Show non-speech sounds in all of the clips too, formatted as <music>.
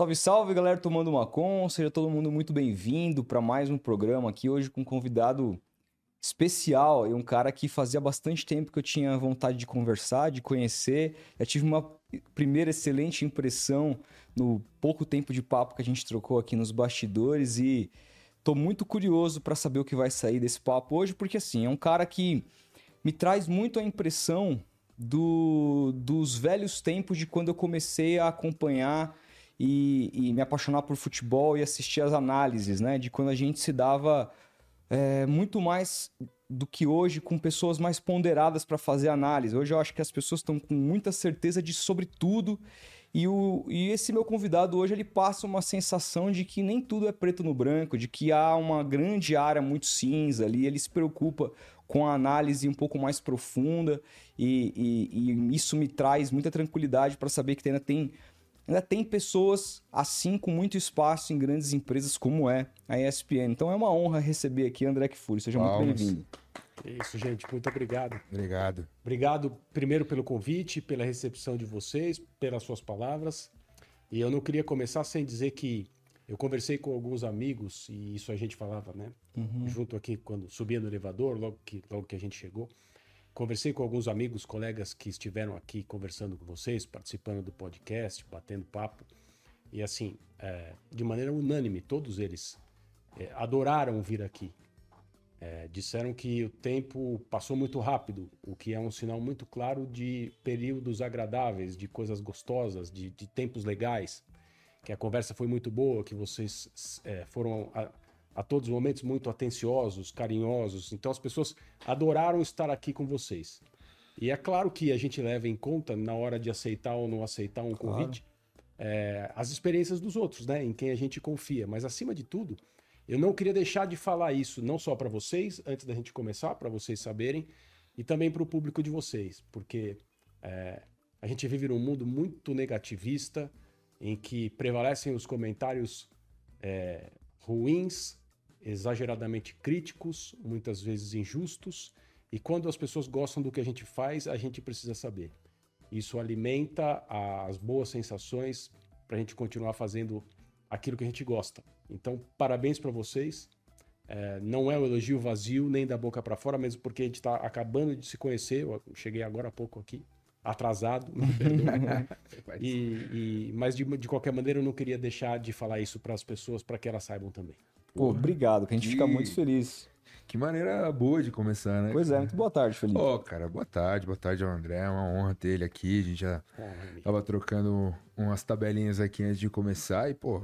Salve, salve, galera, tomando uma com. Seja todo mundo muito bem-vindo para mais um programa aqui hoje com um convidado especial e um cara que fazia bastante tempo que eu tinha vontade de conversar, de conhecer. Já tive uma primeira excelente impressão no pouco tempo de papo que a gente trocou aqui nos bastidores e tô muito curioso para saber o que vai sair desse papo hoje, porque assim, é um cara que me traz muito a impressão do, dos velhos tempos de quando eu comecei a acompanhar e, e, me apaixonar por futebol e assistir as análises, né? De quando a gente se dava é, muito mais do que hoje com pessoas mais ponderadas para fazer análise. Hoje eu acho que as pessoas estão com muita certeza de sobre tudo e, o, e esse meu convidado hoje ele passa uma sensação de que nem tudo é preto no branco, de que há uma grande área muito cinza ali. Ele se preocupa com a análise um pouco mais profunda e, e, e isso me traz muita tranquilidade para saber que ainda tem ainda tem pessoas assim com muito espaço em grandes empresas como é a ESPN. Então é uma honra receber aqui André Kfouri. Seja Palmas. muito bem-vindo. Isso, gente. Muito obrigado. Obrigado. Obrigado primeiro pelo convite, pela recepção de vocês, pelas suas palavras. E eu não queria começar sem dizer que eu conversei com alguns amigos, e isso a gente falava, né? Uhum. Junto aqui, quando subia no elevador, logo que, logo que a gente chegou. Conversei com alguns amigos, colegas que estiveram aqui conversando com vocês, participando do podcast, batendo papo. E assim, é, de maneira unânime, todos eles é, adoraram vir aqui. É, disseram que o tempo passou muito rápido, o que é um sinal muito claro de períodos agradáveis, de coisas gostosas, de, de tempos legais. Que a conversa foi muito boa, que vocês é, foram a todos os momentos muito atenciosos, carinhosos. Então as pessoas adoraram estar aqui com vocês. E é claro que a gente leva em conta, na hora de aceitar ou não aceitar um claro. convite, é, as experiências dos outros, né? Em quem a gente confia. Mas acima de tudo, eu não queria deixar de falar isso, não só para vocês, antes da gente começar, para vocês saberem, e também para o público de vocês, porque é, a gente vive num mundo muito negativista, em que prevalecem os comentários é, ruins, exageradamente críticos, muitas vezes injustos, e quando as pessoas gostam do que a gente faz, a gente precisa saber. Isso alimenta as boas sensações para a gente continuar fazendo aquilo que a gente gosta. Então, parabéns para vocês. É, não é um elogio vazio, nem da boca para fora, mesmo porque a gente está acabando de se conhecer. Eu cheguei agora há pouco aqui, atrasado, <laughs> me e, e, mas de, de qualquer maneira, eu não queria deixar de falar isso para as pessoas, para que elas saibam também. Pô, obrigado, que a gente fica muito feliz. Que maneira boa de começar, né? Pois é, muito boa tarde, Felipe. Ó, oh, cara, boa tarde, boa tarde ao André. É uma honra ter ele aqui. A gente já tava trocando umas tabelinhas aqui antes de começar e, pô,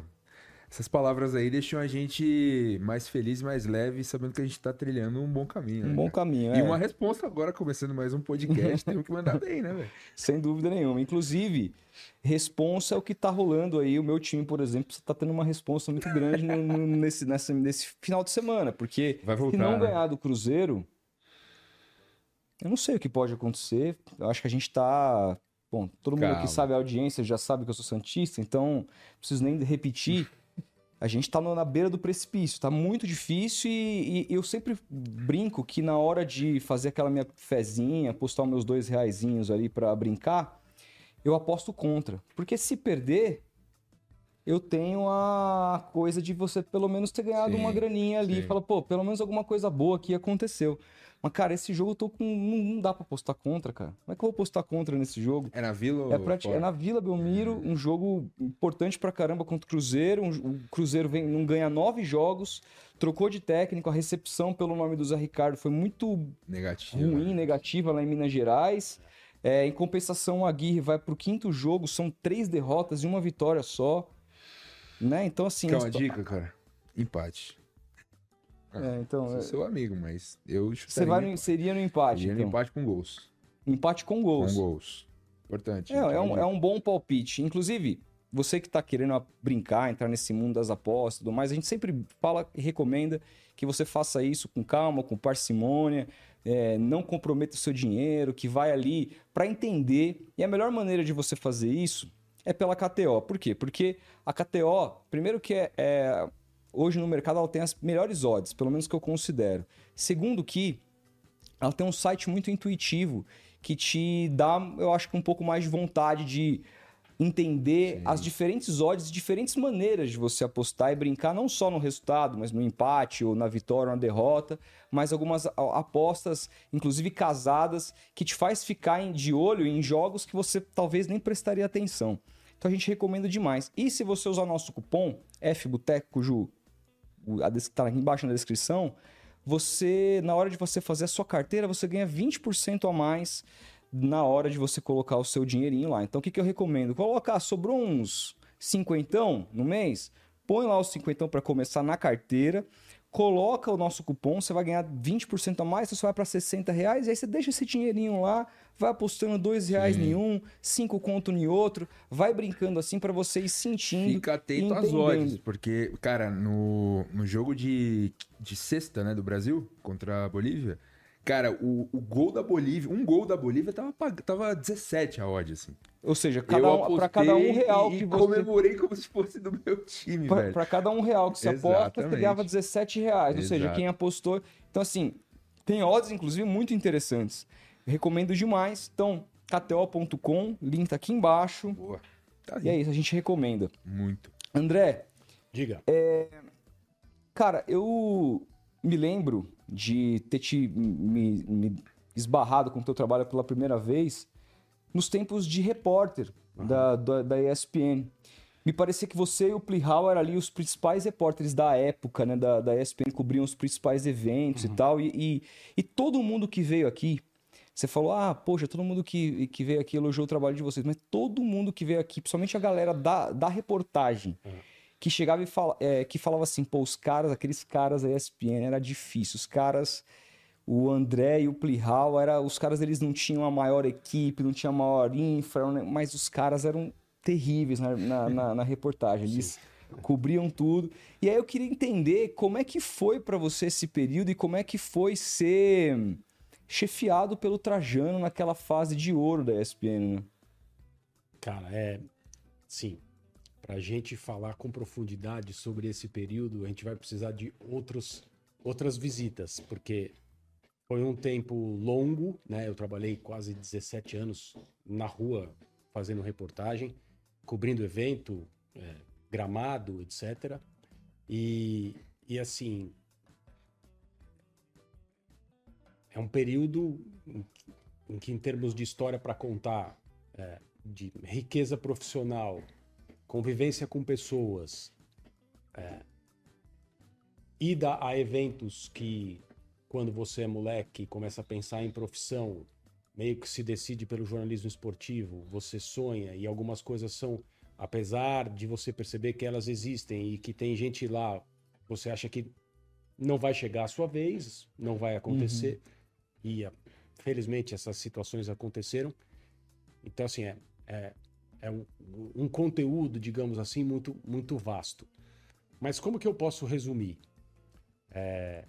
essas palavras aí deixam a gente mais feliz, mais leve, sabendo que a gente tá trilhando um bom caminho. Um né, bom caminho, é. E uma resposta agora, começando mais um podcast, <laughs> temos que mandar bem, né, velho? Sem dúvida nenhuma. Inclusive, responsa é o que tá rolando aí. O meu time, por exemplo, tá tendo uma resposta muito grande no, no, <laughs> nesse, nessa, nesse final de semana, porque voltar, se não né? ganhar do Cruzeiro, eu não sei o que pode acontecer. Eu acho que a gente tá. Bom, todo mundo Calma. aqui sabe, a audiência já sabe que eu sou Santista, então não preciso nem repetir. A gente tá na beira do precipício, tá muito difícil e, e, eu sempre brinco que na hora de fazer aquela minha fezinha, postar os meus dois reaisinhos ali para brincar, eu aposto contra. Porque se perder, eu tenho a coisa de você pelo menos ter ganhado sim, uma graninha ali. Sim. Fala, pô, pelo menos alguma coisa boa aqui aconteceu. Mas, cara, esse jogo eu tô com. Não, não, dá pra postar contra, cara. Como é que eu vou postar contra nesse jogo? É na Vila é, pra, é na Vila Belmiro, um jogo importante pra caramba contra o Cruzeiro. Um, o Cruzeiro vem, não ganha nove jogos, trocou de técnico, a recepção pelo nome do Zé Ricardo foi muito negativa. ruim, negativa lá em Minas Gerais. É, em compensação, o Aguirre vai pro quinto jogo, são três derrotas e uma vitória só. Né? Então, assim. Quer uma dica, cara? Empate. É, então, sou é... seu amigo, mas eu Você vai no, seria no empate. Seria então. no empate com gols. Empate com gols. Com gols. Importante. É, é, um, é um bom palpite. Inclusive, você que está querendo brincar, entrar nesse mundo das apostas e tudo mais, a gente sempre fala e recomenda que você faça isso com calma, com parcimônia, é, não comprometa o seu dinheiro, que vai ali para entender. E a melhor maneira de você fazer isso é pela KTO. Por quê? Porque a KTO, primeiro que é, é hoje no mercado ela tem as melhores odds, pelo menos que eu considero. Segundo que ela tem um site muito intuitivo que te dá, eu acho que um pouco mais de vontade de entender Sim. as diferentes odds, diferentes maneiras de você apostar e brincar não só no resultado, mas no empate ou na vitória ou na derrota, mas algumas apostas, inclusive casadas, que te faz ficar de olho em jogos que você talvez nem prestaria atenção. Então a gente recomenda demais. E se você usar nosso cupom FBUTEC, cujo está aqui embaixo na descrição, você, na hora de você fazer a sua carteira, você ganha 20% a mais na hora de você colocar o seu dinheirinho lá. Então, o que, que eu recomendo? Colocar, sobrou uns cinquentão no mês, põe lá os cinquentão para começar na carteira, coloca o nosso cupom, você vai ganhar 20% a mais, você vai para 60 reais, e aí você deixa esse dinheirinho lá, vai apostando dois reais em um, cinco conto em outro, vai brincando assim para você ir sentindo. Fica atento às odds, porque, cara, no, no jogo de, de sexta, né, do Brasil, contra a Bolívia, Cara, o, o gol da Bolívia, um gol da Bolívia tava, tava 17 a odd, assim. Ou seja, cada um, pra cada um real que você. comemorei como se fosse do meu time, pra, velho. Pra cada um real que você Exatamente. aposta, você ganhava 17 reais. Ou seja, quem apostou. Então, assim, tem odds, inclusive, muito interessantes. Recomendo demais. Então, KTO.com, link tá aqui embaixo. Boa. Tá e é isso, a gente recomenda. Muito. André. Diga. É... Cara, eu me lembro de ter te me, me esbarrado com o teu trabalho pela primeira vez nos tempos de repórter uhum. da, da, da, ESPN. Me parecia que você e o Plihal eram ali os principais repórteres da época, né? Da, da ESPN, cobriam os principais eventos uhum. e tal. E, e, e, todo mundo que veio aqui, você falou, ah, poxa, todo mundo que, que veio aqui elogiou o trabalho de vocês. Mas todo mundo que veio aqui, principalmente a galera da, da reportagem, uhum que chegava e fala, é, que falava assim, pô, os caras, aqueles caras da ESPN era difícil, os caras, o André e o Plihal, era, os caras eles não tinham a maior equipe, não tinham a maior infra, mas os caras eram terríveis na, na, na, na reportagem, eles Sim. cobriam tudo. E aí eu queria entender como é que foi para você esse período e como é que foi ser chefiado pelo Trajano naquela fase de ouro da ESPN, né? Cara, é... Sim, para a gente falar com profundidade sobre esse período, a gente vai precisar de outros, outras visitas, porque foi um tempo longo, né? Eu trabalhei quase 17 anos na rua fazendo reportagem, cobrindo evento, é, gramado, etc. E, e assim. É um período em que, em, que, em termos de história para contar, é, de riqueza profissional, convivência com pessoas, é, ida a eventos que, quando você é moleque, começa a pensar em profissão, meio que se decide pelo jornalismo esportivo, você sonha e algumas coisas são, apesar de você perceber que elas existem e que tem gente lá, você acha que não vai chegar a sua vez, não vai acontecer. Uhum. E felizmente essas situações aconteceram. Então, assim, é, é é um, um conteúdo, digamos assim, muito, muito vasto. Mas como que eu posso resumir? É,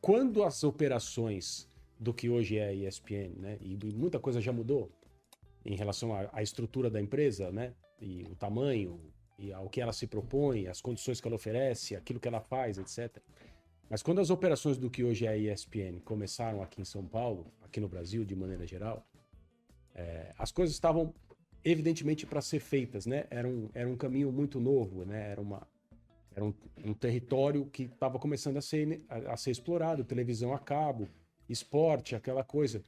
quando as operações do que hoje é a ESPN, né, e muita coisa já mudou em relação à, estrutura da empresa, né, e o tamanho, e ao que ela se propõe, as condições que ela oferece, aquilo que ela faz, etc. Mas quando as operações do que hoje é a ESPN começaram aqui em São Paulo, aqui no Brasil de maneira geral, é, as coisas estavam evidentemente para ser feitas, né? Era um, era um caminho muito novo, né? Era, uma, era um, um território que estava começando a ser, a, a, ser explorado, televisão a cabo, esporte, aquela coisa.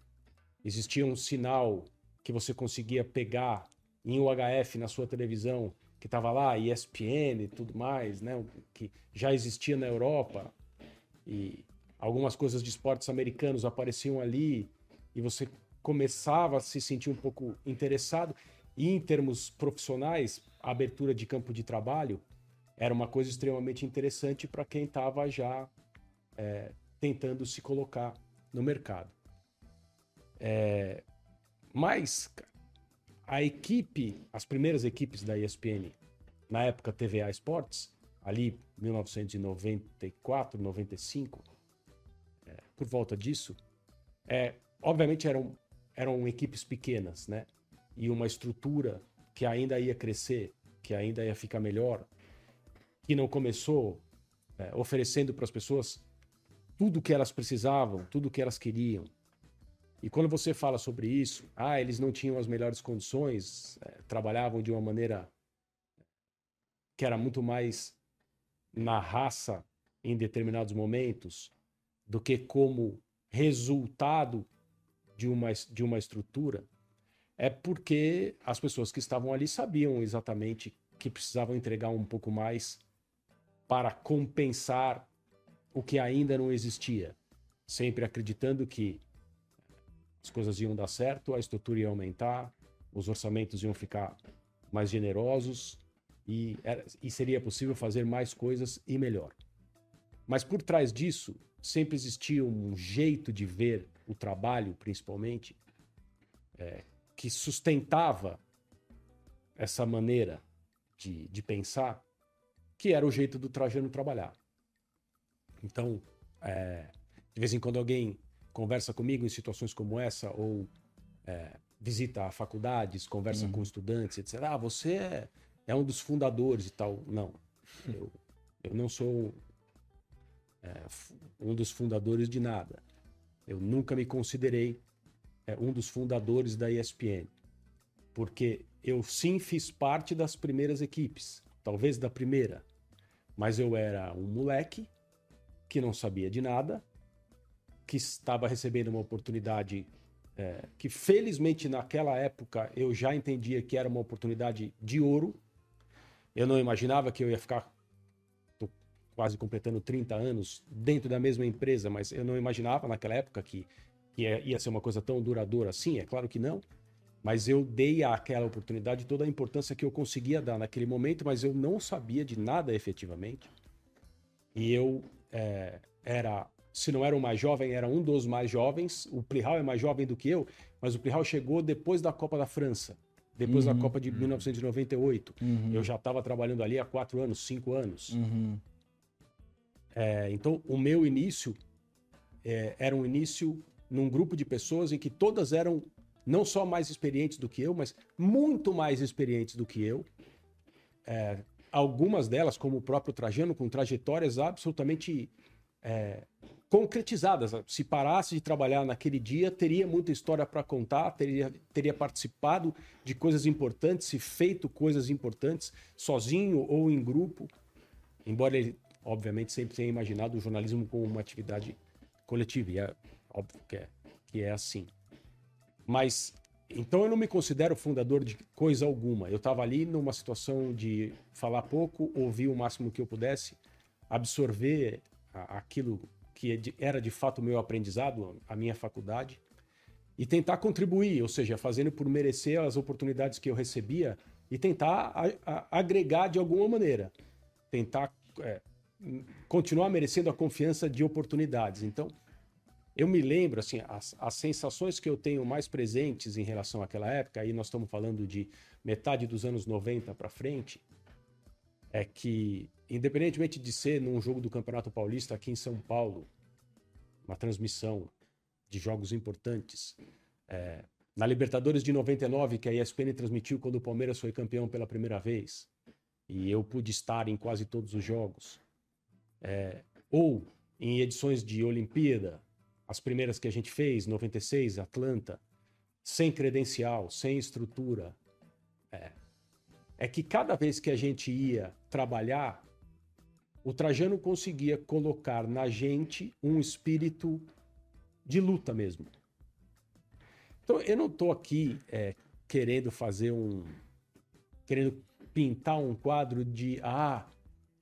Existia um sinal que você conseguia pegar em UHF na sua televisão, que estava lá, ESPN e tudo mais, né? Que já existia na Europa e algumas coisas de esportes americanos apareciam ali e você começava a se sentir um pouco interessado. E em termos profissionais, a abertura de campo de trabalho era uma coisa extremamente interessante para quem estava já é, tentando se colocar no mercado. É, mas a equipe, as primeiras equipes da ESPN, na época TVA Sports, ali 1994, 95, é, por volta disso, é, obviamente eram, eram equipes pequenas, né? E uma estrutura que ainda ia crescer, que ainda ia ficar melhor, que não começou é, oferecendo para as pessoas tudo o que elas precisavam, tudo o que elas queriam. E quando você fala sobre isso, ah, eles não tinham as melhores condições, é, trabalhavam de uma maneira que era muito mais na raça em determinados momentos do que como resultado de uma, de uma estrutura, é porque as pessoas que estavam ali sabiam exatamente que precisavam entregar um pouco mais para compensar o que ainda não existia, sempre acreditando que as coisas iam dar certo, a estrutura ia aumentar, os orçamentos iam ficar mais generosos e, era, e seria possível fazer mais coisas e melhor. Mas por trás disso, sempre existia um jeito de ver o trabalho, principalmente, é, que sustentava essa maneira de, de pensar, que era o jeito do Trajano trabalhar. Então, é, de vez em quando alguém conversa comigo em situações como essa, ou é, visita faculdades, conversa uhum. com estudantes, etc. Ah, você é, é, um dos fundadores e tal. Não, eu, eu não sou é, um dos fundadores de nada. Eu nunca me considerei é, um dos fundadores da ESPN, porque eu sim fiz parte das primeiras equipes, talvez da primeira, mas eu era um moleque que não sabia de nada, que estava recebendo uma oportunidade é, que felizmente naquela época eu já entendia que era uma oportunidade de ouro. Eu não imaginava que eu ia ficar quase completando 30 anos dentro da mesma empresa, mas eu não imaginava naquela época que, que ia ser uma coisa tão duradoura assim, é claro que não. Mas eu dei àquela oportunidade toda a importância que eu conseguia dar naquele momento, mas eu não sabia de nada efetivamente. E eu é, era se não era o mais jovem, era um dos mais jovens. O Plihal é mais jovem do que eu, mas o Plihal chegou depois da Copa da França, depois uhum, da Copa de 1998. Uhum. Eu já estava trabalhando ali há quatro anos, cinco anos. Uhum. É, então, o meu início é, era um início num grupo de pessoas em que todas eram não só mais experientes do que eu, mas muito mais experientes do que eu. É, algumas delas, como o próprio Trajano, com trajetórias absolutamente é, concretizadas. Se parasse de trabalhar naquele dia, teria muita história para contar, teria, teria participado de coisas importantes, se feito coisas importantes, sozinho ou em grupo. Embora ele, obviamente, sempre tenha imaginado o jornalismo como uma atividade coletiva, e é óbvio que é, que é assim. Mas, então eu não me considero fundador de coisa alguma. Eu estava ali numa situação de falar pouco, ouvir o máximo que eu pudesse, absorver aquilo que é era de fato o meu aprendizado, a minha faculdade, e tentar contribuir, ou seja, fazendo por merecer as oportunidades que eu recebia e tentar a, a, agregar de alguma maneira, tentar é, continuar merecendo a confiança de oportunidades. Então, eu me lembro, assim, as, as sensações que eu tenho mais presentes em relação àquela época, aí nós estamos falando de metade dos anos 90 para frente, é que independentemente de ser num jogo do Campeonato Paulista aqui em São Paulo, uma transmissão de jogos importantes, é, na Libertadores de 99, que a ESPN transmitiu quando o Palmeiras foi campeão pela primeira vez, e eu pude estar em quase todos os jogos, é, ou em edições de Olimpíada, as primeiras que a gente fez, 96, Atlanta, sem credencial, sem estrutura, é, é que cada vez que a gente ia trabalhar, o Trajano conseguia colocar na gente um espírito de luta mesmo. Então, eu não estou aqui é, querendo fazer um. querendo pintar um quadro de. Ah,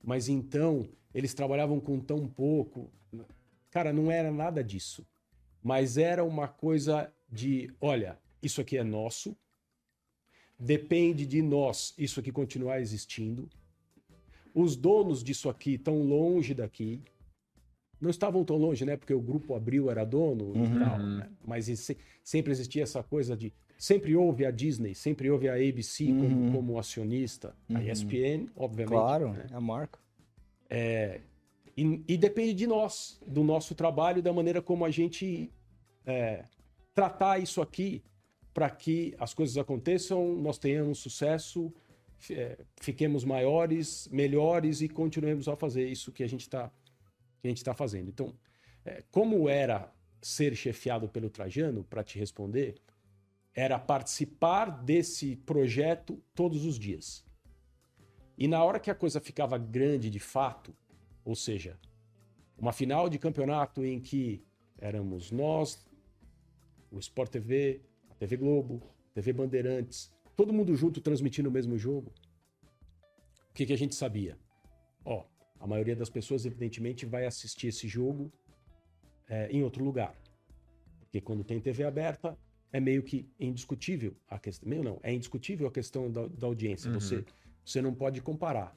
mas então eles trabalhavam com tão pouco. Cara, não era nada disso. Mas era uma coisa de: olha, isso aqui é nosso, depende de nós isso aqui continuar existindo os donos disso aqui estão longe daqui. Não estavam tão longe, né? Porque o grupo Abril era dono uhum. e tal. Né? Mas sempre existia essa coisa de. Sempre houve a Disney, sempre houve a ABC uhum. como, como, acionista, uhum. a ESPN, obviamente. Claro, né? é a marca. É, e, e, depende de nós, do nosso trabalho, da maneira como a gente é, tratar isso aqui para que as coisas aconteçam, nós tenhamos sucesso é, fiquemos maiores, melhores e continuemos a fazer isso que a gente está está fazendo. Então, é, como era ser chefiado pelo Trajano, para te responder, era participar desse projeto todos os dias. E na hora que a coisa ficava grande de fato, ou seja, uma final de campeonato em que éramos nós, o Sport TV, a TV Globo, a TV Bandeirantes, todo mundo junto transmitindo o mesmo jogo. O que, que a gente sabia? Ó, a maioria das pessoas, evidentemente, vai assistir esse jogo é, em outro lugar. Porque quando tem TV aberta, é meio que indiscutível a questão. Meio não, é indiscutível a questão da, da audiência. Uhum. Você, você não pode comparar.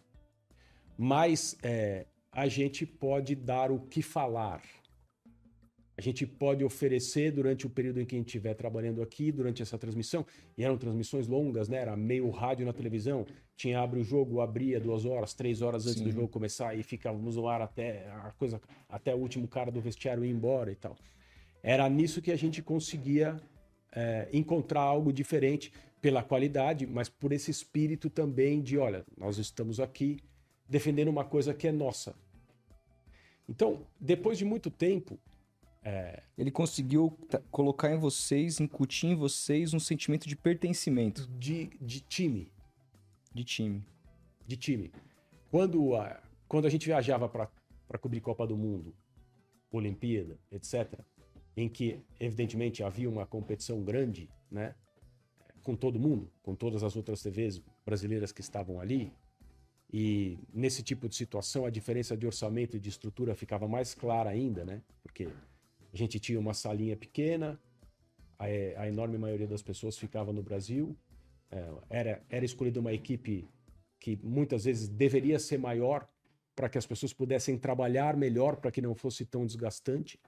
Mas é, a gente pode dar o que falar. A gente pode oferecer durante o período em que a gente estiver trabalhando aqui, durante essa transmissão, e eram transmissões longas, né? Era meio rádio na televisão, tinha abre o jogo, abria duas horas, três horas antes Sim. do jogo começar e ficávamos no ar até a coisa, até o último cara do vestiário ir embora e tal. Era nisso que a gente conseguia é, encontrar algo diferente pela qualidade, mas por esse espírito também de, olha, nós estamos aqui defendendo uma coisa que é nossa. Então, depois de muito tempo, é... ele conseguiu colocar em vocês, incutir em vocês um sentimento de pertencimento. De, de time. De time. De time. Quando a, quando a gente viajava para cobrir Copa do Mundo, Olimpíada, etc., em que, evidentemente, havia uma competição grande, né? Com todo mundo, com todas as outras TVs brasileiras que estavam ali. E nesse tipo de situação, a diferença de orçamento e de estrutura ficava mais clara ainda, né? Porque a gente tinha uma salinha pequena, a, a enorme maioria das pessoas ficava no Brasil. É, era, era escolhida uma equipe que muitas vezes deveria ser maior para que as pessoas pudessem trabalhar melhor, para que não fosse tão desgastante.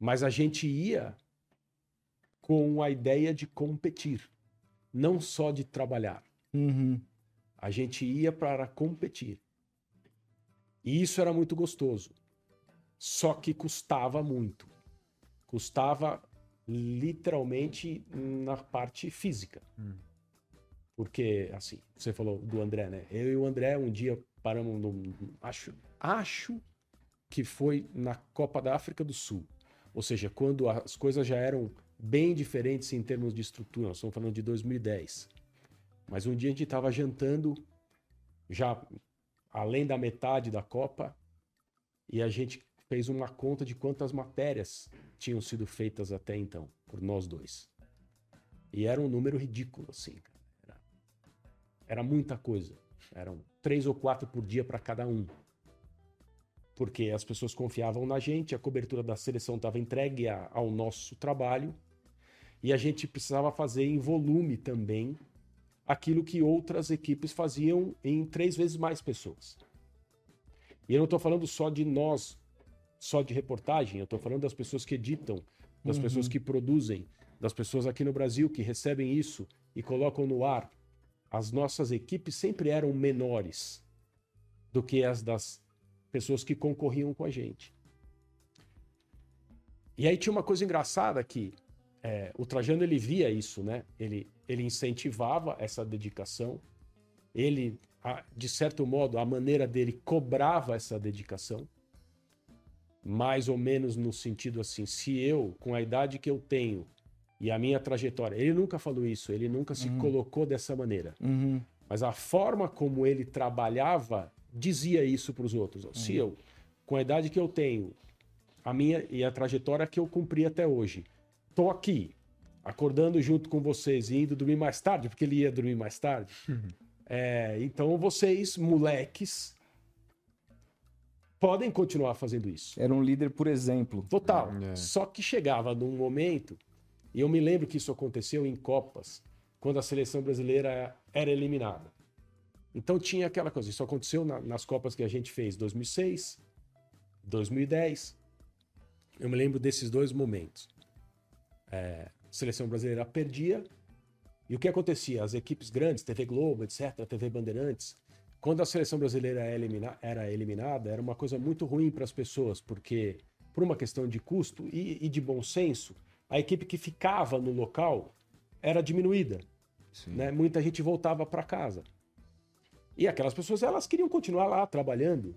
Mas a gente ia com a ideia de competir, não só de trabalhar. Uhum. A gente ia para competir. E isso era muito gostoso. Só que custava muito. Custava literalmente na parte física. Hum. Porque, assim, você falou do André, né? Eu e o André um dia paramos no. Acho, acho que foi na Copa da África do Sul. Ou seja, quando as coisas já eram bem diferentes em termos de estrutura, nós estamos falando de 2010. Mas um dia a gente estava jantando, já além da metade da Copa, e a gente fez uma conta de quantas matérias tinham sido feitas até então, por nós dois. E era um número ridículo, assim. Era, era muita coisa. Eram três ou quatro por dia para cada um porque as pessoas confiavam na gente, a cobertura da seleção estava entregue a, ao nosso trabalho e a gente precisava fazer em volume também aquilo que outras equipes faziam em três vezes mais pessoas. E eu não estou falando só de nós, só de reportagem, eu estou falando das pessoas que editam, das uhum. pessoas que produzem, das pessoas aqui no Brasil que recebem isso e colocam no ar. As nossas equipes sempre eram menores do que as das pessoas que concorriam com a gente. E aí tinha uma coisa engraçada que é, o Trajano ele via isso, né? Ele, ele incentivava essa dedicação, ele, de certo modo, a maneira dele cobrava essa dedicação, mais ou menos no sentido assim, se eu, com a idade que eu tenho e a minha trajetória, ele nunca falou isso, ele nunca se uhum. colocou dessa maneira, uhum. mas a forma como ele trabalhava dizia isso para os outros. Uhum. Se eu, com a idade que eu tenho, a minha e a trajetória que eu cumpri até hoje, tô aqui, acordando junto com vocês e indo dormir mais tarde, porque ele ia dormir mais tarde. Uhum. É, então vocês, moleques, podem continuar fazendo isso. Era um líder por exemplo. Total. É. Só que chegava num momento, e eu me lembro que isso aconteceu em Copas, quando a seleção brasileira era eliminada. Então tinha aquela coisa, isso aconteceu na, nas Copas que a gente fez 2006, 2010. Eu me lembro desses dois momentos. É, seleção brasileira perdia e o que acontecia? As equipes grandes, TV Globo, etc., TV Bandeirantes, quando a seleção brasileira era eliminada, era uma coisa muito ruim para as pessoas, porque por uma questão de custo e, e, de bom senso, a equipe que ficava no local era diminuída. Né? Muita gente voltava para casa. E aquelas pessoas, elas queriam continuar lá trabalhando.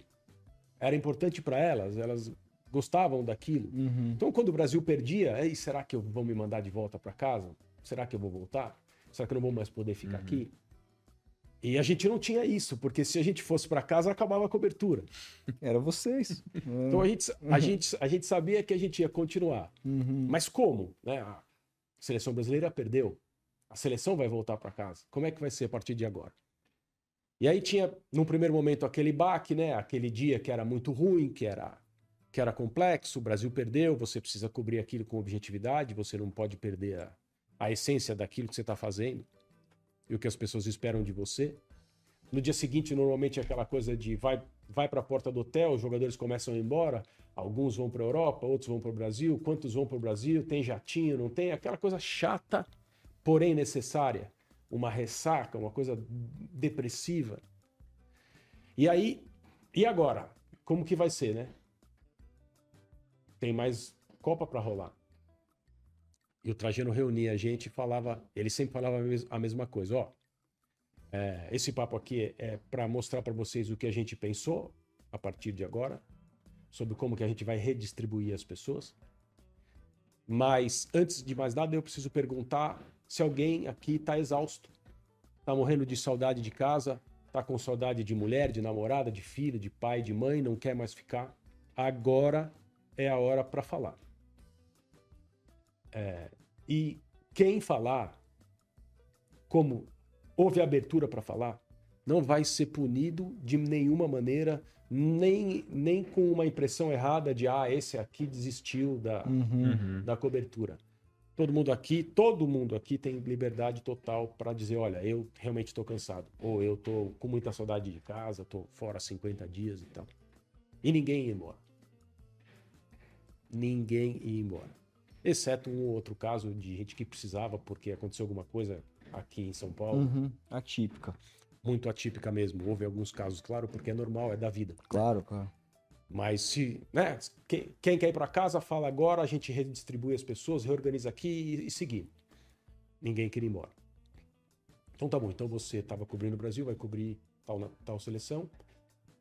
Era importante para elas, elas gostavam daquilo. Uhum. Então, quando o Brasil perdia, Ei, será que vão me mandar de volta para casa? Será que eu vou voltar? Será que eu não vou mais poder ficar uhum. aqui? E a gente não tinha isso, porque se a gente fosse para casa, acabava a cobertura. Era vocês. <laughs> então a gente, a, gente, a gente sabia que a gente ia continuar. Uhum. Mas como? Né? A seleção brasileira perdeu. A seleção vai voltar para casa. Como é que vai ser a partir de agora? E aí tinha, num primeiro momento, aquele baque, né? Aquele dia que era muito ruim, que era, que era complexo, o Brasil perdeu, você precisa cobrir aquilo com objetividade, você não pode perder a, a essência daquilo que você está fazendo e o que as pessoas esperam de você. No dia seguinte, normalmente é aquela coisa de vai, vai para a porta do hotel, os jogadores começam a ir embora, alguns vão para a Europa, outros vão para o Brasil, quantos vão para o Brasil, tem jatinho, não tem, aquela coisa chata, porém necessária uma ressaca, uma coisa depressiva. E aí, e agora? Como que vai ser, né? Tem mais Copa para rolar. E o Trajano reunia a gente e falava, ele sempre falava a mesma coisa, ó. É, esse papo aqui é, para mostrar para vocês o que a gente pensou a partir de agora, sobre como que a gente vai redistribuir as pessoas. Mas antes de mais nada, eu preciso perguntar se alguém aqui está exausto, está morrendo de saudade de casa, está com saudade de mulher, de namorada, de filho, de pai, de mãe, não quer mais ficar, agora é a hora para falar. É, e quem falar, como houve abertura para falar, não vai ser punido de nenhuma maneira, nem, nem com uma impressão errada de ah, esse aqui desistiu da, uhum. da cobertura. Todo mundo aqui, todo mundo aqui tem liberdade total para dizer, olha, eu realmente estou cansado, ou eu estou com muita saudade de casa, estou fora 50 dias e tal. E ninguém ia embora. Ninguém ia embora. Exceto um outro caso de gente que precisava porque aconteceu alguma coisa aqui em São Paulo. Uhum, atípica. Muito atípica mesmo. Houve alguns casos, claro, porque é normal, é da vida. Claro, claro. Mas se, né, quem, quem quer ir para casa, fala agora, a gente redistribui as pessoas, reorganiza aqui e, e seguir. Ninguém quer ir embora. Então tá bom, então você estava cobrindo o Brasil, vai cobrir tal, tal seleção,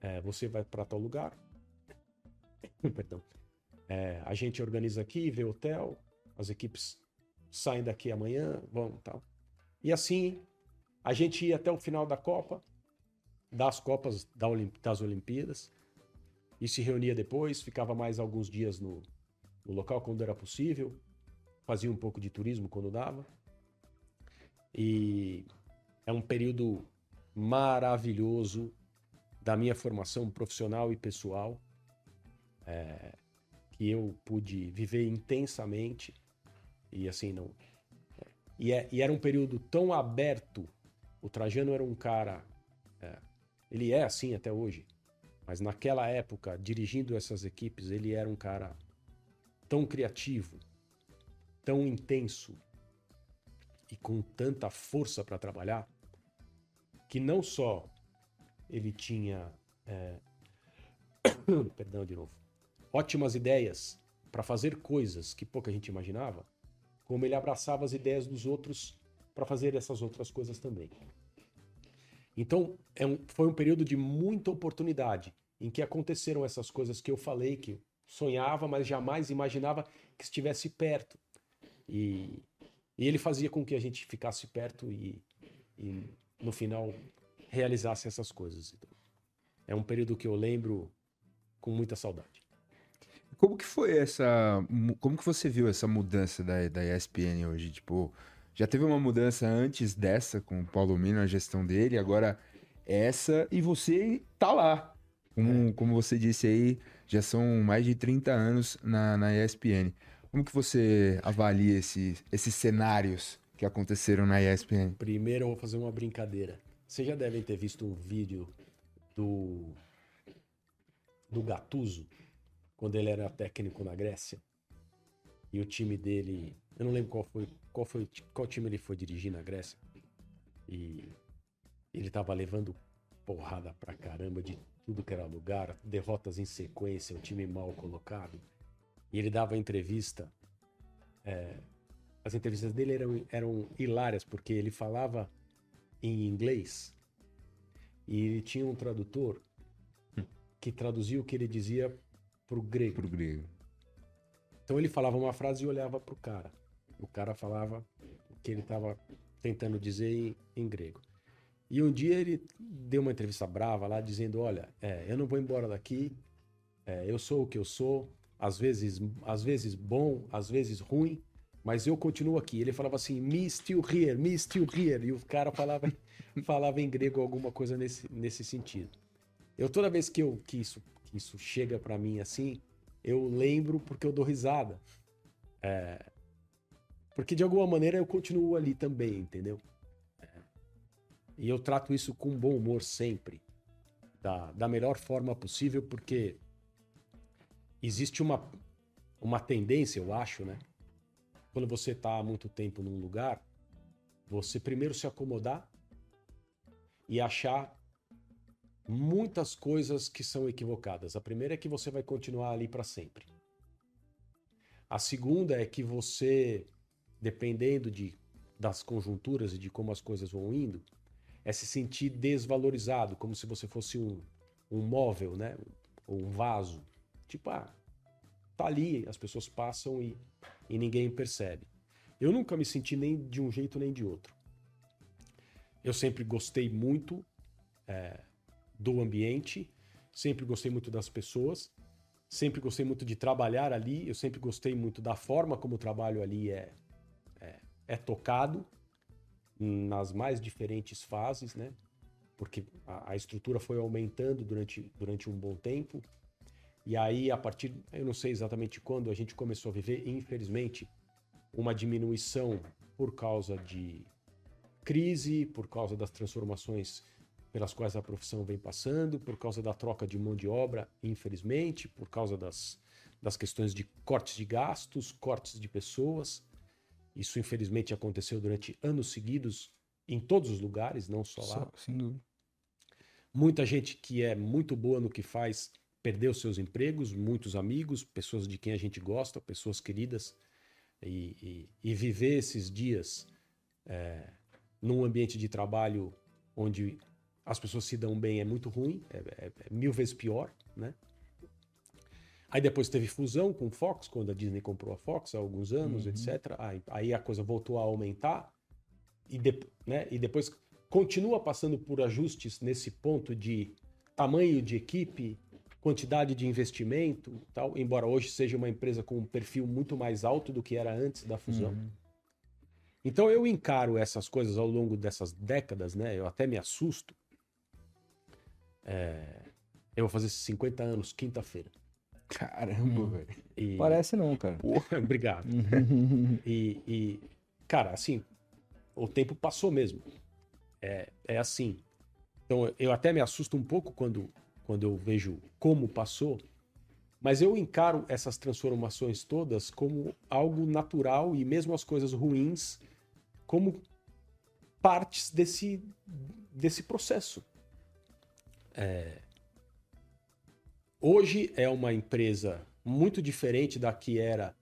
é, você vai para tal lugar. <laughs> Perdão. É, a gente organiza aqui, vê hotel, as equipes saem daqui amanhã, vão tal. E assim, a gente ia até o final da Copa, das Copas das Olimpíadas, e se reunia depois, ficava mais alguns dias no, no local quando era possível, fazia um pouco de turismo quando dava. E é um período maravilhoso da minha formação profissional e pessoal, é, que eu pude viver intensamente e assim não. E, é, e, era um período tão aberto. O Trajano era um cara, é, ele é assim até hoje, mas naquela época, dirigindo essas equipes, ele era um cara tão criativo, tão intenso e com tanta força para trabalhar, que não só ele tinha. É... <coughs> Perdão de novo. Ótimas ideias para fazer coisas que pouca gente imaginava, como ele abraçava as ideias dos outros para fazer essas outras coisas também. Então, é um, foi um período de muita oportunidade em que aconteceram essas coisas que eu falei, que sonhava, mas jamais imaginava que estivesse perto. E, e ele fazia com que a gente ficasse perto e, e no final realizasse essas coisas. Então, é um período que eu lembro com muita saudade. Como que foi essa. Como que você viu essa mudança da, da ESPN hoje? Tipo, já teve uma mudança antes dessa com o Paulo Mino, a gestão dele, agora essa, e você tá lá. Como, é. como você disse aí, já são mais de 30 anos na, na ESPN. Como que você avalia esse, esses cenários que aconteceram na ESPN? Primeiro eu vou fazer uma brincadeira. Vocês já devem ter visto um vídeo do do Gattuso quando ele era técnico na Grécia. E o time dele, eu não lembro qual foi qual, foi, qual time ele foi dirigir na Grécia. E ele tava levando porrada pra caramba de tudo que era lugar, derrotas em sequência, o time mal colocado. E ele dava entrevista. É, as entrevistas dele eram, eram hilárias, porque ele falava em inglês e ele tinha um tradutor que traduzia o que ele dizia pro grego. Pro grego. Então ele falava uma frase e olhava pro cara. O cara falava o que ele estava tentando dizer em, em, grego. E um dia ele deu uma entrevista brava lá, dizendo: Olha, é, eu não vou embora daqui, é, eu sou o que eu sou, às vezes, às vezes bom, às vezes ruim, mas eu continuo aqui. Ele falava assim: Me still here, me still here. E o cara falava, <laughs> falava em grego alguma coisa nesse, nesse sentido. Eu, toda vez que, eu, que, isso, isso chega para mim assim, eu lembro porque eu dou risada. É, porque de alguma maneira eu continuo ali também, entendeu? É, e eu trato isso com bom humor sempre. Da, da melhor forma possível, porque existe uma, uma tendência, eu acho, né? Quando você está há muito tempo num lugar, você primeiro se acomodar e achar muitas coisas que são equivocadas. A primeira é que você vai continuar ali para sempre. A segunda é que você, dependendo de, das conjunturas e de como as coisas vão indo, é se sentir desvalorizado, como se você fosse um, um móvel, né? Ou um vaso. Tipo, ah, tá ali, as pessoas passam e, e ninguém percebe. Eu nunca me senti nem de um jeito nem de outro. Eu sempre gostei muito é, do ambiente, sempre gostei muito das pessoas, sempre gostei muito de trabalhar ali, eu sempre gostei muito da forma como o trabalho ali é, é, é tocado nas mais diferentes fases, né? Porque a, a, estrutura foi aumentando durante, durante um bom tempo. E aí, a partir, eu não sei exatamente quando, a gente começou a viver, infelizmente, uma diminuição por causa de crise, por causa das transformações pelas quais a profissão vem passando, por causa da troca de mão de obra, infelizmente, por causa das, das questões de cortes de gastos, cortes de pessoas. Isso, infelizmente, aconteceu durante anos seguidos em todos os lugares, não só lá. Sem dúvida. Muita gente que é muito boa no que faz perdeu seus empregos, muitos amigos, pessoas de quem a gente gosta, pessoas queridas. E, e, e viver esses dias é, num ambiente de trabalho onde as pessoas se dão bem é muito ruim, é, é, é mil vezes pior, né? Aí depois teve fusão com Fox, quando a Disney comprou a Fox há alguns anos, uhum. etc. Aí, aí, a coisa voltou a aumentar e, de, né, e depois continua passando por ajustes nesse ponto de tamanho de equipe, quantidade de investimento, tal. Embora hoje seja uma empresa com um perfil muito mais alto do que era antes da fusão. Uhum. Então eu encaro essas coisas ao longo dessas décadas, né? Eu até me assusto é, eu vou fazer 50 anos quinta-feira. Caramba, hum. velho. E... Parece não, cara. Obrigado. <laughs> e, e, cara, assim, o tempo passou mesmo. É, é assim. Então, eu até me assusto um pouco quando, quando eu vejo como passou, mas eu encaro essas transformações todas como algo natural e mesmo as coisas ruins como partes desse, desse processo. É... Hoje é uma empresa muito diferente da que era,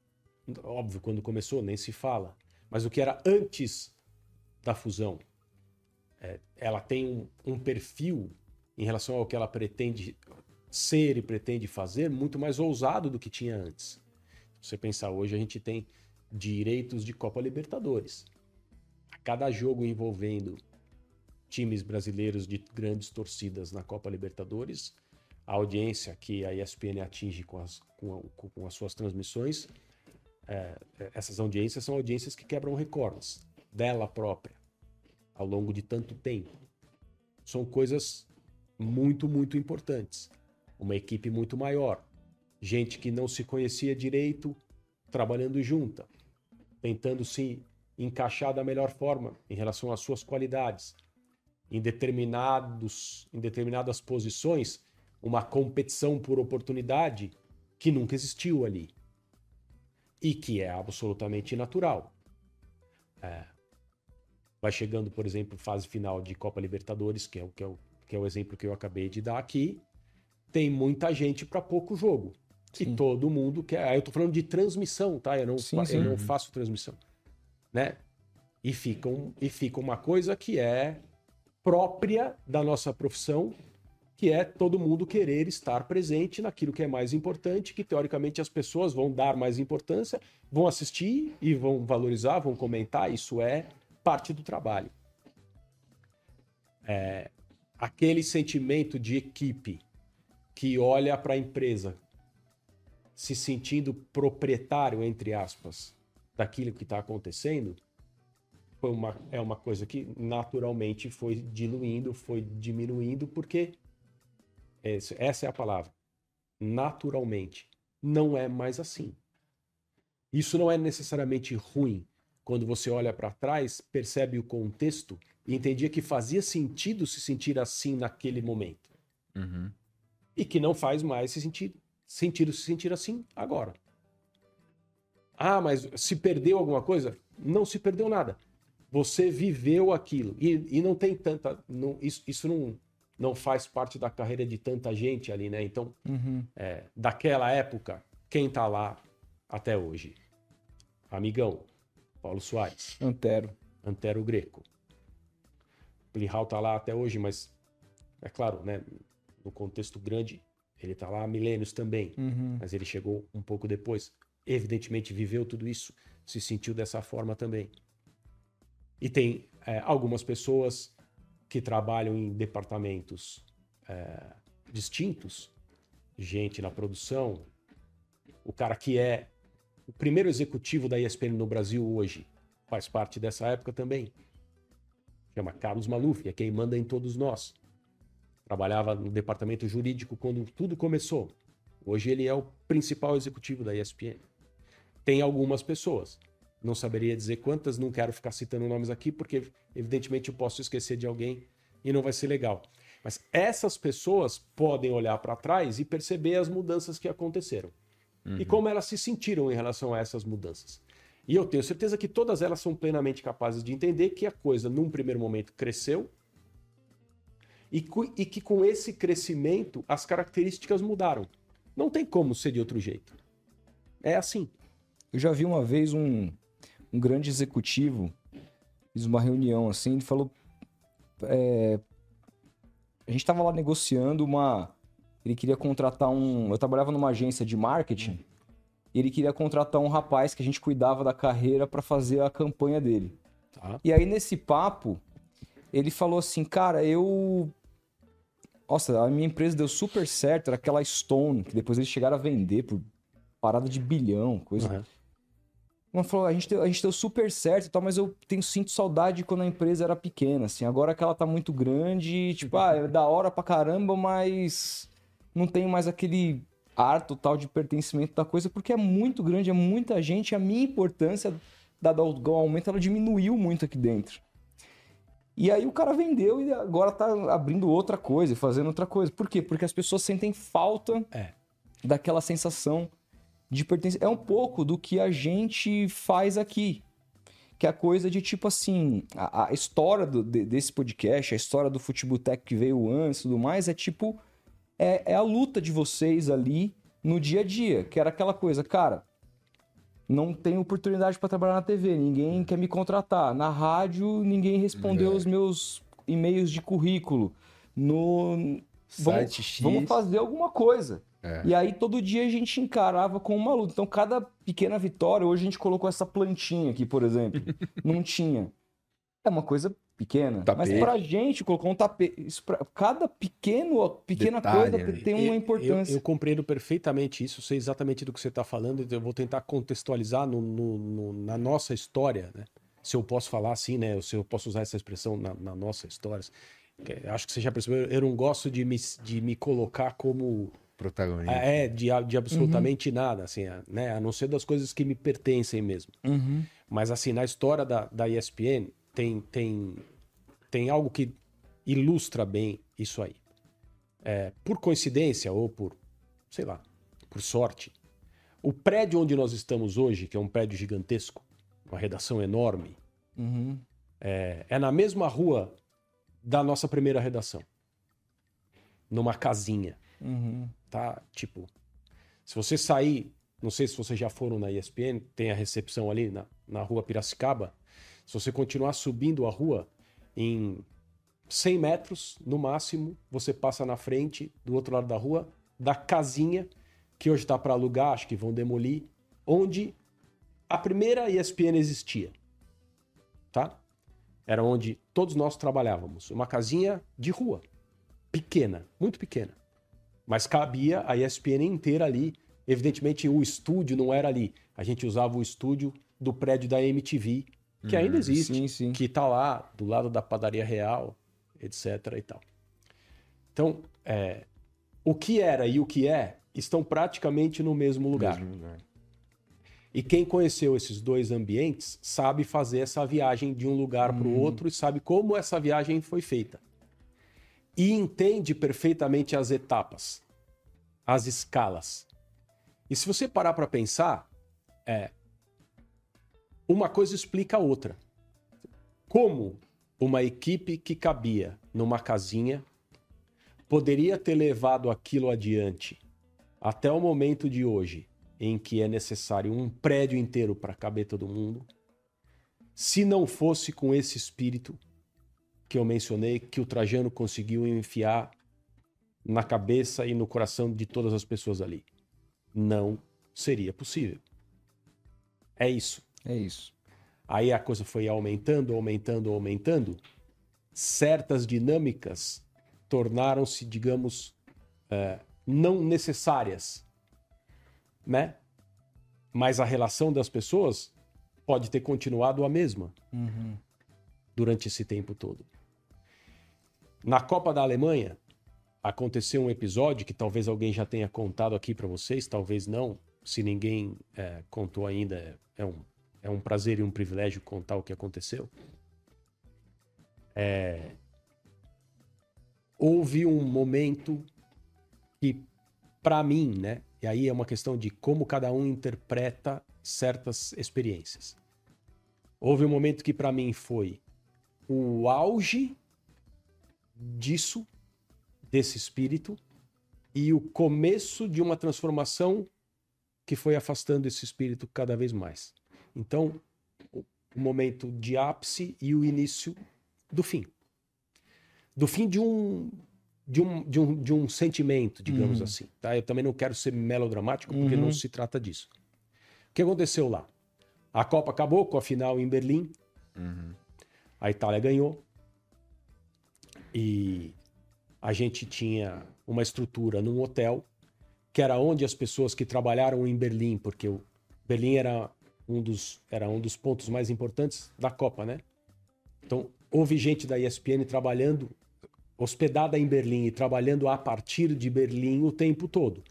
óbvio, quando começou, nem se fala, mas o que era antes da fusão. É, ela tem um, um perfil em relação ao que ela pretende ser e pretende fazer muito mais ousado do que tinha antes. Se você pensar hoje, a gente tem direitos de Copa Libertadores. A cada jogo envolvendo times brasileiros de grandes torcidas na Copa Libertadores, a audiência que a ESPN atinge com as, com, a, com as suas transmissões, é, é, essas audiências são audiências que quebram recordes dela própria ao longo de tanto tempo. São coisas muito, muito importantes. Uma equipe muito maior, gente que não se conhecia direito trabalhando junta, tentando se encaixar da melhor forma em relação às suas qualidades, em, determinados, em determinadas posições uma competição por oportunidade que nunca existiu ali e que é absolutamente natural. É. Vai chegando, por exemplo, fase final de Copa Libertadores, que é o, que é o, que é o exemplo que eu acabei de dar aqui, tem muita gente para pouco jogo. Sim. E todo mundo quer. Aí eu tô falando de transmissão, tá? Eu não, sim, fa... sim. Eu não faço transmissão. Né? E fica, um, e fica uma coisa que é própria da nossa profissão, que é todo mundo querer estar presente naquilo que é mais importante, que teoricamente as pessoas vão dar mais importância, vão assistir e vão valorizar, vão comentar, isso é parte do trabalho. É, aquele sentimento de equipe que olha para a empresa se sentindo proprietário, entre aspas, daquilo que está acontecendo, foi uma, é uma coisa que naturalmente foi diluindo, foi diminuindo, porque essa é a palavra. Naturalmente. Não é mais assim. Isso não é necessariamente ruim. Quando você olha para trás, percebe o contexto e entendia que fazia sentido se sentir assim naquele momento. Uhum. E que não faz mais se sentir, sentido se sentir assim agora. Ah, mas se perdeu alguma coisa? Não se perdeu nada. Você viveu aquilo. E, e não tem tanta. Não, isso, isso não, não faz parte da carreira de tanta gente ali, né? Então, uhum. é, daquela época, quem tá lá até hoje? Amigão, Paulo Soares. Antero. Antero Greco. Plihal tá lá até hoje, mas é claro, né? No contexto grande, ele tá lá há milênios também, uhum. mas ele chegou um pouco depois. Evidentemente viveu tudo isso, se sentiu dessa forma também. E tem é, algumas pessoas que trabalham em departamentos é, distintos, gente na produção, o cara que é o primeiro executivo da ESPN no Brasil hoje faz parte dessa época também. Chama Carlos Maluf, é quem manda em todos nós. Trabalhava no departamento jurídico quando tudo começou. Hoje ele é o principal executivo da ESPN. Tem algumas pessoas não saberia dizer quantas, não quero ficar citando nomes aqui, porque evidentemente eu posso esquecer de alguém e não vai ser legal. Mas essas pessoas podem olhar para trás e perceber as mudanças que aconteceram. Uhum. E como elas se sentiram em relação a essas mudanças. E eu tenho certeza que todas elas são plenamente capazes de entender que a coisa, num primeiro momento, cresceu e, e que com esse crescimento as características mudaram. Não tem como ser de outro jeito. É assim. Eu já vi uma vez um, um grande executivo, fiz uma reunião assim, ele falou. É, a gente estava lá negociando uma. Ele queria contratar um. Eu trabalhava numa agência de marketing. E ele queria contratar um rapaz que a gente cuidava da carreira para fazer a campanha dele. Tá. E aí, nesse papo, ele falou assim: Cara, eu. Nossa, a minha empresa deu super certo. Era aquela Stone, que depois eles chegaram a vender por parada de bilhão, coisa. Uhum. Ela falou, a gente, deu, a gente deu super certo e tal, mas eu tenho, sinto saudade quando a empresa era pequena, assim. Agora que ela tá muito grande, tipo, ah, é da hora pra caramba, mas não tenho mais aquele ar total de pertencimento da coisa, porque é muito grande, é muita gente, a minha importância, dado o aumento, ela diminuiu muito aqui dentro. E aí o cara vendeu e agora tá abrindo outra coisa, fazendo outra coisa. Por quê? Porque as pessoas sentem falta é. daquela sensação de pertencer. É um pouco do que a gente faz aqui. Que é a coisa de tipo assim, a, a história do, de, desse podcast, a história do Futebotec que veio antes e tudo mais, é tipo. É, é a luta de vocês ali no dia a dia. Que era aquela coisa, cara, não tenho oportunidade para trabalhar na TV, ninguém quer me contratar. Na rádio, ninguém respondeu é. os meus e-mails de currículo. No. Vamos, vamos fazer alguma coisa. É. E aí todo dia a gente encarava com uma luta. Então cada pequena vitória, hoje a gente colocou essa plantinha aqui, por exemplo. <laughs> não tinha. É uma coisa pequena. Tapete. Mas pra gente, colocou um tapete. Isso pra... Cada pequeno, pequena Detalhe, coisa tem uma importância. Eu, eu, compreendo perfeitamente isso, sei exatamente do que você está falando. Eu vou tentar contextualizar no, no, no, na nossa história, né? Se eu posso falar assim, né? Se eu posso usar essa expressão na, na nossa história. Acho que você já percebeu, eu não gosto de me, de me colocar como protagonista. É, de, de absolutamente uhum. nada, assim, né? A não ser das coisas que me pertencem mesmo. Uhum. Mas, assim, na história da, da ESPN, tem, tem, tem algo que ilustra bem isso aí. É, por coincidência ou por, sei lá, por sorte, o prédio onde nós estamos hoje, que é um prédio gigantesco, uma redação enorme, uhum. é, é na mesma rua da nossa primeira redação. Numa casinha. Uhum tá? Tipo, se você sair, não sei se vocês já foram na ESPN, tem a recepção ali na, na rua Piracicaba. Se você continuar subindo a rua em 100 metros no máximo, você passa na frente, do outro lado da rua, da casinha que hoje está para alugar, acho que vão demolir, onde a primeira ESPN existia. Tá? Era onde todos nós trabalhávamos. Uma casinha de rua. Pequena, muito pequena. Mas cabia a ESPN inteira ali. Evidentemente, o estúdio não era ali. A gente usava o estúdio do prédio da MTV, que hum, ainda existe, sim, sim. que está lá do lado da padaria real, etc. e tal. Então, é, o que era e o que é estão praticamente no mesmo lugar. Mesmo lugar. E quem conheceu esses dois ambientes sabe fazer essa viagem de um lugar hum. para o outro e sabe como essa viagem foi feita. E entende perfeitamente as etapas, as escalas. E se você parar para pensar, é uma coisa explica a outra. Como uma equipe que cabia numa casinha poderia ter levado aquilo adiante até o momento de hoje em que é necessário um prédio inteiro para caber todo mundo, se não fosse com esse espírito que eu mencionei, que o Trajano conseguiu enfiar na cabeça e no coração de todas as pessoas ali. Não seria possível. É isso. É isso. Aí a coisa foi aumentando, aumentando, aumentando. Certas dinâmicas tornaram-se, digamos, é, não necessárias né? Mas a relação das pessoas pode ter continuado a mesma uhum. durante esse tempo todo. Na Copa da Alemanha, aconteceu um episódio que talvez alguém já tenha contado aqui para vocês, talvez não. Se ninguém é, contou ainda, é um, é um prazer e um privilégio contar o que aconteceu. É... Houve um momento que, para mim, né, e aí é uma questão de como cada um interpreta certas experiências. Houve um momento que para mim foi o auge disso, desse espírito, e o começo de uma transformação que foi afastando esse espírito cada vez mais. Então, o momento de ápice e o início do fim. Do fim de um, de um, de um, de um sentimento, digamos uhum. assim. Tá? Eu também não quero ser melodramático, porque uhum. não se trata disso. O que aconteceu lá? A Copa acabou com a final em Berlim. Uhum. A Itália ganhou. E a gente tinha uma estrutura num hotel, que era onde as pessoas que trabalharam em Berlim, porque o Berlim era um dos, era um dos pontos mais importantes da Copa, né? Então, houve gente da ESPN trabalhando hospedada em Berlim e trabalhando a partir de Berlim o tempo todo.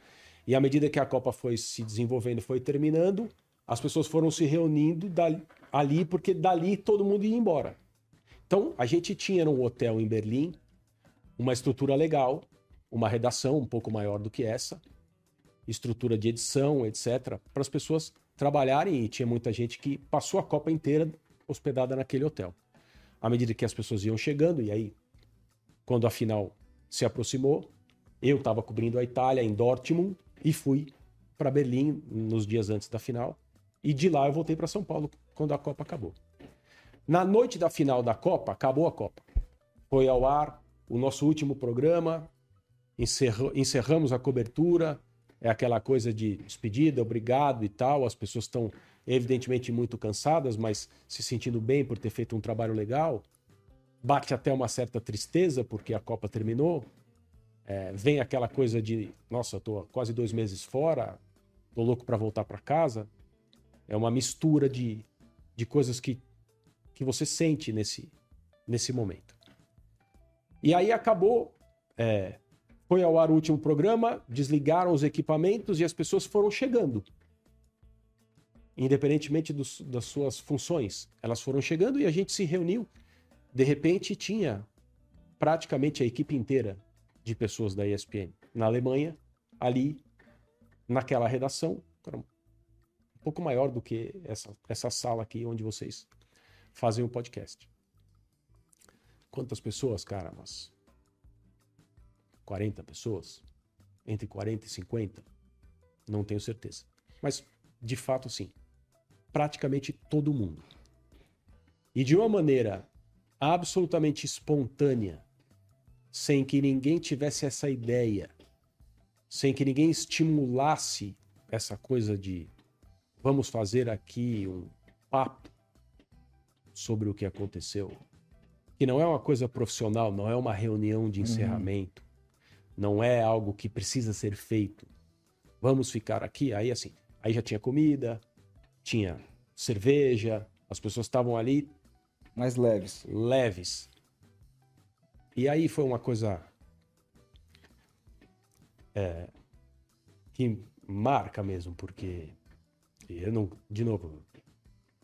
E à medida que a Copa foi se desenvolvendo, foi terminando, as pessoas foram se reunindo dali, ali, porque dali todo mundo ia embora. Então, a gente tinha um hotel em Berlim, uma estrutura legal, uma redação um pouco maior do que essa, estrutura de edição, etc., para as pessoas trabalharem e tinha muita gente que passou a Copa inteira hospedada naquele hotel. À medida que as pessoas iam chegando, e aí quando a final se aproximou, eu estava cobrindo a Itália em Dortmund e fui para Berlim nos dias antes da final. E de lá eu voltei para São Paulo quando a Copa acabou. Na noite da final da Copa, acabou a Copa. Foi ao ar o nosso último programa, encerramos a cobertura, é aquela coisa de despedida, obrigado e tal. As pessoas estão evidentemente muito cansadas, mas se sentindo bem por ter feito um trabalho legal bate até uma certa tristeza porque a Copa terminou. É, vem aquela coisa de, nossa, tô quase dois meses fora, tô louco para voltar para casa. É uma mistura de, de coisas que, que você sente nesse, nesse momento. E aí acabou, é, foi ao ar o último programa, desligaram os equipamentos e as pessoas foram chegando. Independentemente das suas funções, elas foram chegando e a gente se reuniu de repente tinha praticamente a equipe inteira de pessoas da ESPN na Alemanha, ali, naquela redação, um pouco maior do que essa, essa sala aqui onde vocês fazem o podcast. Quantas pessoas, cara? Umas 40 pessoas? Entre 40 e 50? Não tenho certeza. Mas, de fato, sim. Praticamente todo mundo. E de uma maneira absolutamente espontânea sem que ninguém tivesse essa ideia, sem que ninguém estimulasse essa coisa de vamos fazer aqui um papo sobre o que aconteceu, que não é uma coisa profissional, não é uma reunião de uhum. encerramento, uhum. não é algo que precisa ser feito. Vamos ficar aqui, aí assim, aí já tinha comida, tinha cerveja, as pessoas estavam ali mais leves. Leves. E aí foi uma coisa é, que marca mesmo, porque eu não, de novo,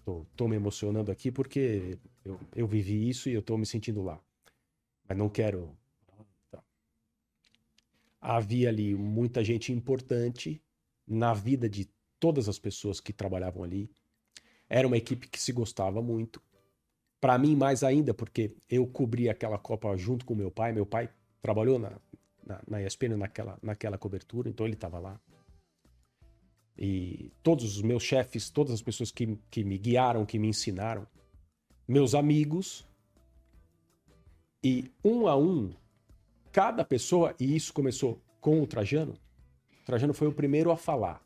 tô, tô me emocionando aqui porque eu, eu vivi isso e eu tô me sentindo lá. Mas não quero. Tá. Havia ali muita gente importante na vida de todas as pessoas que trabalhavam ali. Era uma equipe que se gostava muito. Para mim, mais ainda, porque eu cobri aquela Copa junto com meu pai. Meu pai trabalhou na, na, na ESPN naquela, naquela cobertura, então ele estava lá. E todos os meus chefes, todas as pessoas que, que me guiaram, que me ensinaram, meus amigos, e um a um, cada pessoa, e isso começou com o Trajano, o Trajano foi o primeiro a falar.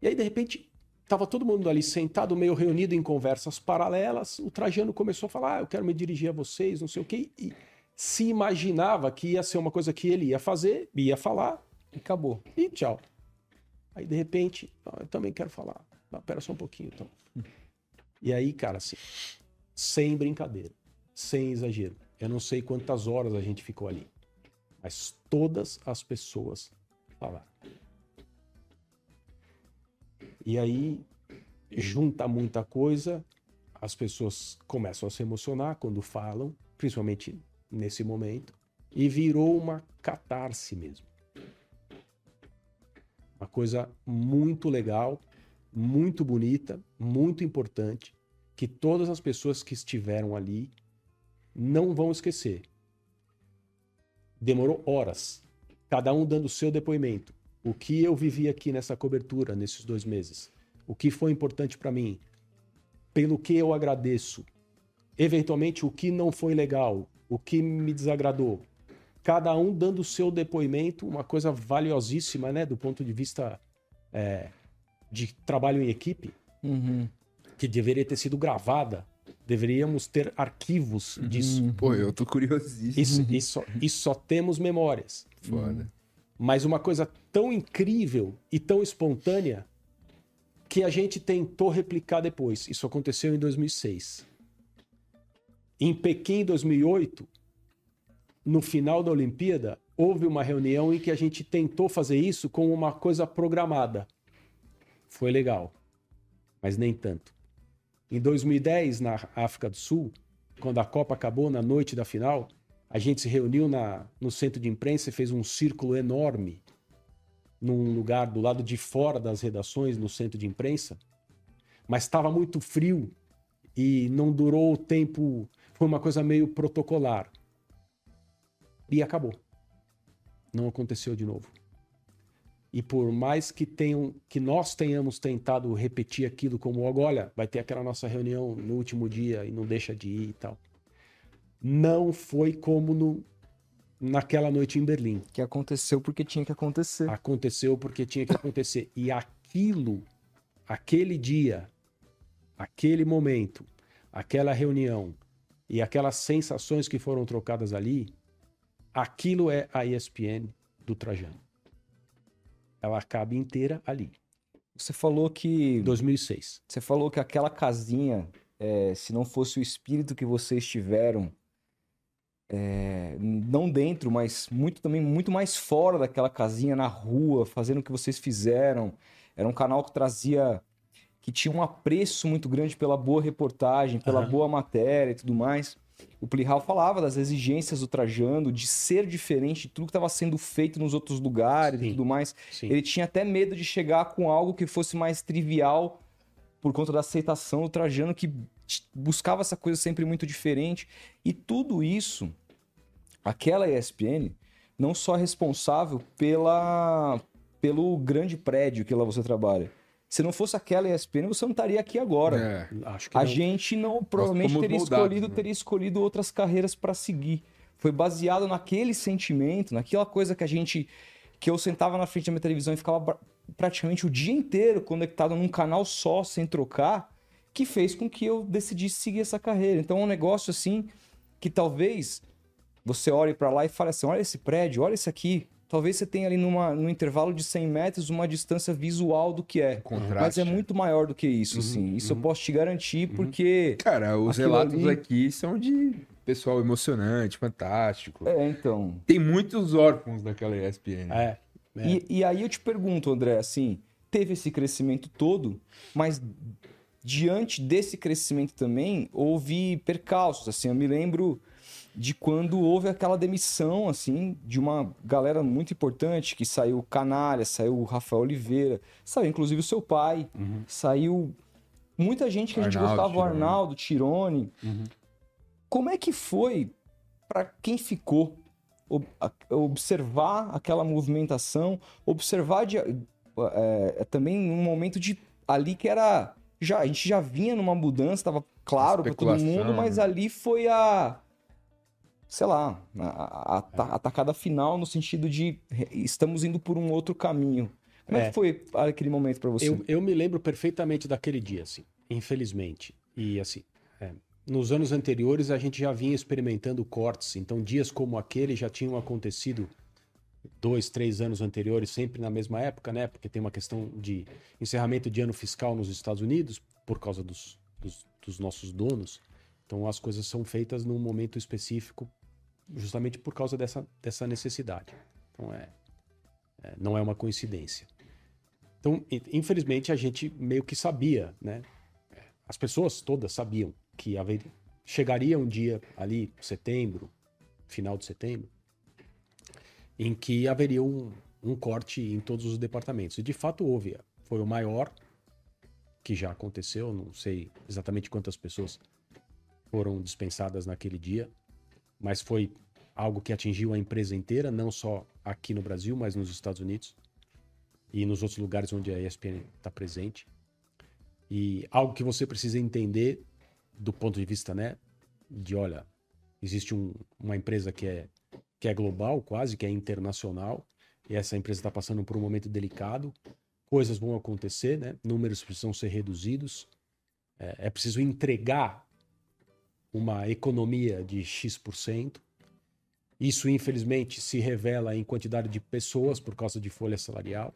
E aí, de repente, Tava todo mundo ali sentado, meio reunido em conversas paralelas. O Trajano começou a falar: ah, eu quero me dirigir a vocês, não sei o quê. E se imaginava que ia ser uma coisa que ele ia fazer, ia falar. E acabou. E tchau. Aí, de repente, eu também quero falar. Ah, pera só um pouquinho, então. E aí, cara, assim, sem brincadeira, sem exagero. Eu não sei quantas horas a gente ficou ali, mas todas as pessoas falaram. E aí junta muita coisa, as pessoas começam a se emocionar quando falam, principalmente nesse momento, e virou uma catarse mesmo. Coisa muito legal, muito bonita, muito importante, que todas as pessoas que estiveram ali não vão esquecer. Demorou horas, cada um dando o seu depoimento o que eu vivi aqui nessa cobertura, nesses dois meses, o que foi importante para mim, pelo que eu agradeço, eventualmente o que não foi legal, o que me desagradou. Cada um dando o seu depoimento, uma coisa valiosíssima, né, do ponto de vista é, de trabalho em equipe, uhum. que deveria ter sido gravada. Deveríamos ter arquivos uhum. disso. Pô, eu tô curiosíssimo. Isso, isso, isso só temos memórias. Foda. Mas uma coisa tão incrível e tão espontânea que a gente tentou replicar depois. Isso aconteceu em 2006. Em Pequim, em 2008, no final da Olimpíada, houve uma reunião em que a gente tentou fazer isso com uma coisa programada. Foi legal, mas nem tanto. Em 2010, na África do Sul, quando a Copa acabou na noite da final, a gente se reuniu na, no centro de imprensa e fez um círculo enorme num lugar do lado de fora das redações, no centro de imprensa. Mas estava muito frio e não durou o tempo. Foi uma coisa meio protocolar. E acabou. Não aconteceu de novo. E por mais que tenham, que nós tenhamos tentado repetir aquilo como olha, vai ter aquela nossa reunião no último dia e não deixa de ir e tal não foi como no, naquela noite em Berlim. Que aconteceu porque tinha que acontecer. Aconteceu porque tinha que acontecer. e aquilo, aquele dia, aquele momento, aquela reunião e aquelas sensações que foram trocadas ali, aquilo é a ESPN do Trajano. Ela acaba inteira ali. Você falou que. 2006. Você falou que aquela casinha, é, se não fosse o espírito que vocês tiveram é, não dentro, mas muito também muito mais fora daquela casinha na rua, fazendo o que vocês fizeram. Era um canal que trazia que tinha um apreço muito grande pela boa reportagem, pela uhum. boa matéria e tudo mais. O Plihal falava das exigências do Trajano, de ser diferente de tudo que estava sendo feito nos outros lugares Sim. e tudo mais. Sim. Ele tinha até medo de chegar com algo que fosse mais trivial por conta da aceitação do Trajano, que buscava essa coisa sempre muito diferente. E tudo isso, aquela ESPN, não só é responsável pela, pelo grande prédio que lá você trabalha. Se não fosse aquela ESPN, você não estaria aqui agora. É, a não. gente não provavelmente teria escolhido, né? teria escolhido outras carreiras para seguir. foi baseado naquele sentimento, naquela coisa que a gente. que eu sentava na frente da minha televisão e ficava praticamente o dia inteiro conectado num canal só, sem trocar, que fez com que eu decidisse seguir essa carreira. Então é um negócio assim que talvez você olhe para lá e fale assim: olha esse prédio, olha isso aqui. Talvez você tenha ali numa, num intervalo de 100 metros uma distância visual do que é. Contraste. Mas é muito maior do que isso, uhum, sim. Isso uhum. eu posso te garantir, uhum. porque. Cara, os relatos ali... aqui são de pessoal emocionante, fantástico. É, então. Tem muitos órfãos daquela ESPN. É. é. E, e aí eu te pergunto, André, assim, teve esse crescimento todo, mas diante desse crescimento também houve percalços. Assim, eu me lembro de quando houve aquela demissão, assim, de uma galera muito importante, que saiu Canalha, saiu o Rafael Oliveira, saiu inclusive o seu pai, uhum. saiu muita gente que a gente Arnaldo, gostava, o Arnaldo, Tirone. Uhum. Como é que foi para quem ficou observar aquela movimentação, observar de, é, é, também um momento de ali que era já a gente já vinha numa mudança, estava claro para todo mundo, mas né? ali foi a sei lá, a, a, a, atacada final no sentido de estamos indo por um outro caminho. Como é, é que foi aquele momento para você? Eu, eu, me lembro perfeitamente daquele dia, assim, infelizmente. E assim, é, nos anos anteriores a gente já vinha experimentando cortes, então dias como aquele já tinham acontecido dois, três anos anteriores, sempre na mesma época, né? Porque tem uma questão de encerramento de ano fiscal nos Estados Unidos, por causa dos, dos, dos nossos donos. Então as coisas são feitas num momento específico justamente por causa dessa, dessa necessidade. Então, é, é, não é uma coincidência. Então, infelizmente, a gente meio que sabia, né? As pessoas todas sabiam que haver, chegaria um dia ali, setembro, final de setembro, em que haveria um, um corte em todos os departamentos. E de fato houve. Foi o maior que já aconteceu, não sei exatamente quantas pessoas foram dispensadas naquele dia, mas foi algo que atingiu a empresa inteira, não só aqui no Brasil, mas nos Estados Unidos e nos outros lugares onde a ESPN está presente. E algo que você precisa entender do ponto de vista, né, de olha, existe um, uma empresa que é que é global, quase que é internacional, e essa empresa está passando por um momento delicado. Coisas vão acontecer, né? Números precisam ser reduzidos. É, é preciso entregar uma economia de X%. Isso, infelizmente, se revela em quantidade de pessoas por causa de folha salarial.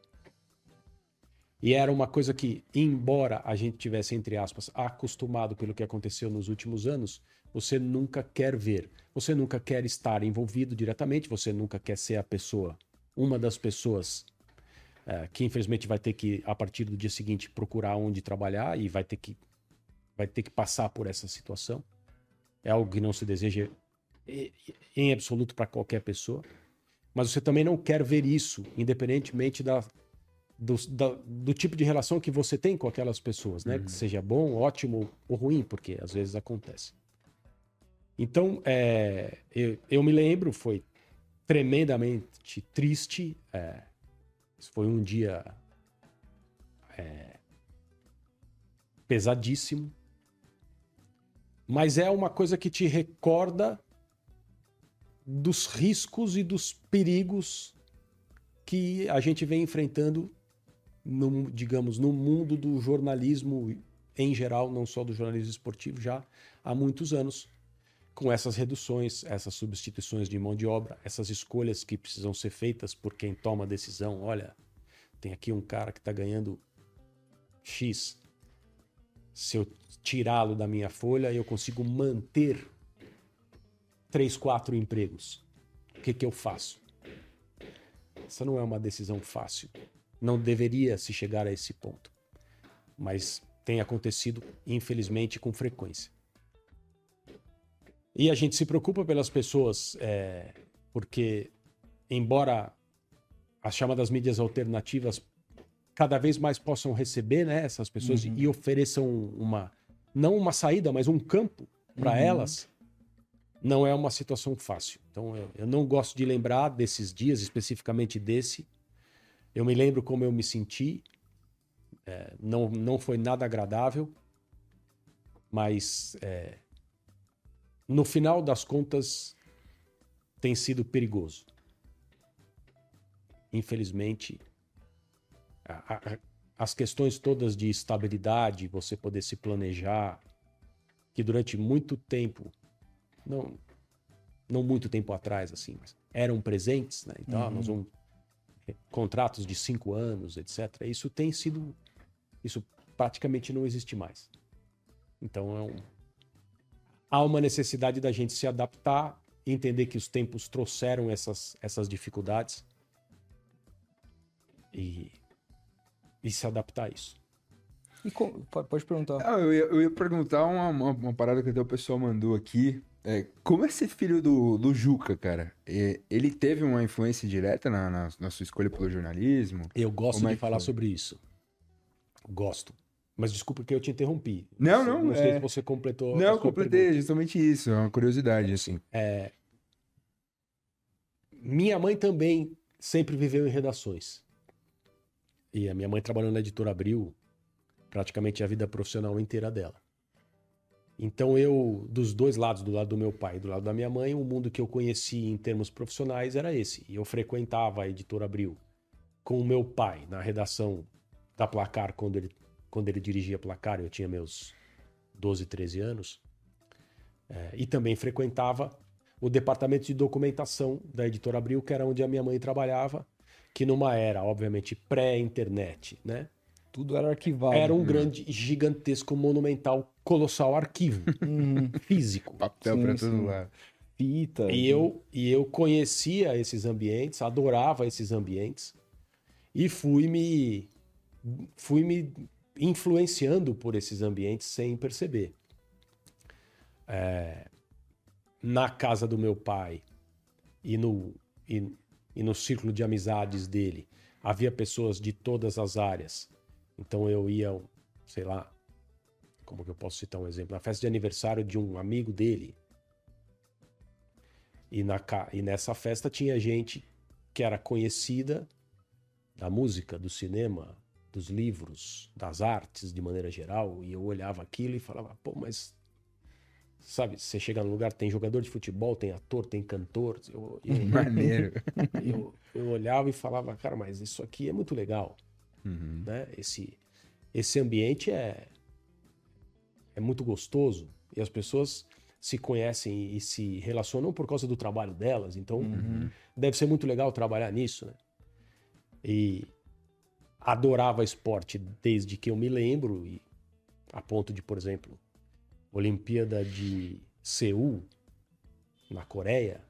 E era uma coisa que, embora a gente tivesse, entre aspas, acostumado pelo que aconteceu nos últimos anos, você nunca quer ver. Você nunca quer estar envolvido diretamente, você nunca quer ser a pessoa, uma das pessoas é, que infelizmente vai ter que, a partir do dia seguinte, procurar onde trabalhar e vai ter que, vai ter que passar por essa situação é algo que não se deseja em absoluto para qualquer pessoa. Mas você também não quer ver isso, independentemente da, do, da, do tipo de relação que você tem com aquelas pessoas, né? Uhum. Que seja bom, ótimo ou ruim, porque às vezes acontece. Então, é, eu, eu, me lembro, foi tremendamente triste. É, foi um dia é, pesadíssimo mas é uma coisa que te recorda dos riscos e dos perigos que a gente vem enfrentando, no, digamos, no mundo do jornalismo em geral, não só do jornalismo esportivo, já há muitos anos, com essas reduções, essas substituições de mão de obra, essas escolhas que precisam ser feitas por quem toma a decisão. Olha, tem aqui um cara que está ganhando X, se eu tirá-lo da minha folha, eu consigo manter três, quatro empregos. O que, que eu faço? Essa não é uma decisão fácil. Não deveria se chegar a esse ponto. Mas tem acontecido, infelizmente, com frequência. E a gente se preocupa pelas pessoas, é, porque, embora as chamadas mídias alternativas cada vez mais possam receber né, essas pessoas uhum. e ofereçam uma, não uma saída, mas um campo para uhum. elas, não é uma situação fácil. Então eu, eu, não gosto de lembrar desses dias, especificamente desse. Eu me lembro como eu me senti. É, não, não foi nada agradável, mas é, no final das contas tem sido perigoso. Infelizmente, a, a, as questões todas de estabilidade, você poder se planejar, que durante muito tempo, não, não muito tempo atrás, assim, mas eram presentes, né? Então, uhum. nós vamos contratos de cinco anos, etc. Isso tem sido, isso praticamente não existe mais. Então, é um, há uma necessidade da gente se adaptar, entender que os tempos trouxeram essas, essas dificuldades e, e se adaptar a isso. E com, pode perguntar. Ah, eu, ia, eu, ia, perguntar uma, uma, uma, parada que até o pessoal mandou aqui. É, como é ser filho do, do Juca, cara? É, ele teve uma influência direta na, na, na, sua escolha pelo jornalismo? Eu gosto como de é falar foi? sobre isso. Gosto. Mas desculpa que eu te interrompi. Não, não. Não sei é... se você completou. Não, eu completei, pergunta. justamente isso. É uma curiosidade, assim. É... Minha mãe também sempre viveu em redações. E a minha mãe trabalhou na editora Abril praticamente a vida profissional inteira dela. Então eu, dos dois lados, do lado do meu pai e do lado da minha mãe, o mundo que eu conheci em termos profissionais era esse. E eu frequentava a editora Abril com o meu pai na redação da Placar quando ele, quando ele dirigia Placar, eu tinha meus 12, 13 anos. É, e também frequentava o departamento de documentação da editora Abril, que era onde a minha mãe trabalhava, que numa era, obviamente, pré-internet, né? Tudo era arquivado. Era um né? grande, gigantesco, monumental, colossal arquivo uhum. físico. Papel para todo lado. Fita. E eu, e eu conhecia esses ambientes, adorava esses ambientes e fui me fui me influenciando por esses ambientes sem perceber. É, na casa do meu pai e no, e, e no círculo de amizades dele havia pessoas de todas as áreas então eu ia, sei lá, como que eu posso citar um exemplo? Na festa de aniversário de um amigo dele. E, na, e nessa festa tinha gente que era conhecida da música, do cinema, dos livros, das artes de maneira geral. E eu olhava aquilo e falava, pô, mas. Sabe, você chega no lugar, tem jogador de futebol, tem ator, tem cantor. Eu, eu, <laughs> Maneiro. Eu, eu olhava e falava, cara, mas isso aqui é muito legal. Uhum. Né? Esse, esse ambiente é, é muito gostoso e as pessoas se conhecem e se relacionam por causa do trabalho delas. Então, uhum. deve ser muito legal trabalhar nisso, né? E adorava esporte desde que eu me lembro, e a ponto de, por exemplo, Olimpíada de Seul, na Coreia,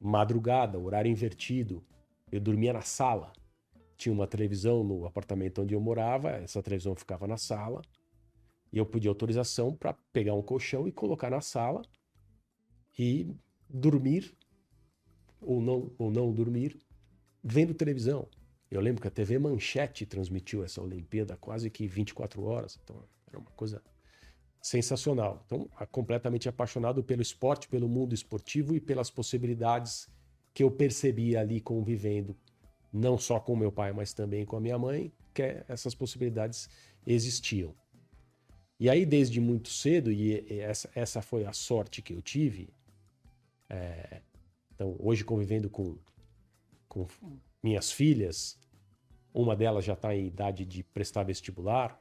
madrugada, horário invertido, eu dormia na sala tinha uma televisão no apartamento onde eu morava, essa televisão ficava na sala, e eu pedi autorização para pegar um colchão e colocar na sala e dormir ou não ou não dormir vendo televisão. Eu lembro que a TV Manchete transmitiu essa Olimpíada quase que 24 horas, então era uma coisa sensacional. Então, completamente apaixonado pelo esporte, pelo mundo esportivo e pelas possibilidades que eu percebia ali convivendo não só com meu pai, mas também com a minha mãe, que essas possibilidades existiam. E aí, desde muito cedo, e essa, essa foi a sorte que eu tive, é, então, hoje convivendo com, com minhas filhas, uma delas já está em idade de prestar vestibular,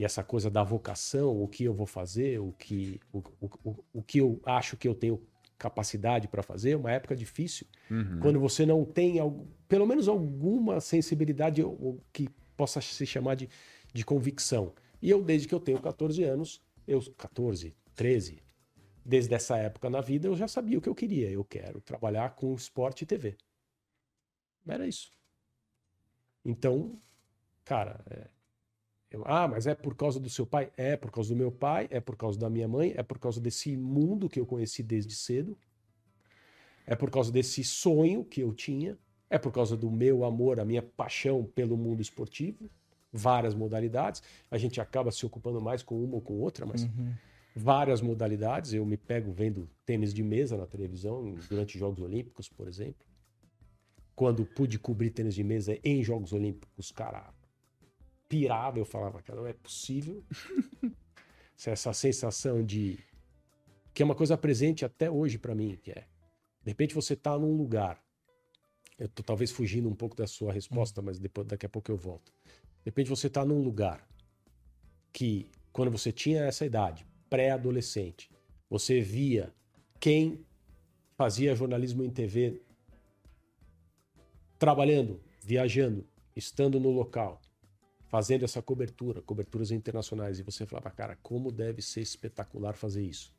e essa coisa da vocação, o que eu vou fazer, o que, o, o, o que eu acho que eu tenho capacidade para fazer, uma época difícil, uhum. quando você não tem pelo menos alguma sensibilidade que possa se chamar de, de convicção. E eu, desde que eu tenho 14 anos, eu 14, 13, desde essa época na vida, eu já sabia o que eu queria. Eu quero trabalhar com esporte e TV. Era isso. Então, cara, é, eu, ah, mas é por causa do seu pai? É por causa do meu pai, é por causa da minha mãe, é por causa desse mundo que eu conheci desde cedo, é por causa desse sonho que eu tinha, é por causa do meu amor, a minha paixão pelo mundo esportivo, várias modalidades. A gente acaba se ocupando mais com uma ou com outra, mas uhum. várias modalidades. Eu me pego vendo tênis de mesa na televisão durante Jogos Olímpicos, por exemplo. Quando pude cobrir tênis de mesa em Jogos Olímpicos, cara, pirava, eu falava, cara, não é possível. <laughs> Essa sensação de. que é uma coisa presente até hoje para mim, que é. De repente você está num lugar. Eu tô talvez fugindo um pouco da sua resposta, mas depois, daqui a pouco eu volto. De repente você está num lugar que, quando você tinha essa idade, pré-adolescente, você via quem fazia jornalismo em TV trabalhando, viajando, estando no local, fazendo essa cobertura, coberturas internacionais, e você falava, cara, como deve ser espetacular fazer isso.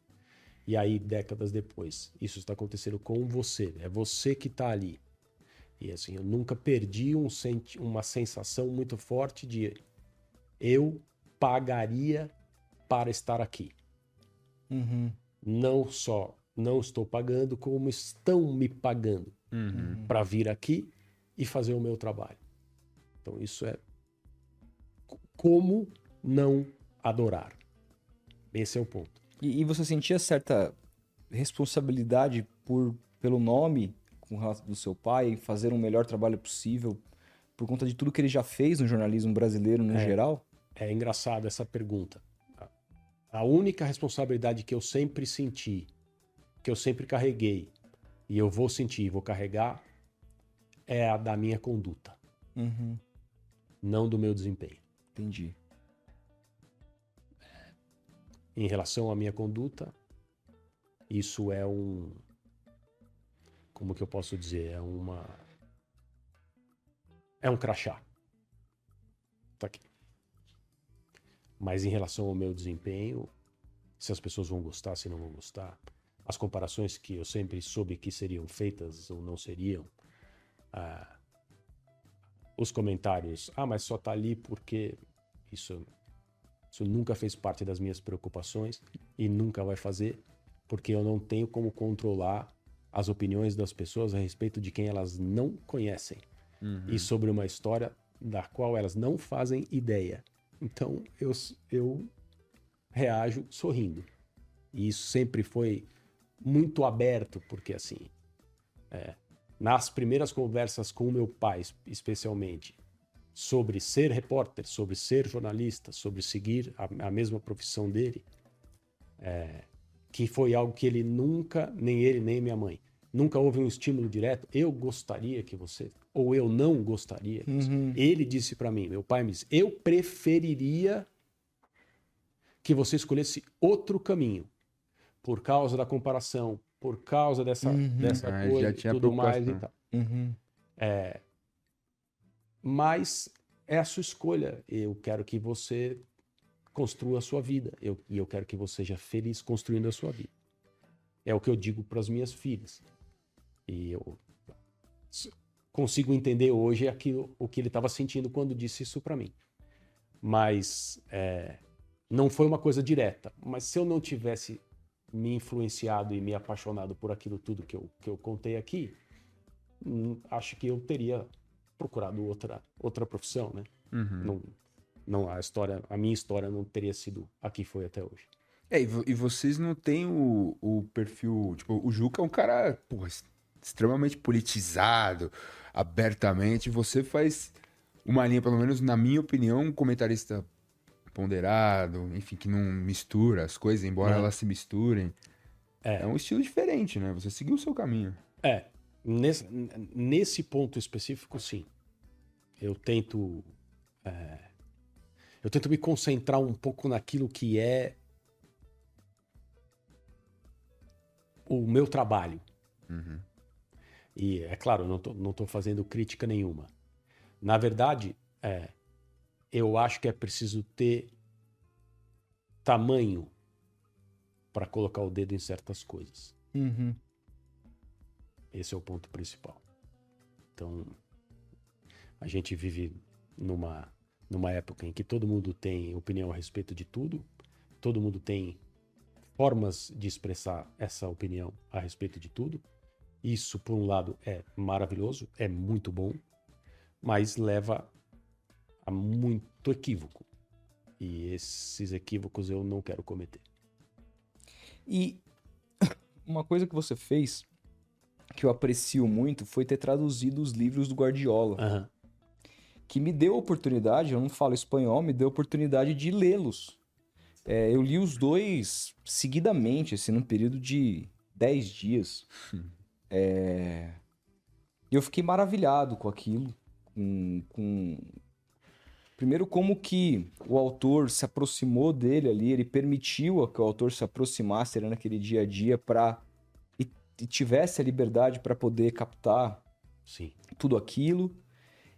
E aí, décadas depois, isso está acontecendo com você, é você que está ali. E assim, eu nunca perdi um senti uma sensação muito forte de eu pagaria para estar aqui. Uhum. Não só não estou pagando, como estão me pagando Uhum. para vir aqui e fazer o meu trabalho. Então, isso é como não adorar. Esse é o ponto. E, e você sentia certa responsabilidade por, pelo nome com relação do seu pai, em fazer um melhor trabalho possível, por conta de tudo que ele já fez no jornalismo brasileiro no É. geral? É engraçado essa pergunta. A única responsabilidade que eu sempre senti, que eu sempre carreguei, e eu vou sentir e vou carregar, é a da minha conduta, Uhum. não do meu desempenho. Entendi. Em relação à minha conduta, isso é um. Como que eu posso dizer? É uma. É um crachá. Tá aqui. Mas em relação ao meu desempenho, se as pessoas vão gostar, se não vão gostar, as comparações que eu sempre soube que seriam feitas ou não seriam, ah, os comentários, ah, mas só tá ali porque isso isso nunca fez parte das minhas preocupações e nunca vai fazer, porque eu não tenho como controlar as opiniões das pessoas a respeito de quem elas não conhecem e sobre uma história da qual elas não fazem ideia. Então eu, eu reajo sorrindo. E isso sempre foi muito aberto, porque assim, é, nas primeiras conversas com meu pai, especialmente, sobre ser repórter, sobre ser jornalista, sobre seguir a, a mesma profissão dele, é, que foi algo que ele nunca, nem ele nem minha mãe, nunca houve um estímulo direto. Eu gostaria que você, ou eu não gostaria. Uhum. Ele disse para mim, meu pai me disse, eu preferiria que você escolhesse outro caminho, por causa da comparação, por causa dessa, Uhum. dessa Ah, coisa já e tinha tudo mais e tal. Uhum. mas é a sua escolha. Eu quero que você construa a sua vida. Eu, e eu quero que você seja feliz construindo a sua vida. É o que eu digo para as minhas filhas. E eu consigo entender hoje aquilo, o que ele estava sentindo quando disse isso para mim. Mas é, não foi uma coisa direta. Mas se eu não tivesse me influenciado e me apaixonado por aquilo tudo que eu, que eu contei aqui, hum, acho que eu teria procurado outra, outra profissão, né? Uhum. Não, não a história, a minha história não teria sido a que foi até hoje. É, e, e vocês não têm o, o perfil. Tipo, o Juca é um cara, porra, extremamente politizado, abertamente. Você faz uma linha, pelo menos na minha opinião, um comentarista ponderado, enfim, que não mistura as coisas, embora Não. elas se misturem. É. É um estilo diferente, né? Você seguiu o seu caminho. É, nesse, nesse ponto específico, sim. Eu tento. é, eu tento me concentrar um pouco naquilo que é o meu trabalho. E é claro, não tô, não tô fazendo crítica nenhuma. Na verdade, é, eu acho que é preciso ter tamanho para colocar o dedo em certas coisas. Uhum. Esse é o ponto principal. Então, a gente vive numa, numa época em que todo mundo tem opinião a respeito de tudo, todo mundo tem formas de expressar essa opinião a respeito de tudo. Isso, por um lado, é maravilhoso, é muito bom, mas leva a muito equívoco. E esses equívocos eu não quero cometer. E <coughs> uma coisa que você fez que eu aprecio muito foi ter traduzido os livros do Guardiola, Aham. que me deu a oportunidade, eu não falo espanhol, me deu a oportunidade de lê-los. É, eu li os dois seguidamente, assim, num período de 10 dias. <laughs> É... Eu fiquei maravilhado com aquilo, com, com... Primeiro, como que o autor se aproximou dele ali, ele permitiu que o autor se aproximasse ali naquele dia a dia para e, e tivesse a liberdade para poder captar Sim. tudo aquilo.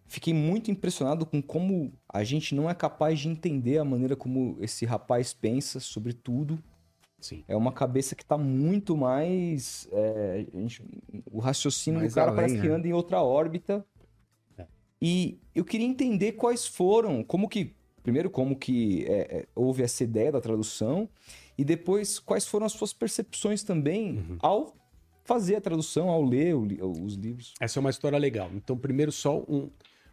Fiquei muito impressionado com como a gente não é capaz de entender a maneira como esse rapaz pensa sobre tudo. Sim. É uma cabeça que está muito mais. é, gente- o raciocínio Mais do cara além, parece que né? anda em outra órbita. É. E eu queria entender quais foram, como que. Primeiro, como que é, é, houve essa ideia da tradução, e depois, quais foram as suas percepções também Uhum. ao fazer a tradução, ao ler o os livros. Essa é uma história legal. Então, primeiro, só um,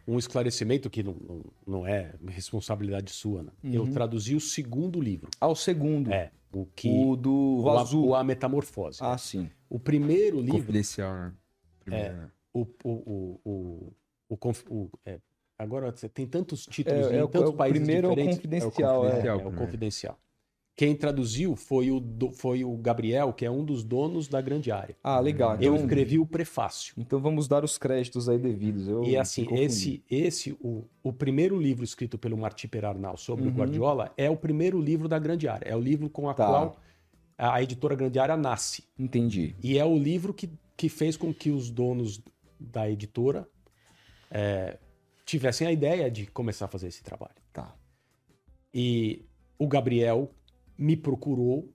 um esclarecimento que não, não, não é responsabilidade sua. Né? Eu Uhum. traduzi o segundo livro. Ao segundo, É, o que. o do o, a, Azul. o A Metamorfose. Ah, sim. O primeiro livro. Confidencial, né? Primeiro, né? O, o, o, o, o conf- o- é, agora você tem tantos títulos É, em é o- tantos é o países primeiro é o diferentes. confidencial, é, é. o Confidencial, é o primeiro. confidencial. Quem traduziu foi o, do- foi o Gabriel, que é um dos donos da grande área. Ah, legal. Eu Então, escrevi o prefácio. então vamos dar os créditos aí devidos. Eu E assim, esse, esse o, o primeiro livro escrito pelo Martí Perarnal sobre Uhum. o Guardiola é o primeiro livro da Grande Área. É o livro com a Tá. qual a, a editora Grande Área nasce. Entendi. E é o livro que, que fez com que os donos da editora é, tivessem a ideia de começar a fazer esse trabalho. Tá. E o Gabriel me procurou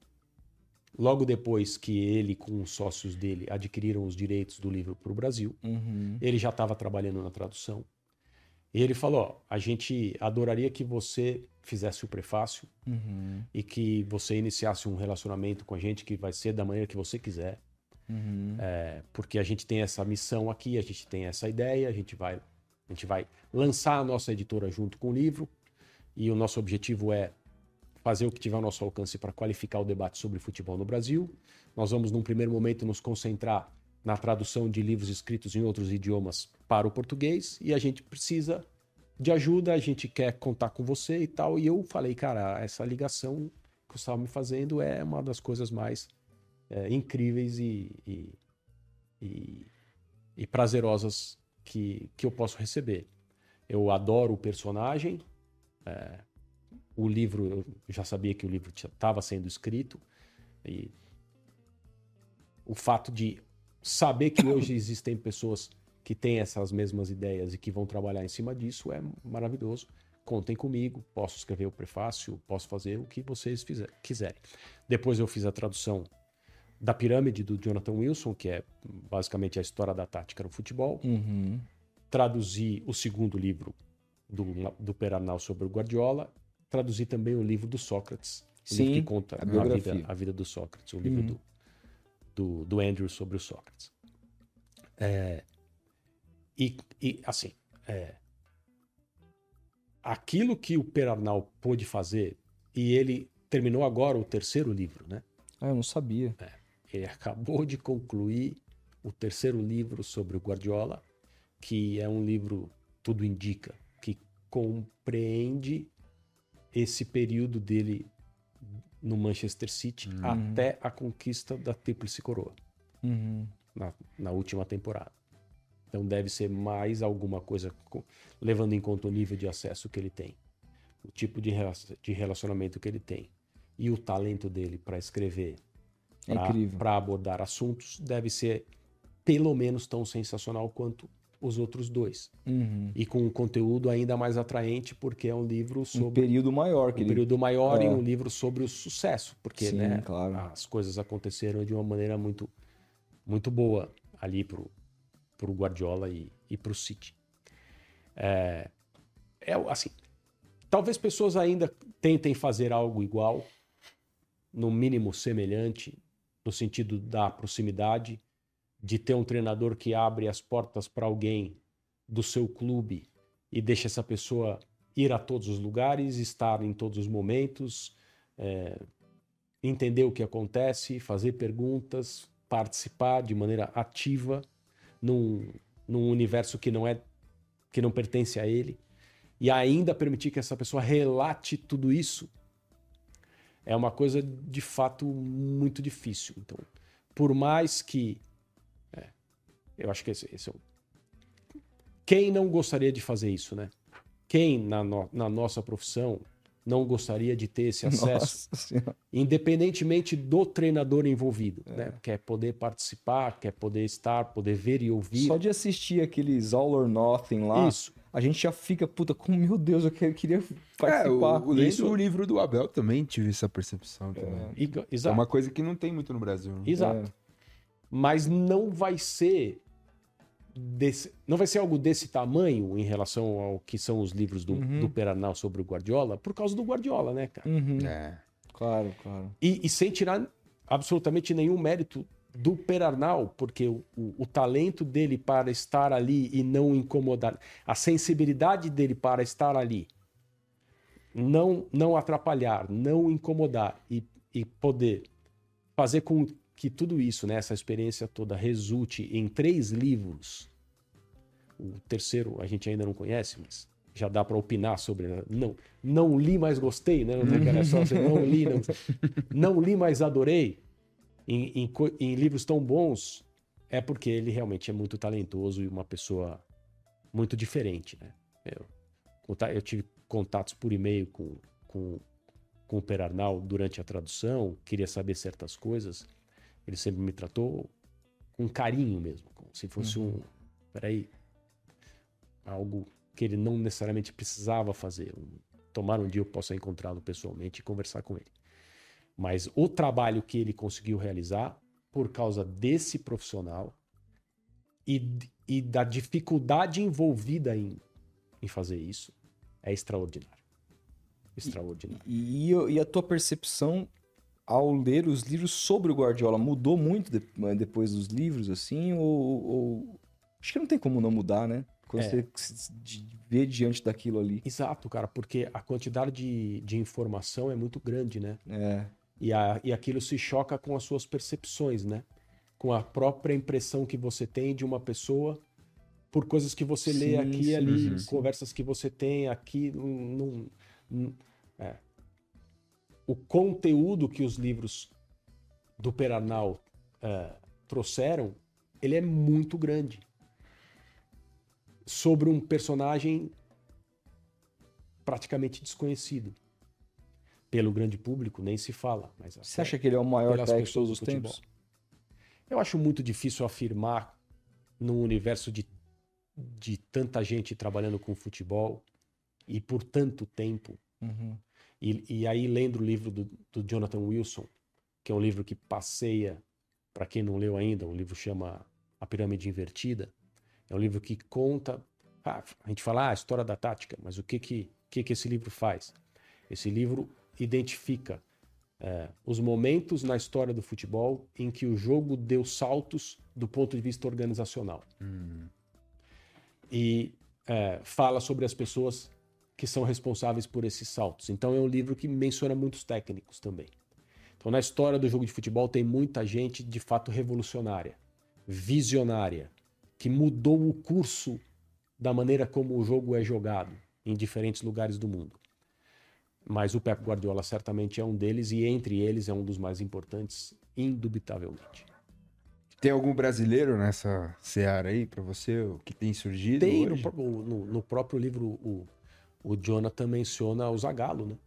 logo depois que ele, com os sócios dele, adquiriram os direitos do livro para o Brasil. Uhum. Ele já estava trabalhando na tradução. E ele falou: ó, a gente adoraria que você fizesse o prefácio Uhum. e que você iniciasse um relacionamento com a gente que vai ser da maneira que você quiser. Uhum. É, porque a gente tem essa missão aqui, a gente tem essa ideia, a gente vai, a gente vai lançar a nossa editora junto com o livro e o nosso objetivo é fazer o que tiver ao nosso alcance para qualificar o debate sobre futebol no Brasil. Nós vamos, num primeiro momento, nos concentrar na tradução de livros escritos em outros idiomas para o português e a gente precisa de ajuda, a gente quer contar com você e tal. E eu falei, cara, essa ligação que você estava me fazendo é uma das coisas mais é, incríveis e, e, e- e prazerosas que, que eu posso receber. Eu adoro o personagem. é, o livro, eu já sabia que o livro estava sendo escrito. E o fato de saber que hoje <coughs> existem pessoas que têm essas mesmas ideias e que vão trabalhar em cima disso é maravilhoso. Contem comigo, posso escrever o prefácio, posso fazer o que vocês fizer- quiserem. Depois eu fiz a tradução da Pirâmide do Jonathan Wilson, que é basicamente a história da tática no futebol. Uhum. Traduzi o segundo livro do, do Perarnal sobre o Guardiola. Traduzi também o livro do Sócrates, o Sim, livro que conta a a, vida, a vida do Sócrates, o livro Uhum. do, do, do Andrew sobre o Sócrates. É, e, e, assim, é, aquilo que o Perarnal pôde fazer, e ele terminou agora o terceiro livro, né? Ah, eu não sabia. Ele acabou de concluir o terceiro livro sobre o Guardiola, que é um livro, tudo indica, que compreende esse período dele no Manchester City até a conquista da Tríplice Coroa, Uhum. na, na última temporada. Então deve ser mais alguma coisa, co- levando em conta o nível de acesso que ele tem, o tipo de de relacionamento que ele tem e o talento dele para escrever É para abordar assuntos deve ser pelo menos tão sensacional quanto os outros dois. Uhum. E com um conteúdo ainda mais atraente, porque é um livro Um sobre período maior que um período maior e É. um livro sobre o sucesso, porque Sim, né, claro. as coisas aconteceram de uma maneira muito, muito boa ali pro, pro Guardiola e, e pro City. É, é assim, talvez pessoas ainda tentem fazer algo igual, no mínimo semelhante, no sentido da proximidade, de ter um treinador que abre as portas para alguém do seu clube e deixa essa pessoa ir a todos os lugares, estar em todos os momentos, é, entender o que acontece, fazer perguntas, participar de maneira ativa num, num universo que não é que não pertence a ele. E ainda permitir que essa pessoa relate tudo isso é uma coisa de fato muito difícil. Então, por mais que é, Eu acho que esse, esse é o... Quem não gostaria de fazer isso, né? Quem na, no, na nossa profissão não gostaria de ter esse acesso, independentemente do treinador envolvido, é. né? Quer poder participar, quer poder estar, poder ver e ouvir. Só de assistir aqueles All or Nothing lá, Isso. A gente já fica, puta, com meu Deus, eu queria participar. É, o, o, Isso... o livro do Abel também tive essa percepção. É. Exato. É uma coisa que não tem muito no Brasil. Né? Exato. É. Mas não vai ser Desse, não vai ser algo desse tamanho em relação ao que são os livros do, uhum. do Peranal sobre o Guardiola, por causa do Guardiola, né, cara? Uhum. É. Claro, claro. E, e, sem tirar absolutamente nenhum mérito do Perarnal, porque o, o, o, talento dele para estar ali e não incomodar, a sensibilidade dele para estar ali, não, não atrapalhar, não incomodar e, e poder fazer com que tudo isso, né, essa experiência toda, resulte em três livros. O terceiro a gente ainda não conhece, mas já dá para opinar sobre. Né? Não, não li, mas gostei, né? Não tem aquela só assim, <laughs> não li, não, não li, mas adorei. Em, em, em, livros tão bons, é porque ele realmente é muito talentoso e uma pessoa muito diferente, né? Eu, eu tive contatos por e-mail com, com, com o Perarnal durante a tradução, queria saber certas coisas. Ele sempre me tratou com carinho mesmo, como se fosse uhum. um. Peraí. Algo que ele não necessariamente precisava fazer. Um, tomar um dia eu possa encontrá-lo pessoalmente e conversar com ele. Mas o trabalho que ele conseguiu realizar por causa desse profissional e, e da dificuldade envolvida em, em fazer isso é extraordinário. Extraordinário. E, e, e a tua percepção ao ler os livros sobre o Guardiola, mudou muito de, eh, depois dos livros, assim? Ou, ou, Acho que não tem como não mudar, né? Quando é. você vê diante daquilo ali. Exato, cara, porque a quantidade de, de informação é muito grande, né? É. E, a, e aquilo se choca com as suas percepções, né? Com a própria impressão que você tem de uma pessoa por coisas que você sim, lê aqui e ali, uhum, conversas que você tem aqui. Num, num, é o conteúdo que os livros do Peranal é, trouxeram, ele é muito grande. Sobre um personagem praticamente desconhecido. Pelo grande público, nem se fala. Mas Você acha que ele é o maior técnico de todos os tempos? Eu acho muito difícil afirmar num universo de, de tanta gente trabalhando com futebol e por tanto tempo. Uhum. E, e aí, lendo o livro do, do, Jonathan Wilson, que é um livro que passeia, para quem não leu ainda, um livro chama A Pirâmide Invertida, é um livro que conta. Ah, a gente fala ah, a história da tática, mas o que, que, que, que esse livro faz? Esse livro identifica é, os momentos na história do futebol em que o jogo deu saltos do ponto de vista organizacional. Hum. E é, fala sobre as pessoas que são responsáveis por esses saltos. Então é um livro que menciona muitos técnicos também. Então na história do jogo de futebol tem muita gente de fato revolucionária, visionária, que mudou o curso da maneira como o jogo é jogado em diferentes lugares do mundo. Mas o Pep Guardiola certamente é um deles e entre eles é um dos mais importantes, indubitavelmente. Tem algum brasileiro nessa seara aí para você que tem surgido? Tem no, no, no, próprio livro o o Jonathan menciona o Zagallo, né?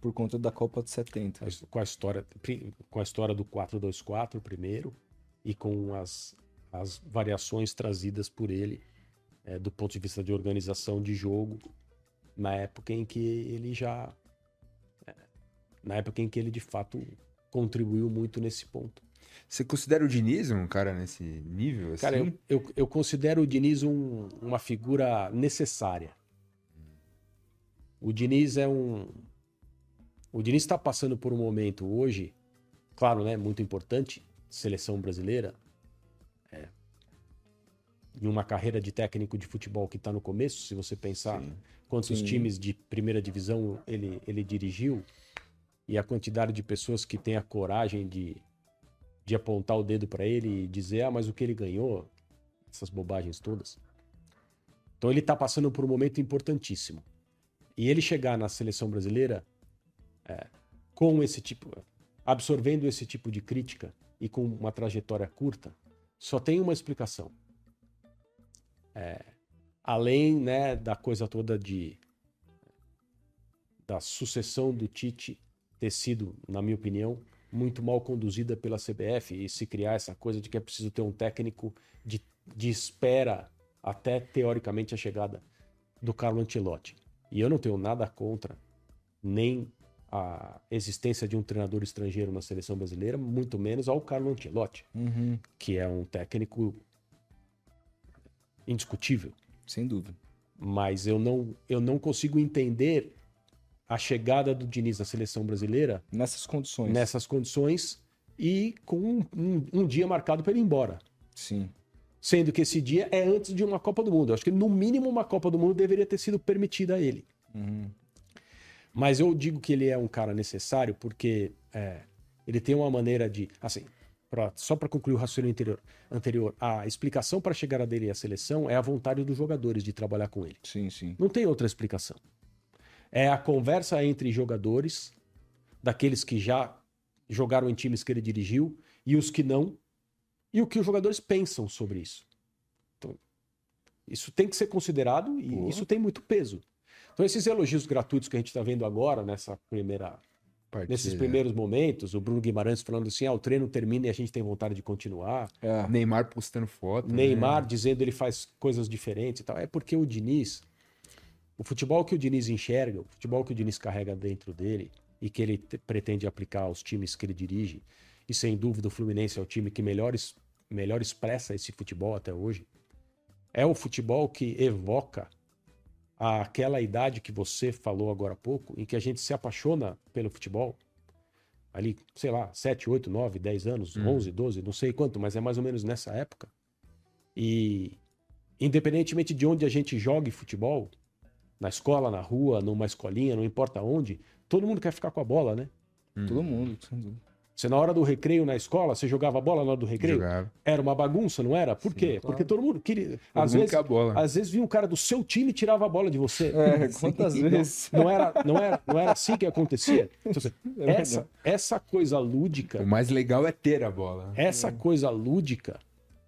Por conta da Copa de 70. Com a história, com a história do 4-2-4 primeiro e com as, as variações trazidas por ele é, do ponto de vista de organização de jogo na época em que ele já é, na época em que ele de fato contribuiu muito nesse ponto. Você considera o Diniz um cara nesse nível? Assim? Cara, eu, eu, eu considero o Diniz um, uma figura necessária. O Diniz é um. O Diniz está passando por um momento hoje, claro, né, muito importante, seleção brasileira, em uma carreira de técnico de futebol que está no começo, se você pensar Sim. quantos Sim. times de primeira divisão ele, ele dirigiu e a quantidade de pessoas que têm a coragem de, de apontar o dedo para ele e dizer, ah, mas o que ele ganhou, essas bobagens todas. Então ele está passando por um momento importantíssimo. E ele chegar na seleção brasileira é, com esse tipo, absorvendo esse tipo de crítica e com uma trajetória curta, só tem uma explicação. É, além né, da coisa toda de da sucessão do Tite ter sido, na minha opinião, muito mal conduzida pela CBF e se criar essa coisa de que é preciso ter um técnico de, de espera até teoricamente a chegada do Carlo Ancelotti. E eu não tenho nada contra nem a existência de um treinador estrangeiro na seleção brasileira, muito menos ao Carlo Ancelotti, uhum. que é um técnico indiscutível. Sem dúvida. Mas eu não, eu não consigo entender a chegada do Diniz na seleção brasileira nessas condições. Nessas condições e com um, um, um dia marcado para ele ir embora. Sim. Sendo que esse dia é antes de uma Copa do Mundo. Eu acho que no mínimo uma Copa do Mundo deveria ter sido permitida a ele. Uhum. Mas eu digo que ele é um cara necessário porque é, ele tem uma maneira de. Assim, pra, só para concluir o raciocínio anterior, anterior, a explicação para a chegada dele à seleção é a vontade dos jogadores de trabalhar com ele. Sim, sim. Não tem outra explicação. É a conversa entre jogadores, daqueles que já jogaram em times que ele dirigiu e os que não, e o que os jogadores pensam sobre isso. Então, isso tem que ser considerado e isso tem muito peso. Então, esses elogios gratuitos que a gente está vendo agora, nessa primeira. Nesses primeiros momentos, o Bruno Guimarães falando assim: ah, o treino termina e a gente tem vontade de continuar. É. Neymar postando foto. Neymar né? dizendo ele faz coisas diferentes e tal. É porque o Diniz, o futebol que o Diniz enxerga, o futebol que o Diniz carrega dentro dele e que ele pretende aplicar aos times que ele dirige, e sem dúvida o Fluminense é o time que melhor, melhor expressa esse futebol até hoje, é o futebol que evoca aquela idade que você falou agora há pouco, em que a gente se apaixona pelo futebol, ali, sei lá, 7, 8, 9, 10 anos, hum. 11, 12, não sei quanto, mas é mais ou menos nessa época. E independentemente de onde a gente jogue futebol, na escola, na rua, numa escolinha, não importa onde, todo mundo quer ficar com a bola, né? Hum. Todo mundo, sem dúvida. Você, na hora do recreio na escola, você jogava bola na hora do recreio? Jogava. Era uma bagunça, não era? Por Sim, quê? Claro. Porque todo mundo queria. Às, vezes, às vezes vinha um cara do seu time e tirava a bola de você. É, quantas vezes? Não, não, era, não, era, não era assim que acontecia. Então, <laughs> é essa, essa coisa lúdica. O mais legal é ter a bola. Essa é. coisa lúdica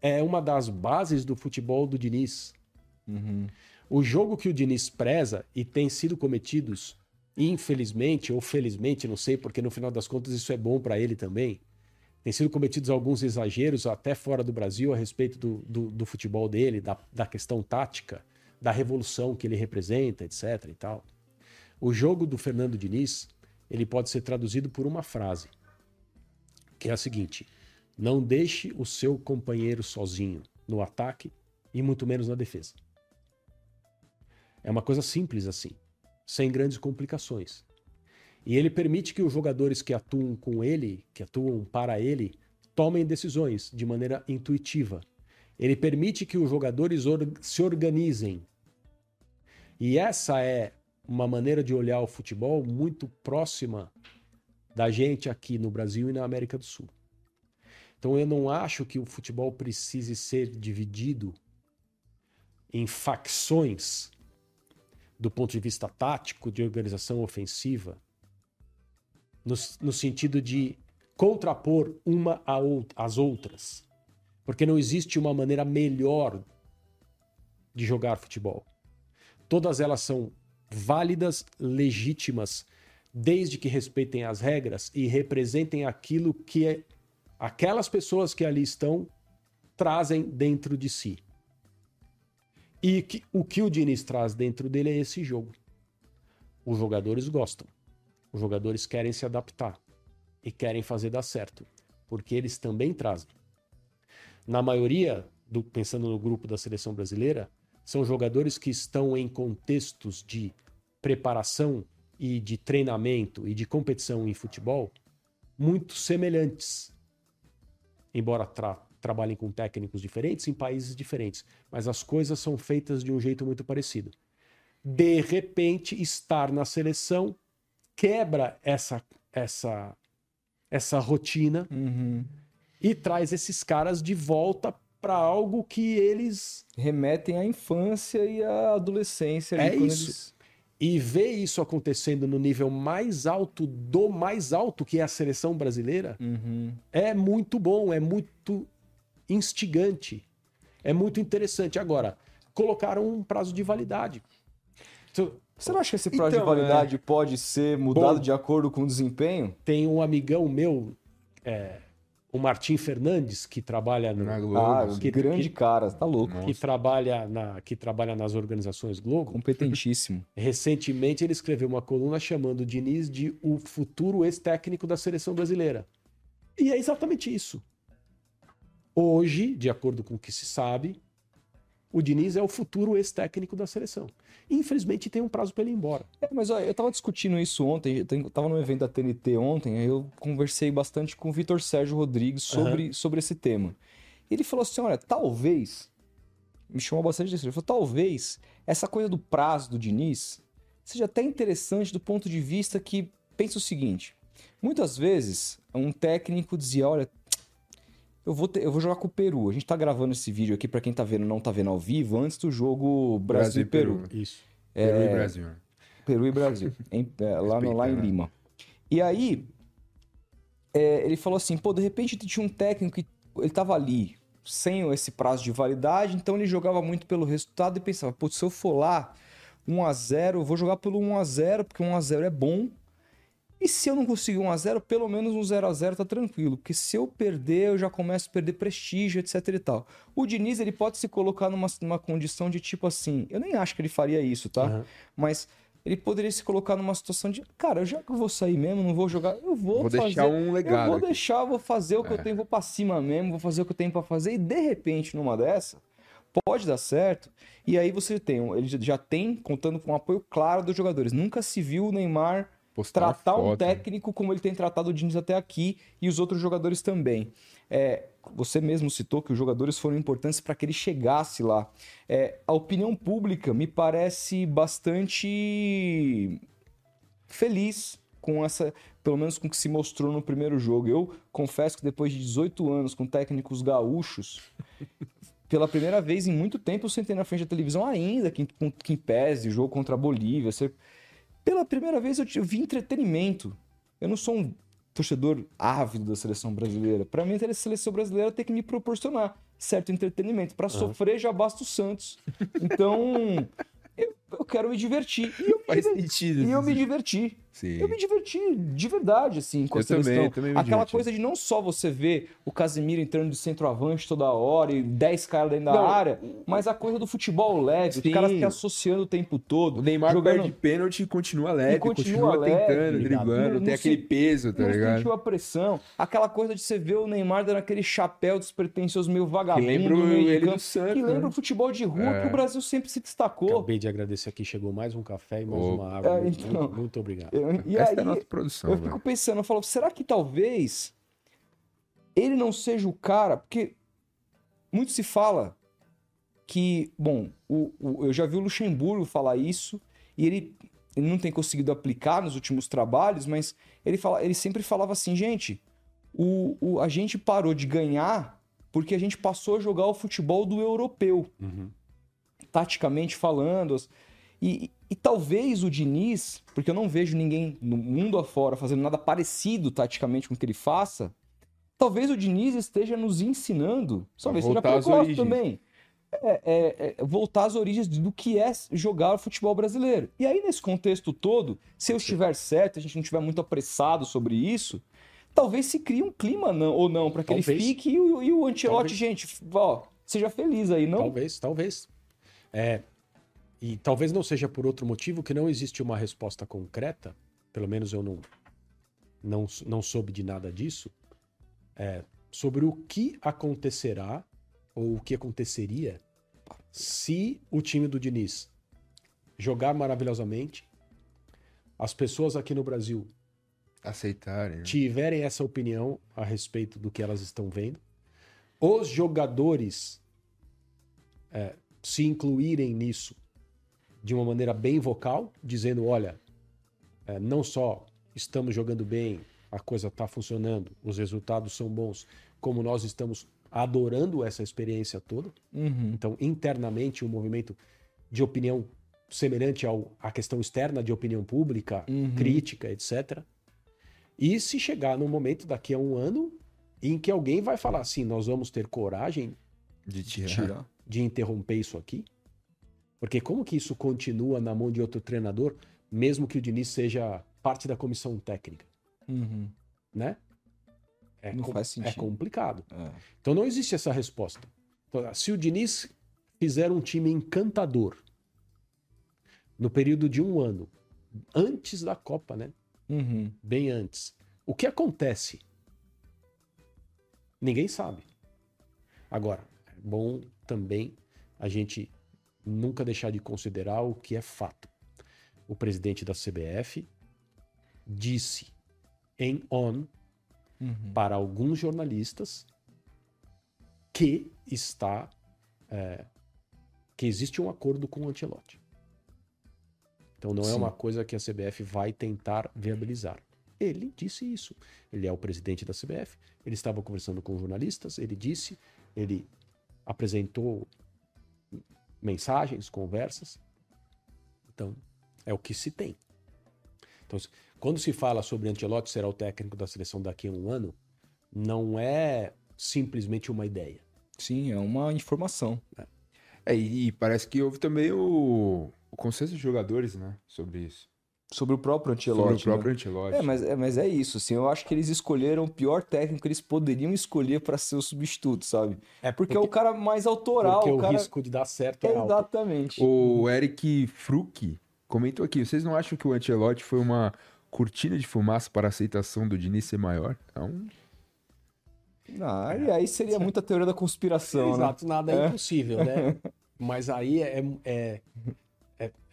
é uma das bases do futebol do Diniz. Uhum. O jogo que o Diniz preza e tem sido cometidos, infelizmente ou felizmente, não sei, porque no final das contas isso é bom para ele também. Tem sido cometidos alguns exageros até fora do Brasil a respeito do, do, do futebol dele, da, da questão tática, da revolução que ele representa, etc. e tal. O jogo do Fernando Diniz ele pode ser traduzido por uma frase, que é a seguinte: não deixe o seu companheiro sozinho no ataque e muito menos na defesa. É uma coisa simples assim, sem grandes complicações. E ele permite que os jogadores que atuam com ele, que atuam para ele, tomem decisões de maneira intuitiva. Ele permite que os jogadores or se organizem. E essa é uma maneira de olhar o futebol muito próxima da gente aqui no Brasil e na América do Sul. Então eu não acho que o futebol precise ser dividido em facções do ponto de vista tático, de organização ofensiva, no, no sentido de contrapor uma às outras. Porque não existe uma maneira melhor de jogar futebol. Todas elas são válidas, legítimas, desde que respeitem as regras e representem aquilo que é, aquelas pessoas que ali estão trazem dentro de si. E que, o que o Diniz traz dentro dele é esse jogo. Os jogadores gostam. Os jogadores querem se adaptar e querem fazer dar certo, porque eles também trazem. Na maioria, do, pensando no grupo da seleção brasileira, são jogadores que estão em contextos de preparação e de treinamento e de competição em futebol muito semelhantes. Embora tra trabalhem com técnicos diferentes em países diferentes, mas as coisas são feitas de um jeito muito parecido. De repente, estar na seleção quebra essa essa essa rotina uhum. e traz esses caras de volta para algo que eles remetem à infância e à adolescência. É isso. Eles... E ver isso acontecendo no nível mais alto do mais alto, que é a seleção brasileira, uhum. é muito bom, é muito instigante. É muito interessante. Agora, colocaram um prazo de validade. Então, você não acha que esse prazo então, de validade é... pode ser mudado Bom, de acordo com o desempenho? Tem um amigão meu, é, o Martim Fernandes, que trabalha no, na Globo. Ah, que, grande que, cara, tá louco. Que trabalha, na, que trabalha nas organizações Globo. Competentíssimo. <laughs> Recentemente ele escreveu uma coluna chamando o Diniz de o futuro ex-técnico da seleção brasileira. E é exatamente isso. Hoje, de acordo com o que se sabe, o Diniz é o futuro ex-técnico da seleção. Infelizmente tem um prazo para ele ir embora. É, mas ó, eu estava discutindo isso ontem, eu estava no evento da TNT ontem, aí eu conversei bastante com o Vitor Sérgio Rodrigues sobre, uhum. sobre esse tema. Ele falou assim: olha, talvez. Me chamou bastante atenção. Ele falou: talvez essa coisa do prazo do Diniz seja até interessante do ponto de vista que pensa o seguinte: muitas vezes um técnico dizia, olha, eu vou, ter, eu vou jogar com o Peru. A gente tá gravando esse vídeo aqui, para quem tá vendo não tá vendo ao vivo, antes do jogo Brasil, Brasil e Peru. Peru. Isso. É, Peru e Brasil. Peru e Brasil. em, é, lá, no, lá em Lima. E aí, é, ele falou assim, pô, de repente tinha um técnico que ele tava ali, sem esse prazo de validade, então ele jogava muito pelo resultado e pensava, pô, se eu for lá 1 a 0 eu vou jogar pelo 1 a 0 porque 1 a 0 é bom e se eu não conseguir 1 a 0 pelo menos um 0 a 0 tá tranquilo, porque se eu perder, eu já começo a perder prestígio, etc e tal. O Diniz, ele pode se colocar numa, numa condição de tipo assim, eu nem acho que ele faria isso, tá? Uhum. Mas ele poderia se colocar numa situação de, cara, já que eu vou sair mesmo, não vou jogar, eu vou, vou fazer, deixar um legado. Eu vou aqui. deixar, vou fazer o que é. eu tenho, vou para cima mesmo, vou fazer o que eu tenho para fazer e de repente numa dessa pode dar certo. E aí você tem, ele já tem contando com um apoio claro dos jogadores. Nunca se viu o Neymar Postar tratar foto. um técnico como ele tem tratado o Diniz até aqui e os outros jogadores também. É, você mesmo citou que os jogadores foram importantes para que ele chegasse lá. É, a opinião pública me parece bastante feliz com essa, pelo menos com o que se mostrou no primeiro jogo. Eu confesso que depois de 18 anos com técnicos gaúchos, <laughs> pela primeira vez em muito tempo eu sentei na frente da televisão ainda, que, que pese o jogo contra a Bolívia. Você pela primeira vez eu, vi entretenimento. Eu não sou um torcedor ávido da seleção brasileira. Para mim, a seleção brasileira tem que me proporcionar certo entretenimento. Para uhum. sofrer, já basta o Santos. Então, <laughs> eu, eu, quero me divertir. E eu Faz me, sentido. E eu me diverti. Sim. Eu me diverti de verdade, assim, com eu. Também, também Aquela diverti. coisa de não só você ver o Casemiro entrando de centroavante toda hora e 10 caras dentro da não. área, mas a coisa do futebol leve, Sim. os caras se associando o tempo todo. O Neymar jogando... perde pênalti e continua leve, e continua, continua leve, tentando, driblando, não, tem aquele peso, tá não ligado? sentiu a pressão. Aquela coisa de você ver o Neymar dando aquele chapéu despretensioso meio vagabundo. Que lembra ele campo, do Santos. Que lembra né? o futebol de rua é. que o Brasil sempre se destacou. Acabei de agradecer aqui, chegou mais um café e mais oh. uma água. É, então, muito, muito, obrigado. Eu, e Essa aí, é produção. Eu fico pensando, eu falo, será que talvez ele não seja o cara? Porque muito se fala que, bom, o, o, eu já vi o Luxemburgo falar isso e ele, ele não tem conseguido aplicar nos últimos trabalhos, mas ele, fala, ele sempre falava assim, gente, o, o, a gente parou de ganhar porque a gente passou a jogar o futebol do europeu. Uhum. Taticamente falando. E, e talvez o Diniz, porque eu não vejo ninguém no mundo afora fazendo nada parecido taticamente com o que ele faça, talvez o Diniz esteja nos ensinando, talvez seja precoce também, é, é, é, voltar às origens do que é jogar o futebol brasileiro. E aí, nesse contexto todo, se eu estiver certo, a gente não estiver muito apressado sobre isso, talvez se crie um clima não, ou não, para que talvez. ele fique e o, e o Ancelotti, gente, ó, seja feliz aí, não? Talvez, talvez. É, e talvez não seja por outro motivo que não existe uma resposta concreta, pelo menos eu não, não, não soube de nada disso, é, sobre o que acontecerá ou o que aconteceria se o time do Diniz jogar maravilhosamente, as pessoas aqui no Brasil aceitarem, né? tiverem essa opinião a respeito do que elas estão vendo, os jogadores é, se incluírem nisso de uma maneira bem vocal, dizendo: olha, é, não só estamos jogando bem, a coisa está funcionando, os resultados são bons, como nós estamos adorando essa experiência toda. Uhum. Então, internamente, um movimento de opinião semelhante ao, à questão externa de opinião pública, uhum. crítica, etc. E se chegar no momento daqui a um ano, em que alguém vai falar assim: nós vamos ter coragem De. Tirar. de interromper isso aqui? Porque como que isso continua na mão de outro treinador, mesmo que o Diniz seja parte da comissão técnica, Uhum. né? É, Não com- faz é sentido. complicado. É. Então não existe essa resposta. Então, se o Diniz fizer um time encantador no período de um ano, antes da Copa, né? Uhum. Bem antes, o que acontece? Ninguém sabe. Agora, é bom também a gente nunca deixar de considerar o que é fato. O presidente da CBF disse em on Uhum. para alguns jornalistas que está é, que existe um acordo com o Ancelotti. Então não é Sim. uma coisa que a CBF vai tentar viabilizar. Ele disse isso. Ele é o presidente da CBF. Ele estava conversando com jornalistas. Ele disse. Ele apresentou mensagens, conversas. Então é o que se tem. Então, quando se fala sobre Ancelotti será o técnico da seleção daqui a um ano, não é simplesmente uma ideia. Sim, é uma informação. É, e, e parece que houve também o, o consenso de jogadores, né? Sobre isso. Sobre o próprio Ancelotti. sobre o né? próprio Ancelotti. É mas, é, mas é isso, assim, eu acho que eles escolheram o pior técnico que eles poderiam escolher para ser o substituto, sabe? É Porque, é o cara mais autoral, porque o o cara... risco de dar certo é alto. Exatamente. O Eric Fruc comentou aqui: vocês não acham que o Ancelotti foi uma cortina de fumaça para a aceitação do Diniz ser maior? Então, Ah, e aí seria muita teoria da conspiração, né? Exato, nada é, impossível, né? <laughs> Mas aí é, é,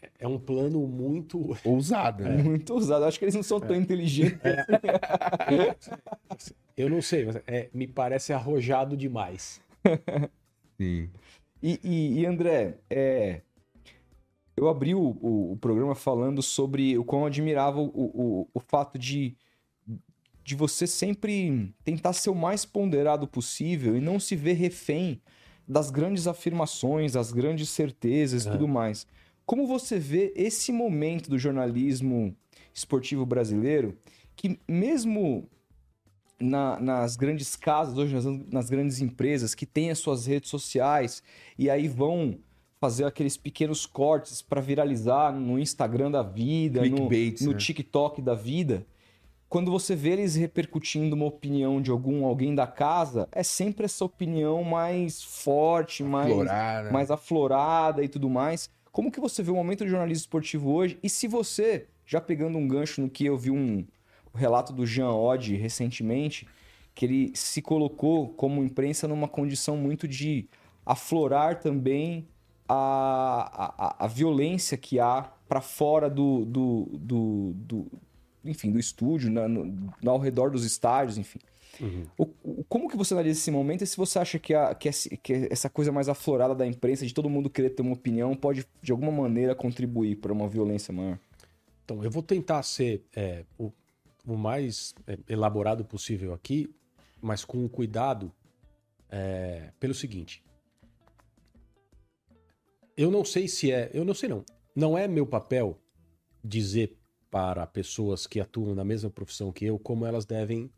é, é um plano muito. ousada, né? <laughs> Muito usado. Acho que eles não são tão inteligentes. <laughs> Eu não sei, mas é, me parece arrojado demais. Sim. E, e- e, André, é, eu abri o, o- o programa falando sobre o quão admirava o, o, o fato de, de você sempre tentar ser o mais ponderado possível e não se ver refém das grandes afirmações, das grandes certezas e É. tudo mais. Como você vê esse momento do jornalismo esportivo brasileiro, que mesmo na- nas grandes casas, hoje nas, nas grandes empresas que têm as suas redes sociais e aí vão fazer aqueles pequenos cortes para viralizar no Instagram da vida, no, no né? TikTok da vida. Quando você vê eles repercutindo uma opinião de algum alguém da casa, é sempre essa opinião mais forte, mais mais aflorada e tudo mais. Como que você vê o momento do jornalismo esportivo hoje? E se você, já pegando um gancho no que eu vi um relato do Jean Oddi recentemente, que ele se colocou como imprensa numa condição muito de aflorar também a, a, a violência que há para fora do, do, do, do- enfim, do estúdio, na, no- ao redor dos estádios, enfim. O- o- como que você analisa esse momento e se você acha que, a- que esse- que essa coisa mais aflorada da imprensa, de todo mundo querer ter uma opinião, pode de alguma maneira contribuir para uma violência maior? Então, eu vou tentar ser é, o, o mais é, elaborado possível aqui, mas com cuidado é, pelo seguinte. Eu não sei se é. Eu não sei, não. Não é meu papel dizer para pessoas que atuam na mesma profissão que eu como elas devem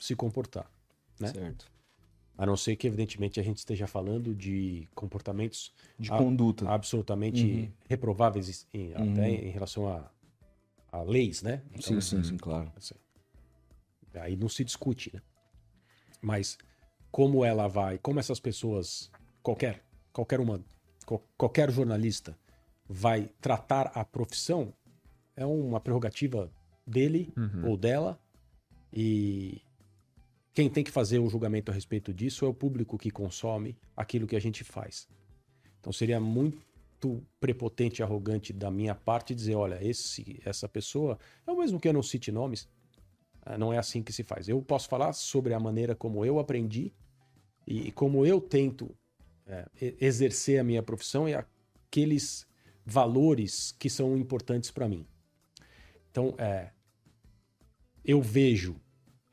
se comportar. Né? Certo. A não ser que, evidentemente, a gente esteja falando de comportamentos De Ah, conduta. absolutamente Uhum. reprováveis em, Uhum. até em relação a, a leis, né? sim, sim, sim, claro. assim, aí não se discute, né? Mas como ela vai, como essas pessoas, qualquer, qualquer uma, qual- qualquer jornalista vai tratar a profissão é uma prerrogativa dele ou dela e quem tem que fazer o julgamento a respeito disso é o público que consome aquilo que a gente faz. Então seria muito prepotente e arrogante da minha parte dizer, olha, esse, essa pessoa, é o mesmo que eu não cite nomes, ah, não é assim que se faz. Eu posso falar sobre a maneira como eu aprendi e, como eu tento é, exercer a minha profissão e aqueles valores que são importantes para mim. Então, é, eu vejo,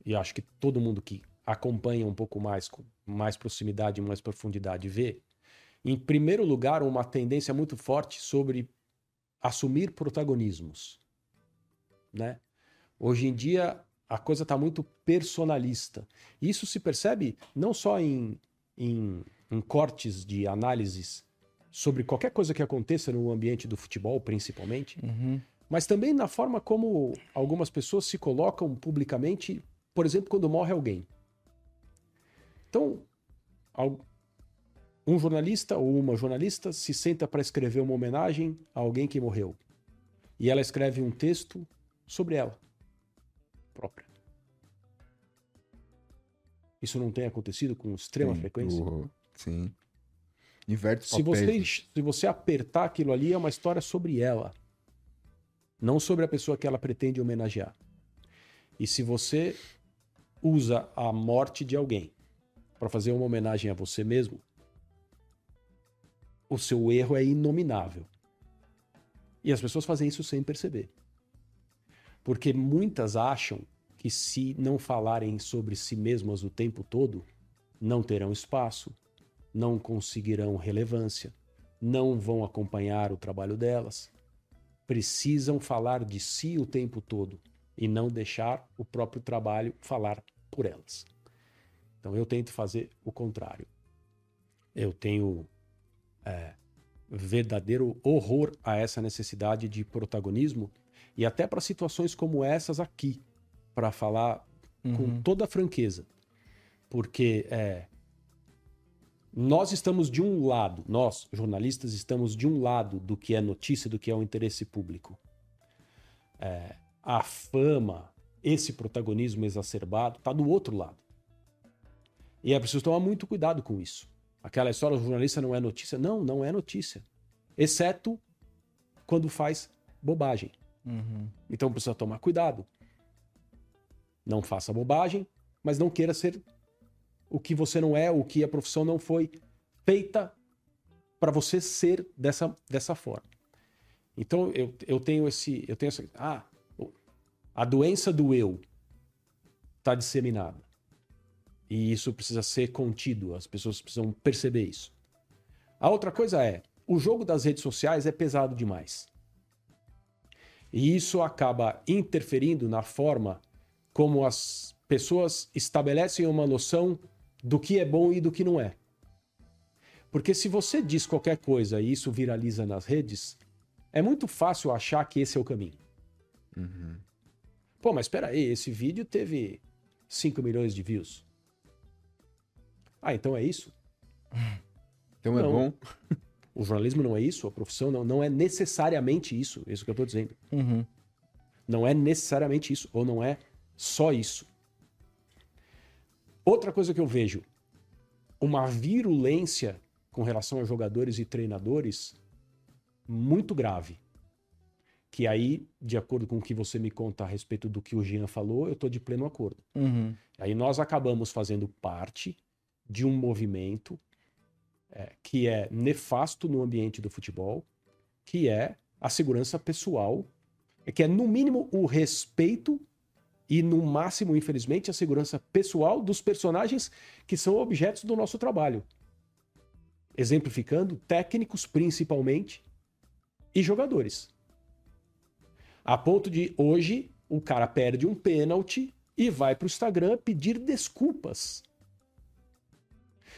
e acho que todo mundo que acompanha um pouco mais, com mais proximidade, mais profundidade, vê, em primeiro lugar, uma tendência muito forte sobre assumir protagonismos. Né? Hoje em dia, a coisa está muito personalista. Isso se percebe não só em, em, em cortes de análises sobre qualquer coisa que aconteça no ambiente do futebol, principalmente, Uhum. mas também na forma como algumas pessoas se colocam publicamente, por exemplo, quando morre alguém. Então, um jornalista ou uma jornalista se senta para escrever uma homenagem a alguém que morreu. E ela escreve um texto sobre ela própria. Isso não tem acontecido com extrema Sim, frequência? o- Sim. Inverte Se você, né? se você apertar aquilo ali, é uma história sobre ela. Não sobre a pessoa que ela pretende homenagear. E se você usa a morte de alguém para fazer uma homenagem a você mesmo, o seu erro é inominável. E as pessoas fazem isso sem perceber. Porque muitas acham que se não falarem sobre si mesmas o tempo todo, não terão espaço, não conseguirão relevância, não vão acompanhar o trabalho delas. Precisam falar de si o tempo todo e não deixar o próprio trabalho falar por elas. Então eu tento fazer o contrário. Eu tenho é, verdadeiro horror a essa necessidade de protagonismo e até para situações como essas aqui, para falar com Uhum. toda a franqueza. Porque é, nós estamos de um lado, nós, jornalistas, estamos de um lado do que é notícia, do que é o interesse público. É, a fama, esse protagonismo exacerbado, está do outro lado. E é preciso tomar muito cuidado com isso. Aquela história, o jornalista não é notícia. Não, não é notícia. Exceto quando faz bobagem. Uhum. Então precisa tomar cuidado. Não faça bobagem, mas não queira ser o que você não é, o que a profissão não foi feita para você ser dessa, dessa forma. Então eu, eu tenho esse. Eu tenho essa. Ah, a doença do eu está disseminada. E isso precisa ser contido, as pessoas precisam perceber isso. A outra coisa é: o jogo das redes sociais é pesado demais. E isso acaba interferindo na forma como as pessoas estabelecem uma noção do que é bom e do que não é. Porque se você diz qualquer coisa e isso viraliza nas redes, é muito fácil achar que esse é o caminho. Pô, mas espera aí, esse vídeo teve 5 milhões de views. Ah, então é isso? <laughs> Então é Não. bom. O jornalismo não é isso, a profissão não, não é necessariamente isso, é isso que eu estou dizendo. Uhum. Não é necessariamente isso, ou não é só isso. Outra coisa que eu vejo, uma virulência com relação a jogadores e treinadores muito grave. Que aí, de acordo com o que você me conta a respeito do que o Jean falou, eu estou de pleno acordo. Uhum. Aí nós acabamos fazendo parte de um movimento é, que é nefasto no ambiente do futebol, que é a segurança pessoal, que é no mínimo o respeito e no máximo, infelizmente, a segurança pessoal dos personagens que são objetos do nosso trabalho. Exemplificando, técnicos principalmente e jogadores. A ponto de hoje o cara perde um pênalti e vai para o Instagram pedir desculpas.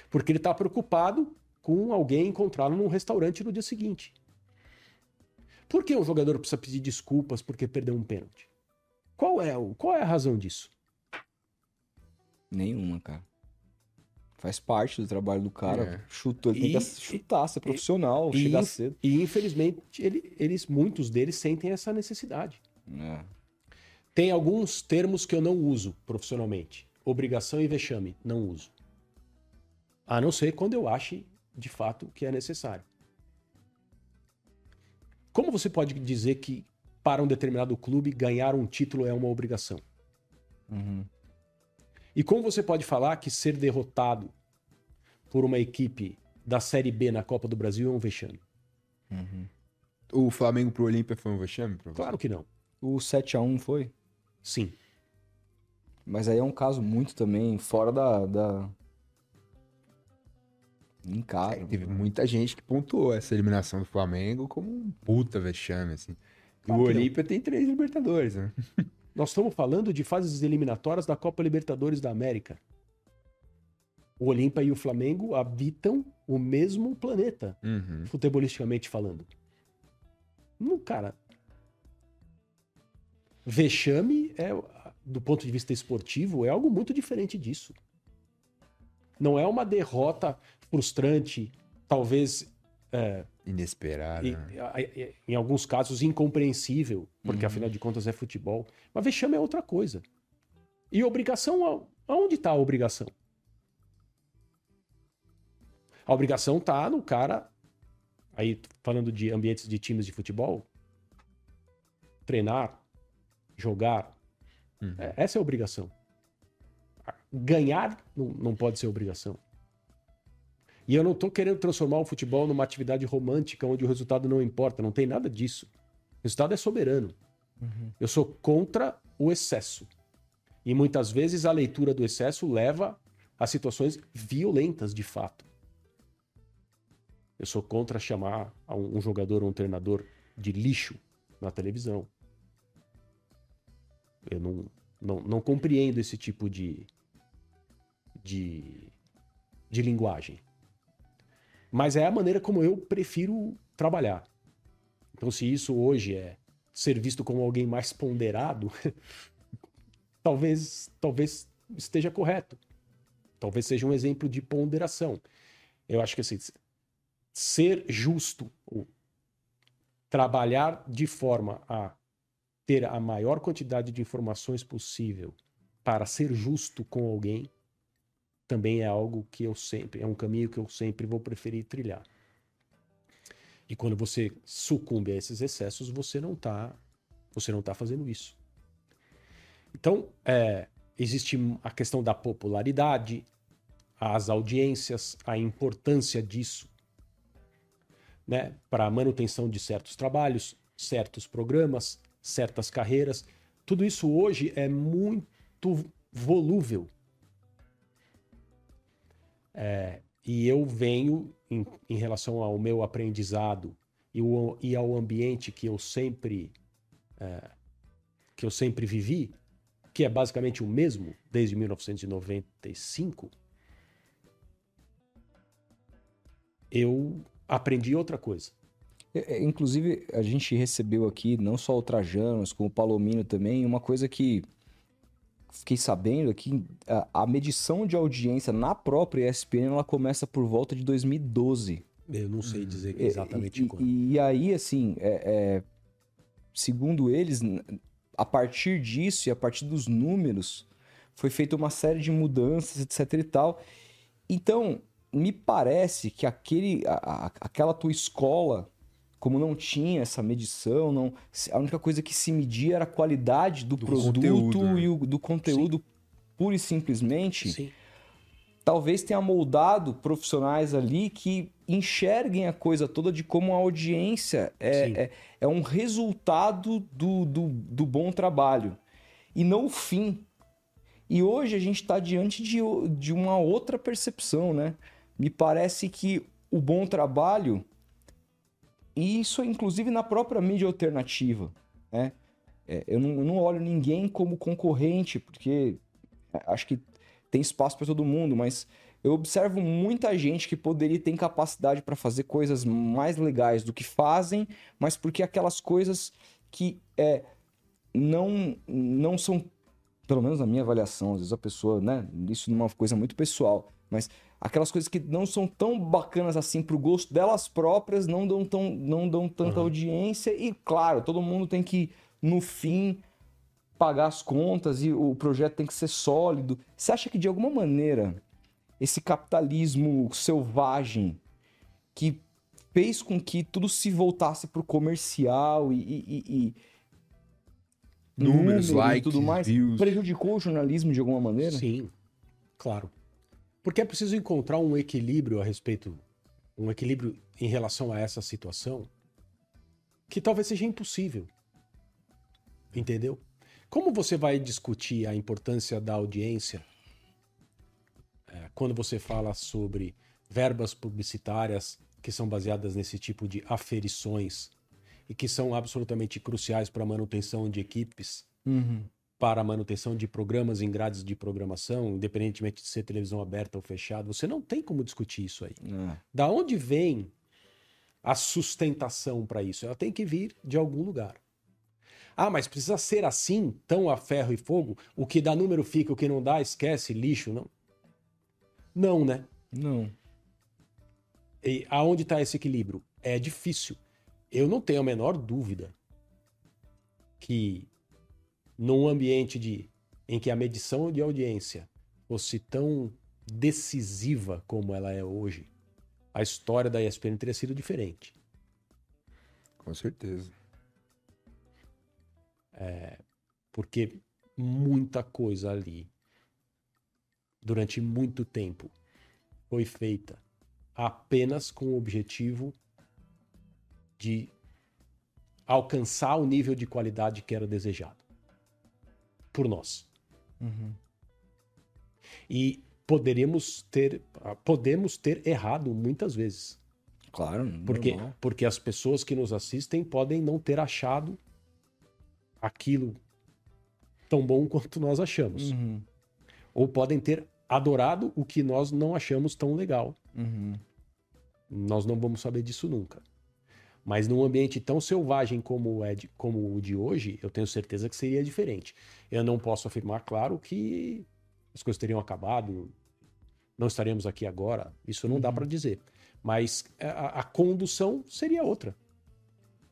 Porque ele está preocupado com alguém encontrá-lo num restaurante no dia seguinte. Por que o jogador precisa pedir desculpas porque perdeu um pênalti? Qual é, o, qual é a razão disso? Nenhuma, cara. Faz parte do trabalho do cara. É. Chutou, ele tem E- que chutar, ser profissional, e- chegar cedo. E infelizmente ele- eles, muitos deles sentem essa necessidade. É. Tem alguns termos que eu não uso profissionalmente. Obrigação e vexame, não uso. A não ser quando eu ache de fato que é necessário. Como você pode dizer que para um determinado clube ganhar um título é uma obrigação? Uhum. E como você pode falar que ser derrotado por uma equipe da Série B na Copa do Brasil é um vexame? O Flamengo pro Olímpia foi um vexame? Claro que não. O 7x1 foi? Sim. Mas aí é um caso muito também fora da. da... Encaro. É, teve muita gente que pontuou essa eliminação do Flamengo como um puta vexame, assim. E Claro o. Olímpia tem três Libertadores, né? <laughs> Nós estamos falando de fases eliminatórias da Copa Libertadores da América. O Olímpia e o Flamengo habitam o mesmo planeta, Uhum. futebolisticamente falando. Não, cara. Vexame é, do ponto de vista esportivo, é algo muito diferente disso. Não é uma derrota frustrante, talvez é, Inesperado. e- né? e- em alguns casos incompreensível, porque afinal de contas é futebol. Mas vexame é outra coisa. E obrigação, aonde está a obrigação? A obrigação tá no cara, aí falando de ambientes de times de futebol, treinar, jogar. Uhum. É, essa é a obrigação. Ganhar não, não pode ser obrigação. E eu não tô querendo transformar o futebol numa atividade romântica onde o resultado não importa, não tem nada disso. O resultado é soberano. Eu sou contra o excesso. E muitas vezes a leitura do excesso leva a situações violentas de fato. Eu sou contra chamar um um jogador ou um treinador de lixo na televisão. Eu não, não, não compreendo esse tipo de, de, de linguagem. Mas é a maneira como eu prefiro trabalhar. Então, se isso hoje é ser visto como alguém mais ponderado, <laughs> talvez, talvez esteja correto. Talvez seja um exemplo de ponderação. Eu acho que assim, ser justo, trabalhar de forma a ter a maior quantidade de informações possível para ser justo com alguém, também é algo que eu sempre, é um caminho que eu sempre vou preferir trilhar. E quando você sucumbe a esses excessos, você não está você não tá fazendo isso. Então, é, existe a questão da popularidade, as audiências, a importância disso né, para a manutenção de certos trabalhos, certos programas, certas carreiras. Tudo isso hoje é muito volúvel. É, e eu venho, em, em relação ao meu aprendizado e, o, e ao ambiente que eu sempre é, que eu sempre vivi, que é basicamente o mesmo desde 1995, eu aprendi outra coisa. É, é, Inclusive, a gente recebeu aqui, não só o Trajano, mas como o Palomino também, uma coisa que fiquei sabendo é que a, a medição de audiência na própria ESPN ela começa por volta de 2012. Eu não sei dizer É, exatamente e, quando. E, e aí, assim, é- é, segundo eles, a partir disso e a partir dos números, foi feita uma série de mudanças, etc e tal. Então, me parece que aquele, a- a- aquela tua escola, como não tinha essa medição, não, a única coisa que se media era a qualidade do, Do produto conteúdo, né? e o, do conteúdo pura e simplesmente Sim. talvez tenha moldado profissionais ali que enxerguem a coisa toda de como a audiência Sim. é, é, é um resultado do, do, do bom trabalho e não o fim. E hoje a gente está diante de, de uma outra percepção, né? Me parece que o bom trabalho, e isso inclusive na própria mídia alternativa, né? É, eu, não, eu não olho ninguém como concorrente, porque é, acho que tem espaço para todo mundo, mas eu observo muita gente que poderia ter capacidade para fazer coisas mais legais do que fazem, mas porque aquelas coisas que é, não, não são, pelo menos na minha avaliação, às vezes a pessoa, né? Isso numa coisa muito pessoal, mas aquelas coisas que não são tão bacanas assim pro gosto delas próprias, não dão, tão, não dão tanta Uhum. audiência, e claro, todo mundo tem que, no fim, pagar as contas e o projeto tem que ser sólido. Você acha que de alguma maneira esse capitalismo selvagem que fez com que tudo se voltasse pro comercial e, e- e- Números, número likes, e tudo mais views. prejudicou o jornalismo de alguma maneira? Sim, claro. Porque é preciso encontrar um equilíbrio a respeito, um equilíbrio em relação a essa situação, que talvez seja impossível. Entendeu? Como você vai discutir a importância da audiência é, quando você fala sobre verbas publicitárias que são baseadas nesse tipo de aferições e que são absolutamente cruciais para a manutenção de equipes? Uhum. Para a manutenção de programas em grades de programação, independentemente de ser televisão aberta ou fechada. Você não tem como discutir isso aí. É. Da onde vem a sustentação para isso? Ela tem que vir de algum lugar. Ah, mas precisa ser assim, tão a ferro e fogo? O que dá número fica, o que não dá, esquece, lixo, não? Não, né? Não. E aonde está esse equilíbrio? É difícil. Eu não tenho a menor dúvida que num ambiente de, em que a medição de audiência fosse tão decisiva como ela é hoje, a história da ESPN teria sido diferente. Com certeza. É, porque muita coisa ali, durante muito tempo, foi feita apenas com o objetivo de alcançar o nível de qualidade que era desejado por nós. Uhum. E poderíamos ter, podemos ter errado muitas vezes. Claro, porque porque as pessoas que nos assistem podem não ter achado aquilo tão bom quanto nós achamos, uhum. ou podem ter adorado o que nós não achamos tão legal. Uhum. Nós não vamos saber disso nunca. Mas num ambiente tão selvagem como, é de, como o de hoje, eu tenho certeza que seria diferente. Eu não posso afirmar, claro, que as coisas teriam acabado, não estaríamos aqui agora. Isso não uhum. dá para dizer. Mas a, a, condução seria outra.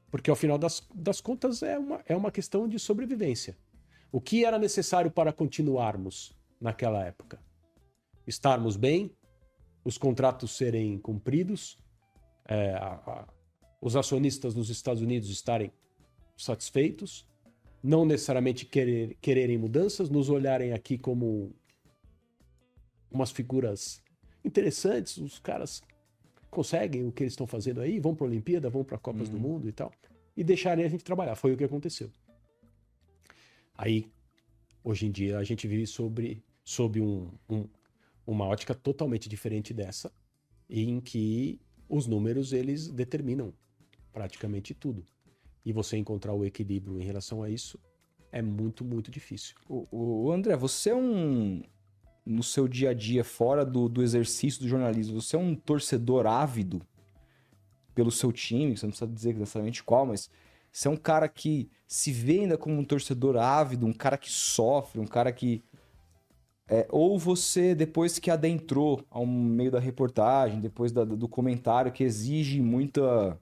Porque ao final das, das contas é uma, é uma questão de sobrevivência. O que era necessário para continuarmos naquela época? Estarmos bem, os contratos serem cumpridos, é, a, os acionistas nos Estados Unidos estarem satisfeitos, não necessariamente querer, quererem mudanças, nos olharem aqui como umas figuras interessantes, os caras conseguem o que eles estão fazendo aí, vão para a Olimpíada, vão para Copas uhum. do Mundo e tal, e deixarem a gente trabalhar. Foi o que aconteceu. Aí, hoje em dia, a gente vive sobre, sobre um, um, uma ótica totalmente diferente dessa, em que os números eles determinam praticamente tudo. E você encontrar o equilíbrio em relação a isso é muito, muito difícil. O, o André, você é um. No seu dia a dia, fora do, do exercício do jornalismo, você é um torcedor ávido pelo seu time, você não precisa dizer necessariamente qual, mas você é um cara que se vê ainda como um torcedor ávido, um cara que sofre, um cara que. É, ou você, depois que adentrou ao meio da reportagem, depois da, do comentário que exige muita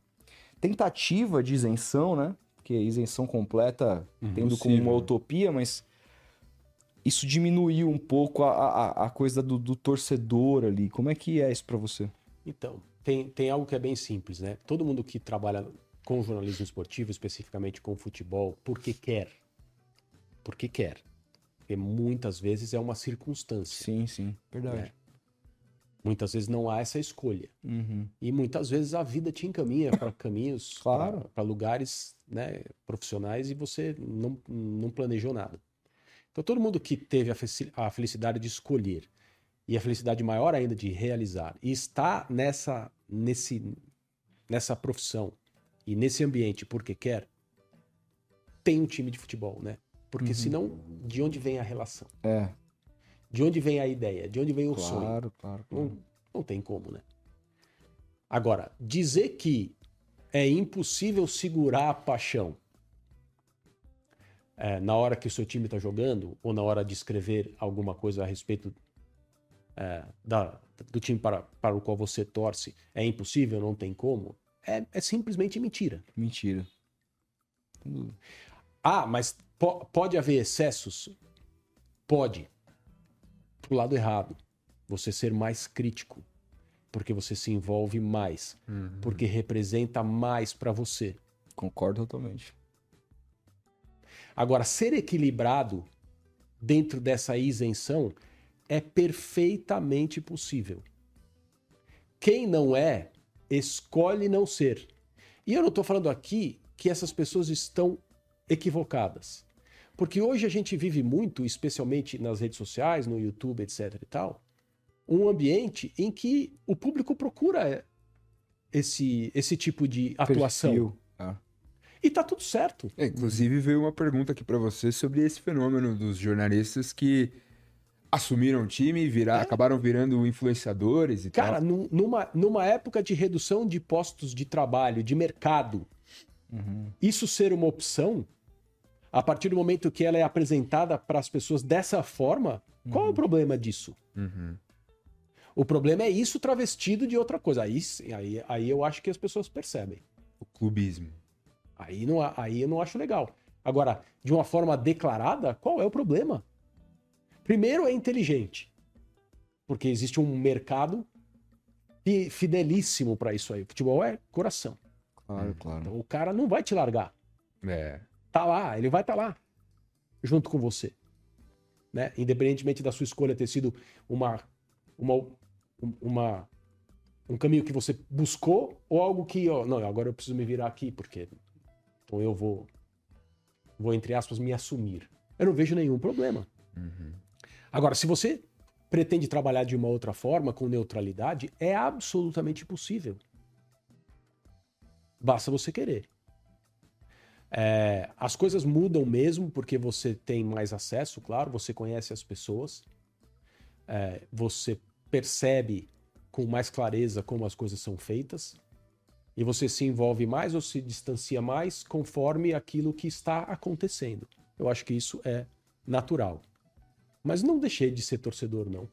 tentativa de isenção, né? Porque isenção completa tendo como uma utopia, mas isso diminuiu um pouco a, a, a coisa do, do, torcedor ali. Como é que é isso para você? Então, tem, tem algo que é bem simples, né? Todo mundo que trabalha com jornalismo esportivo, especificamente com futebol, porque quer. Porque quer. Porque muitas vezes é uma circunstância. Sim, sim, verdade. Né? Muitas vezes não há essa escolha. Uhum. E muitas vezes a vida te encaminha para <coughs> caminhos, claro. para lugares né, profissionais e você não, não planejou nada. Então, todo mundo que teve a felicidade de escolher e a felicidade maior ainda de realizar e está nessa, nesse, nessa profissão e nesse ambiente porque quer, tem um time de futebol, né? Porque uhum. senão, de onde vem a relação? É. De onde vem a ideia? De onde vem o claro, sonho? Claro, claro. Não, não tem como, né? Agora, dizer que é impossível segurar a paixão é, na hora que o seu time está jogando ou na hora de escrever alguma coisa a respeito é, da, do time para, para o qual você torce é impossível, não tem como, é, é simplesmente mentira. Mentira. Ah, mas po pode haver excessos? Pode pro lado errado. Você ser mais crítico, porque você se envolve mais, uhum. porque representa mais para você. Concordo totalmente. Agora, ser equilibrado dentro dessa isenção é perfeitamente possível. Quem não é, escolhe não ser. E eu não estou falando aqui que essas pessoas estão equivocadas. Porque hoje a gente vive muito, especialmente nas redes sociais, no YouTube, etc e tal, um ambiente em que o público procura esse, esse tipo de atuação. Ah. E tá tudo certo. É, inclusive veio uma pergunta aqui para você sobre esse fenômeno dos jornalistas que assumiram o time e virar, é. acabaram virando influenciadores e Cara, tal. numa, numa época de redução de postos de trabalho, de mercado, uhum. isso ser uma opção, a partir do momento que ela é apresentada para as pessoas dessa forma, uhum. qual é o uhum. problema disso? Uhum. O problema é isso travestido de outra coisa. Aí, aí, aí eu acho que as pessoas percebem. O clubismo. Aí, não, aí eu não acho legal. Agora, de uma forma declarada, qual é o problema? Primeiro, é inteligente. Porque existe um mercado fidelíssimo para isso aí. Futebol é coração. Claro, claro. Então, o cara não vai te largar. É. Tá lá, ele vai estar tá lá junto com você. Né? Independentemente da sua escolha ter sido uma, uma, uma, um caminho que você buscou ou algo que, ó, não, agora eu preciso me virar aqui porque então eu vou, vou entre aspas, me assumir. Eu não vejo nenhum problema. Uhum. Agora, se você pretende trabalhar de uma outra forma, com neutralidade, é absolutamente possível. Basta você querer. É, as coisas mudam mesmo porque você tem mais acesso, claro, você conhece as pessoas, é, você percebe com mais clareza como as coisas são feitas e você se envolve mais ou se distancia mais conforme aquilo que está acontecendo. Eu acho que isso é natural. Mas não deixei de ser torcedor, não.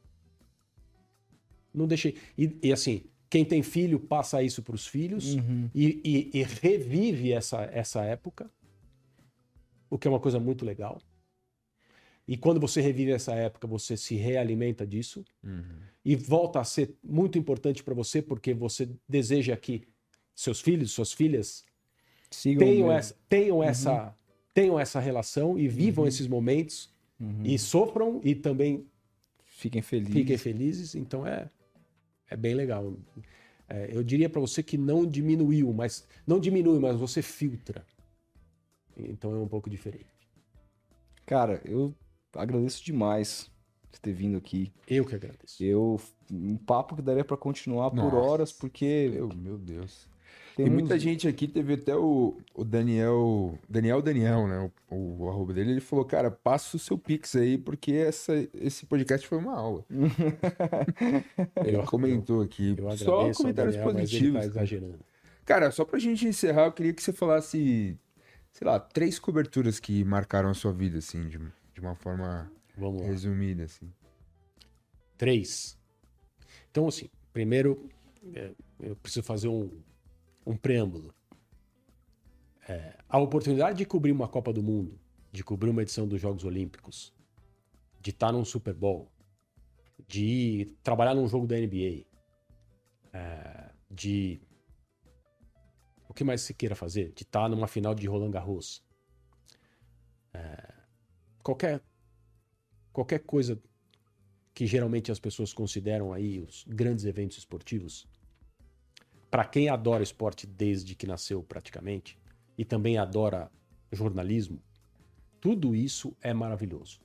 Não deixei. E, e assim, quem tem filho passa isso para os filhos uhum. e, e, e, revive essa, essa época, o que é uma coisa muito legal. E quando você revive essa época, você se realimenta disso uhum. e volta a ser muito importante para você, porque você deseja que seus filhos, suas filhas Sigam tenham, essa, tenham, uhum. essa, tenham essa relação e vivam uhum. esses momentos Uhum. E sofram e também fiquem felizes. Fiquem felizes. Então é, é bem legal. É, eu diria para você que não diminuiu, mas não diminui, mas você filtra. Então é um pouco diferente. Cara, eu agradeço demais por ter vindo aqui. Eu que agradeço. Eu um papo que daria para continuar Nossa. por horas, porque meu, meu Deus. Tem muita gente aqui, teve até o, o Daniel, Daniel Daniel, né? O, o arroba dele, ele falou, cara, passa o seu Pix aí, porque essa, esse podcast foi uma aula. <laughs> ele eu, comentou aqui. Eu só comentários Daniel, positivos. Tá. Cara, só pra gente encerrar, eu queria que você falasse, sei lá, três coberturas que marcaram a sua vida, assim, de, de uma forma resumida, assim. Três. Então, assim, primeiro, é, eu preciso fazer um um preâmbulo. É, a oportunidade de cobrir uma Copa do Mundo, de cobrir uma edição dos Jogos Olímpicos, de estar num Super Bowl, de trabalhar num jogo da NBA, é, de. O que mais se queira fazer? De estar numa final de Roland Garros. É, qualquer, qualquer coisa que geralmente as pessoas consideram aí os grandes eventos esportivos, para quem adora esporte desde que nasceu praticamente e também adora jornalismo, tudo isso é maravilhoso.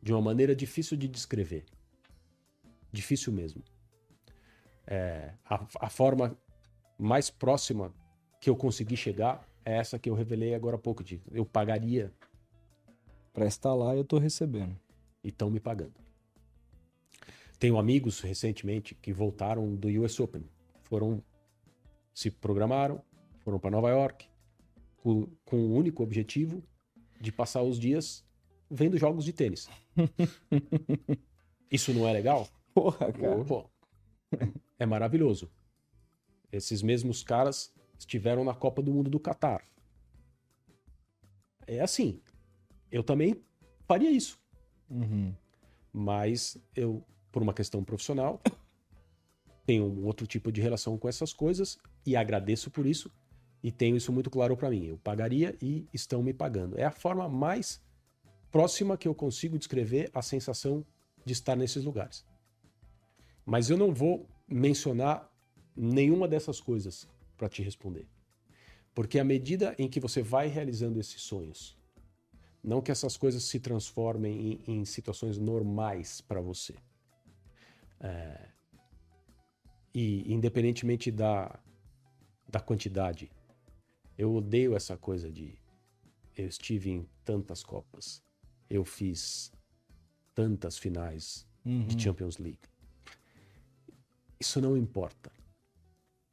De uma maneira difícil de descrever. Difícil mesmo. É, a, a forma mais próxima que eu consegui chegar é essa que eu revelei agora há pouco. De, eu pagaria. Para estar lá, eu estou recebendo. E estão me pagando. Tenho amigos recentemente que voltaram do US Open foram se programaram, foram para Nova York com, com o único objetivo de passar os dias vendo jogos de tênis. <laughs> Isso não é legal? Porra, cara. Pô, é maravilhoso. Esses mesmos caras estiveram na Copa do Mundo do Catar. É assim. Eu também faria isso. Uhum. Mas eu, por uma questão profissional, tenho um outro tipo de relação com essas coisas e agradeço por isso e tenho isso muito claro para mim. Eu pagaria e estão me pagando. É a forma mais próxima que eu consigo descrever a sensação de estar nesses lugares. Mas eu não vou mencionar nenhuma dessas coisas para te responder. Porque à medida em que você vai realizando esses sonhos, não que essas coisas se transformem em, em situações normais para você. É, e independentemente da, da quantidade, Eu odeio essa coisa de eu estive em tantas Copas, eu fiz tantas finais uhum. de Champions League. Isso não importa,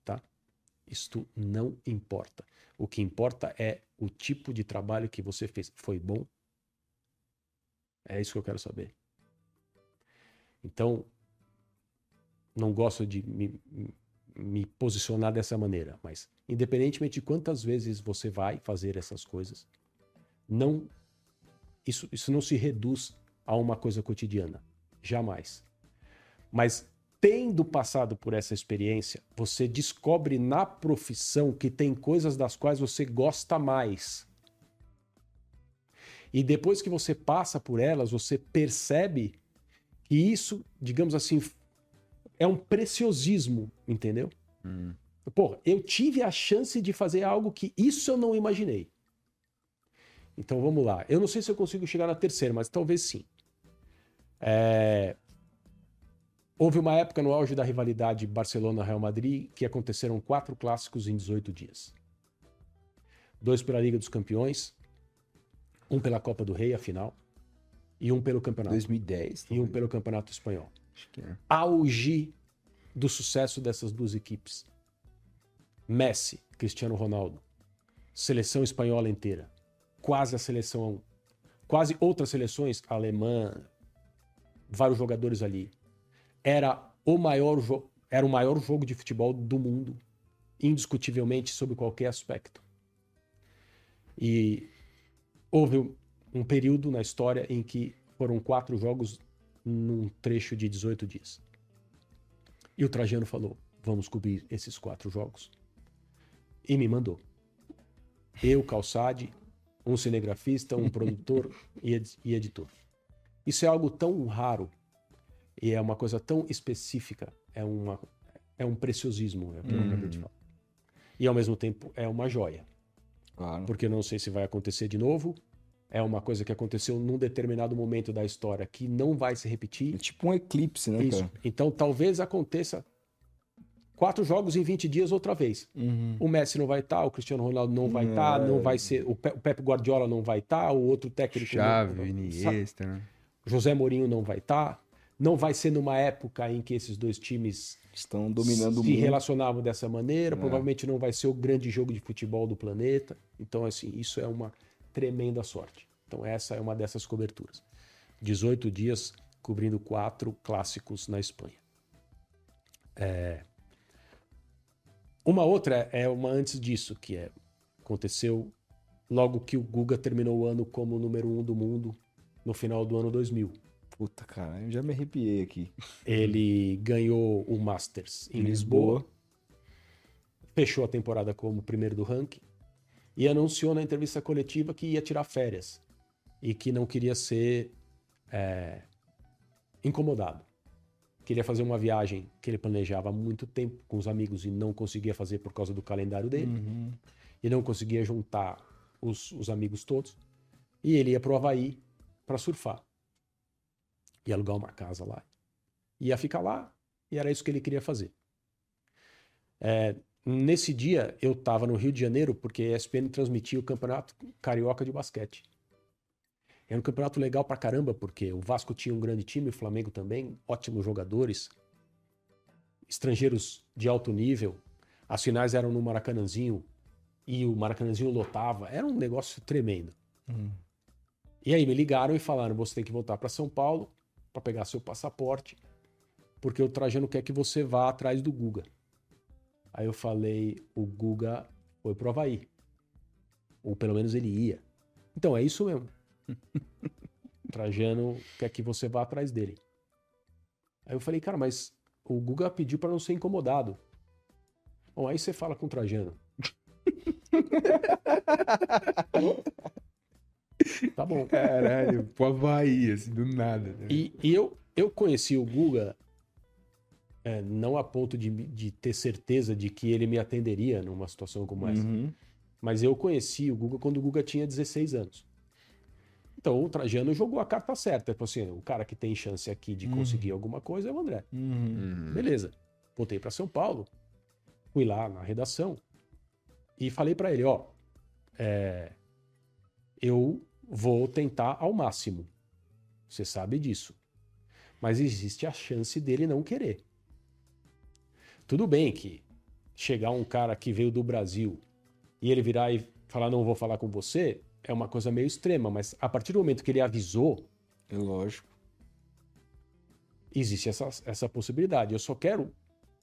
tá? Isto não importa. O que importa é o tipo de trabalho que você fez. Foi bom? É isso que eu quero saber. Então, não gosto de me, me posicionar dessa maneira, mas independentemente de quantas vezes você vai fazer essas coisas, não isso, isso não se reduz a uma coisa cotidiana, jamais. Mas tendo passado por essa experiência, você descobre na profissão que tem coisas das quais você gosta mais. E depois que você passa por elas, você percebe que isso, digamos assim, é um preciosismo, entendeu? Hum. Pô, eu tive a chance de fazer algo que isso eu não imaginei. Então vamos lá. Eu não sei se eu consigo chegar na terceira, mas talvez sim. É... Houve uma época no auge da rivalidade Barcelona-Real Madrid que aconteceram quatro clássicos em 18 dias. Dois pela Liga dos Campeões, um pela Copa do Rei, a final, e um pelo Campeonato. 2010. E um pelo Campeonato Espanhol. É. Auge do sucesso dessas duas equipes. Messi, Cristiano Ronaldo, seleção espanhola inteira, quase a seleção, quase outras seleções, alemã, vários jogadores ali. Era o maior era o maior jogo de futebol do mundo, indiscutivelmente sob qualquer aspecto. E houve um período na história em que foram quatro jogos num trecho de 18 dias. E o Trajano falou: vamos cobrir esses quatro jogos. E me mandou. Eu, Calçade, um cinegrafista, um produtor <laughs> e, ed e editor. Isso é algo tão raro e é uma coisa tão específica, é, uma, é um preciosismo, é o que eu acabei de falar. E ao mesmo tempo é uma joia. Claro. Porque eu não sei se vai acontecer de novo, é uma coisa que aconteceu num determinado momento da história que não vai se repetir. É tipo um eclipse, né? Isso. Cara? Então talvez aconteça quatro jogos em 20 dias outra vez. Uhum. O Messi não vai estar, tá, o Cristiano Ronaldo não vai estar, tá, não vai ser, o, Pe o Pepe Guardiola não vai estar, tá, o outro técnico Chave, não, Iniesta, né? José Mourinho não vai estar. Não vai ser numa época em que esses dois times estão dominando se relacionavam dessa maneira. É. Provavelmente não vai ser o grande jogo de futebol do planeta. Então, assim, isso é uma tremenda sorte. Então, essa é uma dessas coberturas. 18 dias cobrindo quatro clássicos na Espanha. É... Uma outra é uma antes disso, que é aconteceu logo que o Guga terminou o ano como número um do mundo no final do ano 2000. Puta, cara, eu já me arrepiei aqui. Ele ganhou o Masters em Lisboa, Lisboa, fechou a temporada como primeiro do ranking e anunciou na entrevista coletiva que ia tirar férias e que não queria ser é, incomodado. Queria fazer uma viagem que ele planejava há muito tempo com os amigos e não conseguia fazer por causa do calendário dele. Uhum. E não conseguia juntar os, os amigos todos. E ele ia pro Havaí para surfar. Ia alugar uma casa lá. Ia ficar lá e era isso que ele queria fazer. É, nesse dia eu estava no Rio de Janeiro porque a ESPN transmitia o Campeonato Carioca de Basquete. Era um campeonato legal pra caramba, porque o Vasco tinha um grande time, o Flamengo também, ótimos jogadores, estrangeiros de alto nível. As finais eram no Maracanãzinho e o Maracanãzinho lotava. Era um negócio tremendo. Uhum. E aí me ligaram e falaram: você tem que voltar para São Paulo para pegar seu passaporte, porque o Trajano quer que você vá atrás do Guga. Aí eu falei: o Guga foi pro Havaí. Ou pelo menos ele ia. Então é isso mesmo. <laughs> Trajano quer que você vá atrás dele. Aí eu falei, cara, mas o Guga pediu para não ser incomodado. Bom, aí você fala com o Trajano. <laughs> tá bom. Caralho, pro Havaí, assim, do nada. Né? E, e, eu, eu conheci o Guga é, não a ponto de, de, ter certeza de que ele me atenderia numa situação como essa. Uhum. Mas eu conheci o Guga quando o Guga tinha 16 anos. Então o Trajano jogou a carta certa. Tipo assim, o cara que tem chance aqui de uhum. conseguir alguma coisa é o André. Uhum. Beleza. Voltei para São Paulo, fui lá na redação E falei para ele, ó, é, eu vou tentar ao máximo. Você sabe disso. Mas existe a chance dele não querer. Tudo bem que chegar um cara que veio do Brasil e ele virar e falar não vou falar com você, é uma coisa meio extrema, mas a partir do momento que ele avisou, é lógico. Existe essa, essa possibilidade. Eu só quero,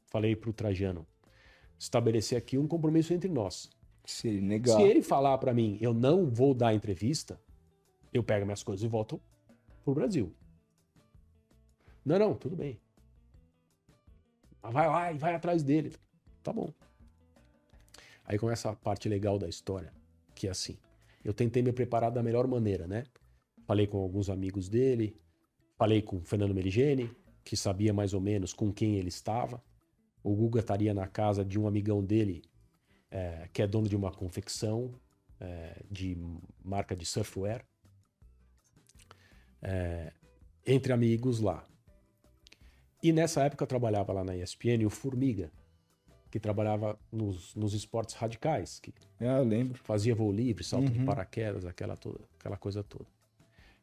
falei para o Trajano, estabelecer aqui um compromisso entre nós. Se ele negar. Se ele falar para mim, eu não vou dar entrevista, eu pego minhas coisas e volto pro Brasil. Não, não, tudo bem. Vai lá e vai atrás dele. Tá bom. Aí começa a parte legal da história, que é assim. Eu tentei me preparar da melhor maneira, né? Falei com alguns amigos dele, falei com o Fernando Meligeni, que sabia mais ou menos com quem ele estava. O Guga estaria na casa de um amigão dele, é, que é dono de uma confecção é, de marca de surfwear. É, entre amigos lá. E nessa época eu trabalhava lá na ESPN o Formiga, que trabalhava nos, nos esportes radicais. Que ah, eu lembro. Fazia voo livre, salto uhum. de paraquedas, aquela, toda, aquela coisa toda.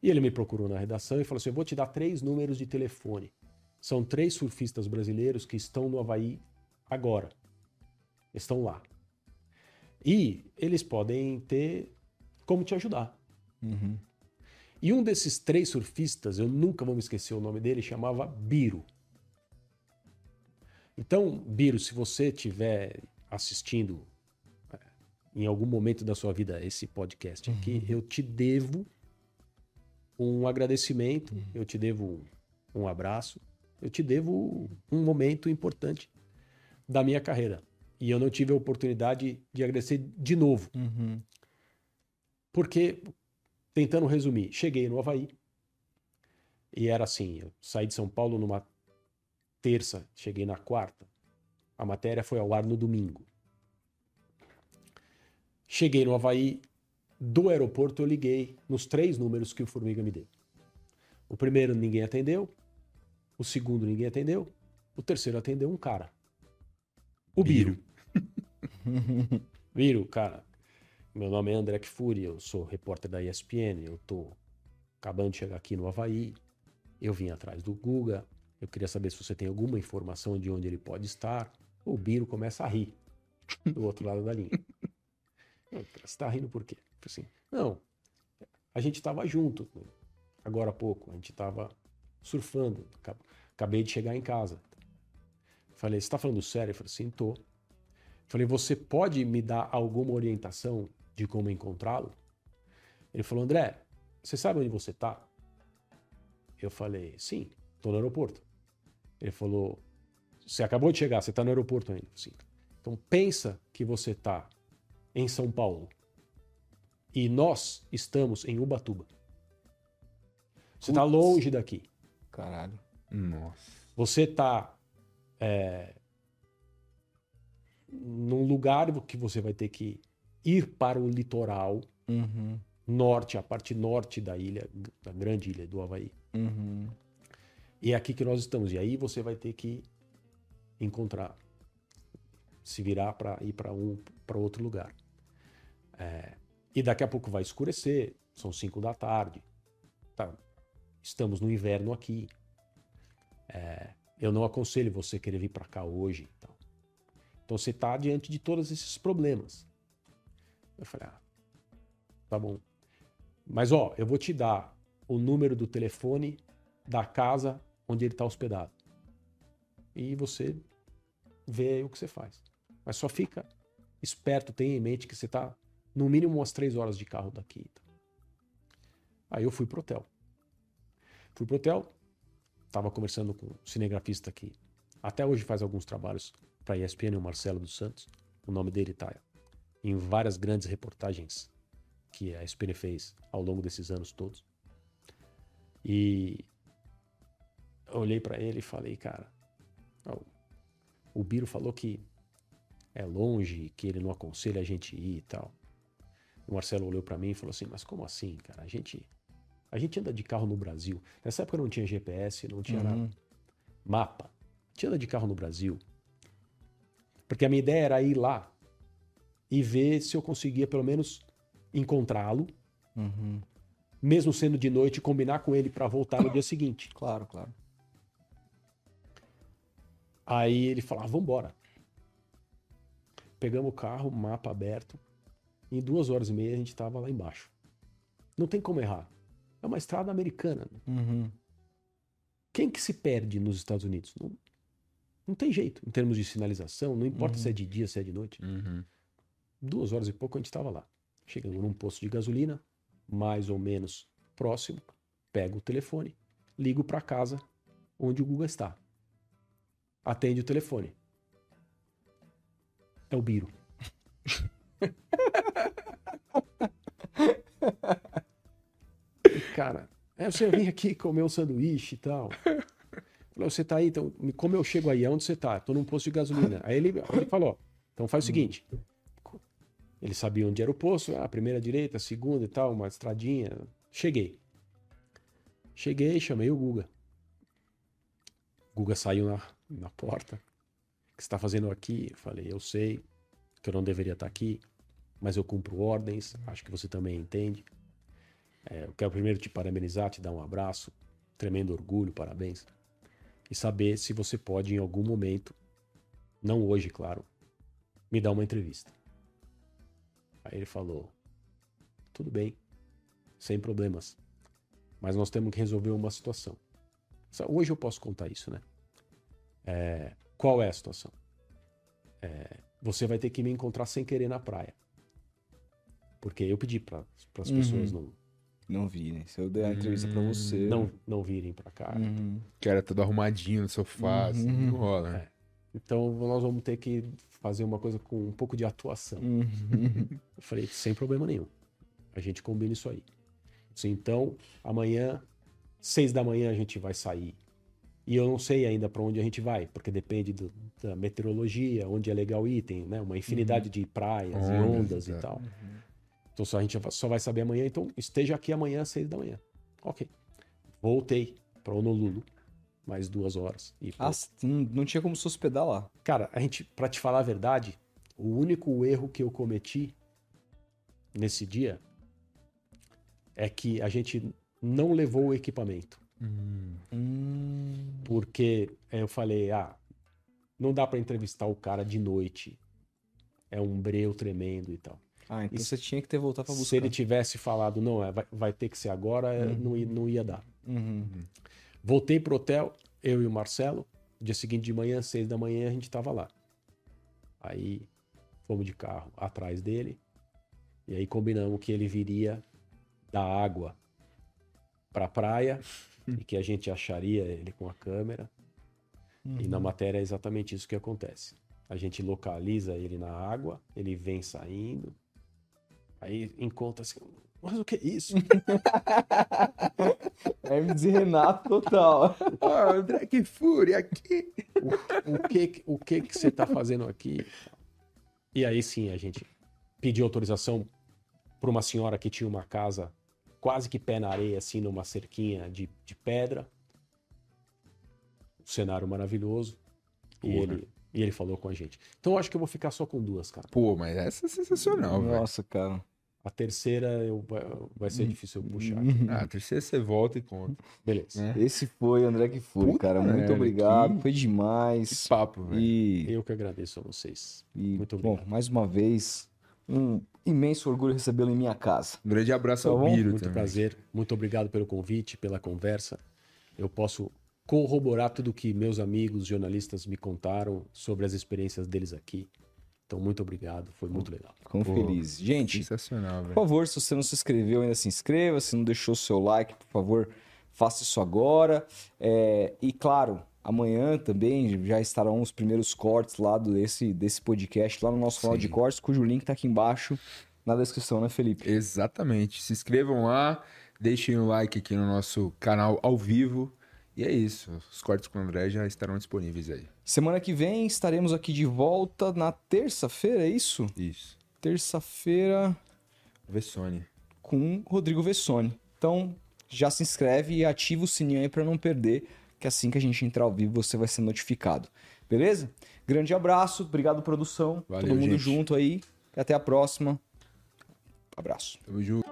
E ele me procurou na redação e falou assim: Eu vou te dar três números de telefone. São três surfistas brasileiros que estão no Havaí agora. Estão lá. E eles podem ter como te ajudar. Uhum. E um desses três surfistas, eu nunca vou me esquecer o nome dele, chamava Biro. Então, Biro, se você estiver assistindo é, em algum momento da sua vida esse podcast aqui, uhum. eu te devo um agradecimento, uhum. eu te devo um abraço, eu te devo um momento importante da minha carreira. E eu não tive a oportunidade de agradecer de novo. Uhum. Porque, tentando resumir, cheguei no Havaí e era assim: eu saí de São Paulo numa terça, cheguei na quarta. A matéria foi ao ar no domingo. Cheguei no Havaí, do aeroporto eu liguei nos três números que o Formiga me deu. O primeiro ninguém atendeu, o segundo ninguém atendeu, o terceiro atendeu um cara. O Biro. Biro, <laughs> cara, meu nome é André Kfouri, eu sou repórter da ESPN, eu tô acabando de chegar aqui no Havaí, eu vim atrás do Guga, eu queria saber se você tem alguma informação de onde ele pode estar. O Biro começa a rir do outro lado da linha. <laughs> Você está rindo por quê? Assim, não, a gente estava junto agora há pouco, a gente estava surfando, acabei de chegar em casa. Falei, você está falando sério? Eu falei, sim, tô. Falei, você pode me dar alguma orientação de como encontrá-lo? Ele falou, André, você sabe onde você está? Eu falei, sim, estou no aeroporto. Ele falou: Você acabou de chegar, você está no aeroporto ainda. Sim. Então pensa que você está em São Paulo e nós estamos em Ubatuba. Você está longe daqui. Caralho. Nossa. Você está é, num lugar que você vai ter que ir para o litoral uhum. norte, a parte norte da ilha, da grande ilha do Havaí. Uhum. E é aqui que nós estamos. E aí você vai ter que encontrar, se virar para ir para um para outro lugar. É, e daqui a pouco vai escurecer, são 5 da tarde. Tá, estamos no inverno aqui. É, eu não aconselho você querer vir para cá hoje. Então, então você está diante de todos esses problemas. Eu falei, ah, tá bom. Mas ó, eu vou te dar o número do telefone da casa onde ele está hospedado. E você vê o que você faz. Mas só fica esperto, tenha em mente que você está no mínimo umas três horas de carro daqui. Aí eu fui pro hotel. Fui pro hotel, estava conversando com um cinegrafista que até hoje faz alguns trabalhos para a ESPN, o Marcelo dos Santos. O nome dele está em várias grandes reportagens que a ESPN fez ao longo desses anos todos. E olhei para ele e falei, cara, o Biro falou que é longe, que ele não aconselha a gente ir e tal. O Marcelo olhou para mim e falou assim: Mas como assim, cara? A gente, a gente anda de carro no Brasil. Nessa época não tinha GPS, não tinha uhum. mapa. A gente anda de carro no Brasil. Porque a minha ideia era ir lá e ver se eu conseguia pelo menos encontrá-lo, Uhum. mesmo sendo de noite, combinar com ele para voltar no dia seguinte. Claro, claro. Aí ele falava, vambora. Pegamos o carro, mapa aberto. Em duas horas e meia a gente estava lá embaixo. Não tem como errar. É uma estrada americana. Uhum. Quem que se perde nos Estados Unidos? Não, não tem jeito. Em termos de sinalização, não importa Uhum. se é de dia, se é de noite. Uhum. Duas horas e pouco a gente estava lá. Chegamos num posto de gasolina, mais ou menos próximo. Pego o telefone, ligo para casa onde o Guga está. Atende o telefone. É o Biro. <laughs> Cara, é, você vem aqui comer um sanduíche e tal. Falei, você tá aí, então, como eu chego aí? Aonde você tá? Tô num posto de gasolina. Aí ele, ele falou, então faz o seguinte. Ele sabia onde era o posto, a primeira direita, a segunda e tal, uma estradinha. Cheguei. Cheguei, chamei o Guga. O Guga saiu na, na porta. O que você está fazendo aqui? Eu falei, eu sei que eu não deveria estar aqui, mas eu cumpro ordens, acho que você também entende. É, eu quero primeiro te parabenizar, te dar um abraço, tremendo orgulho, parabéns. E saber se você pode, em algum momento, não hoje, claro, me dar uma entrevista. Aí ele falou: tudo bem, sem problemas, mas nós temos que resolver uma situação. Hoje eu posso contar isso, né? É, qual é a situação? É, você vai ter que me encontrar sem querer na praia. Porque eu pedi para as Uhum. pessoas não, Não vi, né? Se eu der a entrevista pra você. não, não virem para cá. Uhum. Que era todo arrumadinho no sofá, assim, Uhum. não rola, né? Então nós vamos ter que fazer uma coisa com um pouco de atuação. Uhum. Eu falei, sem problema nenhum. A gente combina isso aí. Disse, Então, amanhã, seis da manhã, a gente vai sair. E eu não sei ainda para onde a gente vai, porque depende do- da meteorologia, onde é legal ir, tem né, uma infinidade de praias e Ondas, ondas e tal. Então só, a gente só vai saber amanhã, então esteja aqui amanhã às seis da manhã. Ok. Voltei para Honolulu, mais duas horas. E Ah, não tinha como se hospedar lá. Cara, a gente, pra te falar a verdade, o único erro que eu cometi nesse dia é que a gente não levou o equipamento. Hum. Porque eu falei, ah, não dá pra entrevistar o cara de noite. É um breu tremendo e tal. Ah, então Isso- você tinha que ter voltado pra buscar. Se ele tivesse falado, não, é, vai, vai ter que ser agora, eh, não, ia- não ia dar. Uhum. Voltei pro hotel, eu e o Marcelo. Dia seguinte de manhã, seis da manhã, a gente tava lá. Aí fomos de carro atrás dele. E aí combinamos que ele viria da água pra praia e que a gente acharia ele com a câmera. E na matéria é exatamente isso que acontece. A gente localiza ele na água, ele vem saindo. Aí encontra assim, mas o que é isso? <laughs> Hermes e Renato total. <laughs> Ah, André, que fúria aqui! o que o que que você tá fazendo aqui? E aí sim a gente pediu autorização para uma senhora que tinha uma casa quase que pé na areia, assim, numa cerquinha de, de pedra. Um cenário maravilhoso. E Porra. ele, e ele falou com a gente. Então eu acho que eu vou ficar só com duas, cara. Pô, mas essa é sensacional, velho. Nossa, cara. A terceira eu, vai, vai ser difícil eu puxar. Uhum. Ah, a terceira você volta e conta. Beleza. né? Esse foi, André que foi, Puta cara. Muito merda, obrigado. que- Foi Que demais. papo, velho. E, Eu que agradeço a vocês. e Muito bom, obrigado. mais uma vez, um imenso orgulho recebê-lo em minha casa. Um grande abraço Tá ao? Biro Muito também. prazer. Muito obrigado pelo convite, pela conversa. Eu posso corroborar tudo que meus amigos jornalistas me contaram sobre as experiências deles aqui. Então, muito obrigado. Foi muito legal. Ficamos Pô, felizes. Gente, Sensacional, Por favor, se você não se inscreveu, ainda se inscreva. Se não deixou o seu like, por favor, faça isso agora. É, e claro, amanhã também já estarão os primeiros cortes lá desse, desse podcast, lá no nosso canal de Sim. cortes, cujo link tá aqui embaixo na descrição, né, Felipe? Exatamente. Se inscrevam lá, deixem o like aqui no nosso canal ao vivo. E é isso. Os cortes com o André já estarão disponíveis aí. Semana que vem estaremos aqui de volta na terça-feira, é isso? Isso. Terça-feira Vessone. com Rodrigo Vessone. Então, já se inscreve e ativa o sininho aí para não perder, que assim que a gente entrar ao vivo você vai ser notificado. Beleza? Grande abraço, obrigado produção, Valeu, todo mundo gente. junto aí E até a próxima. Abraço. Tamo junto.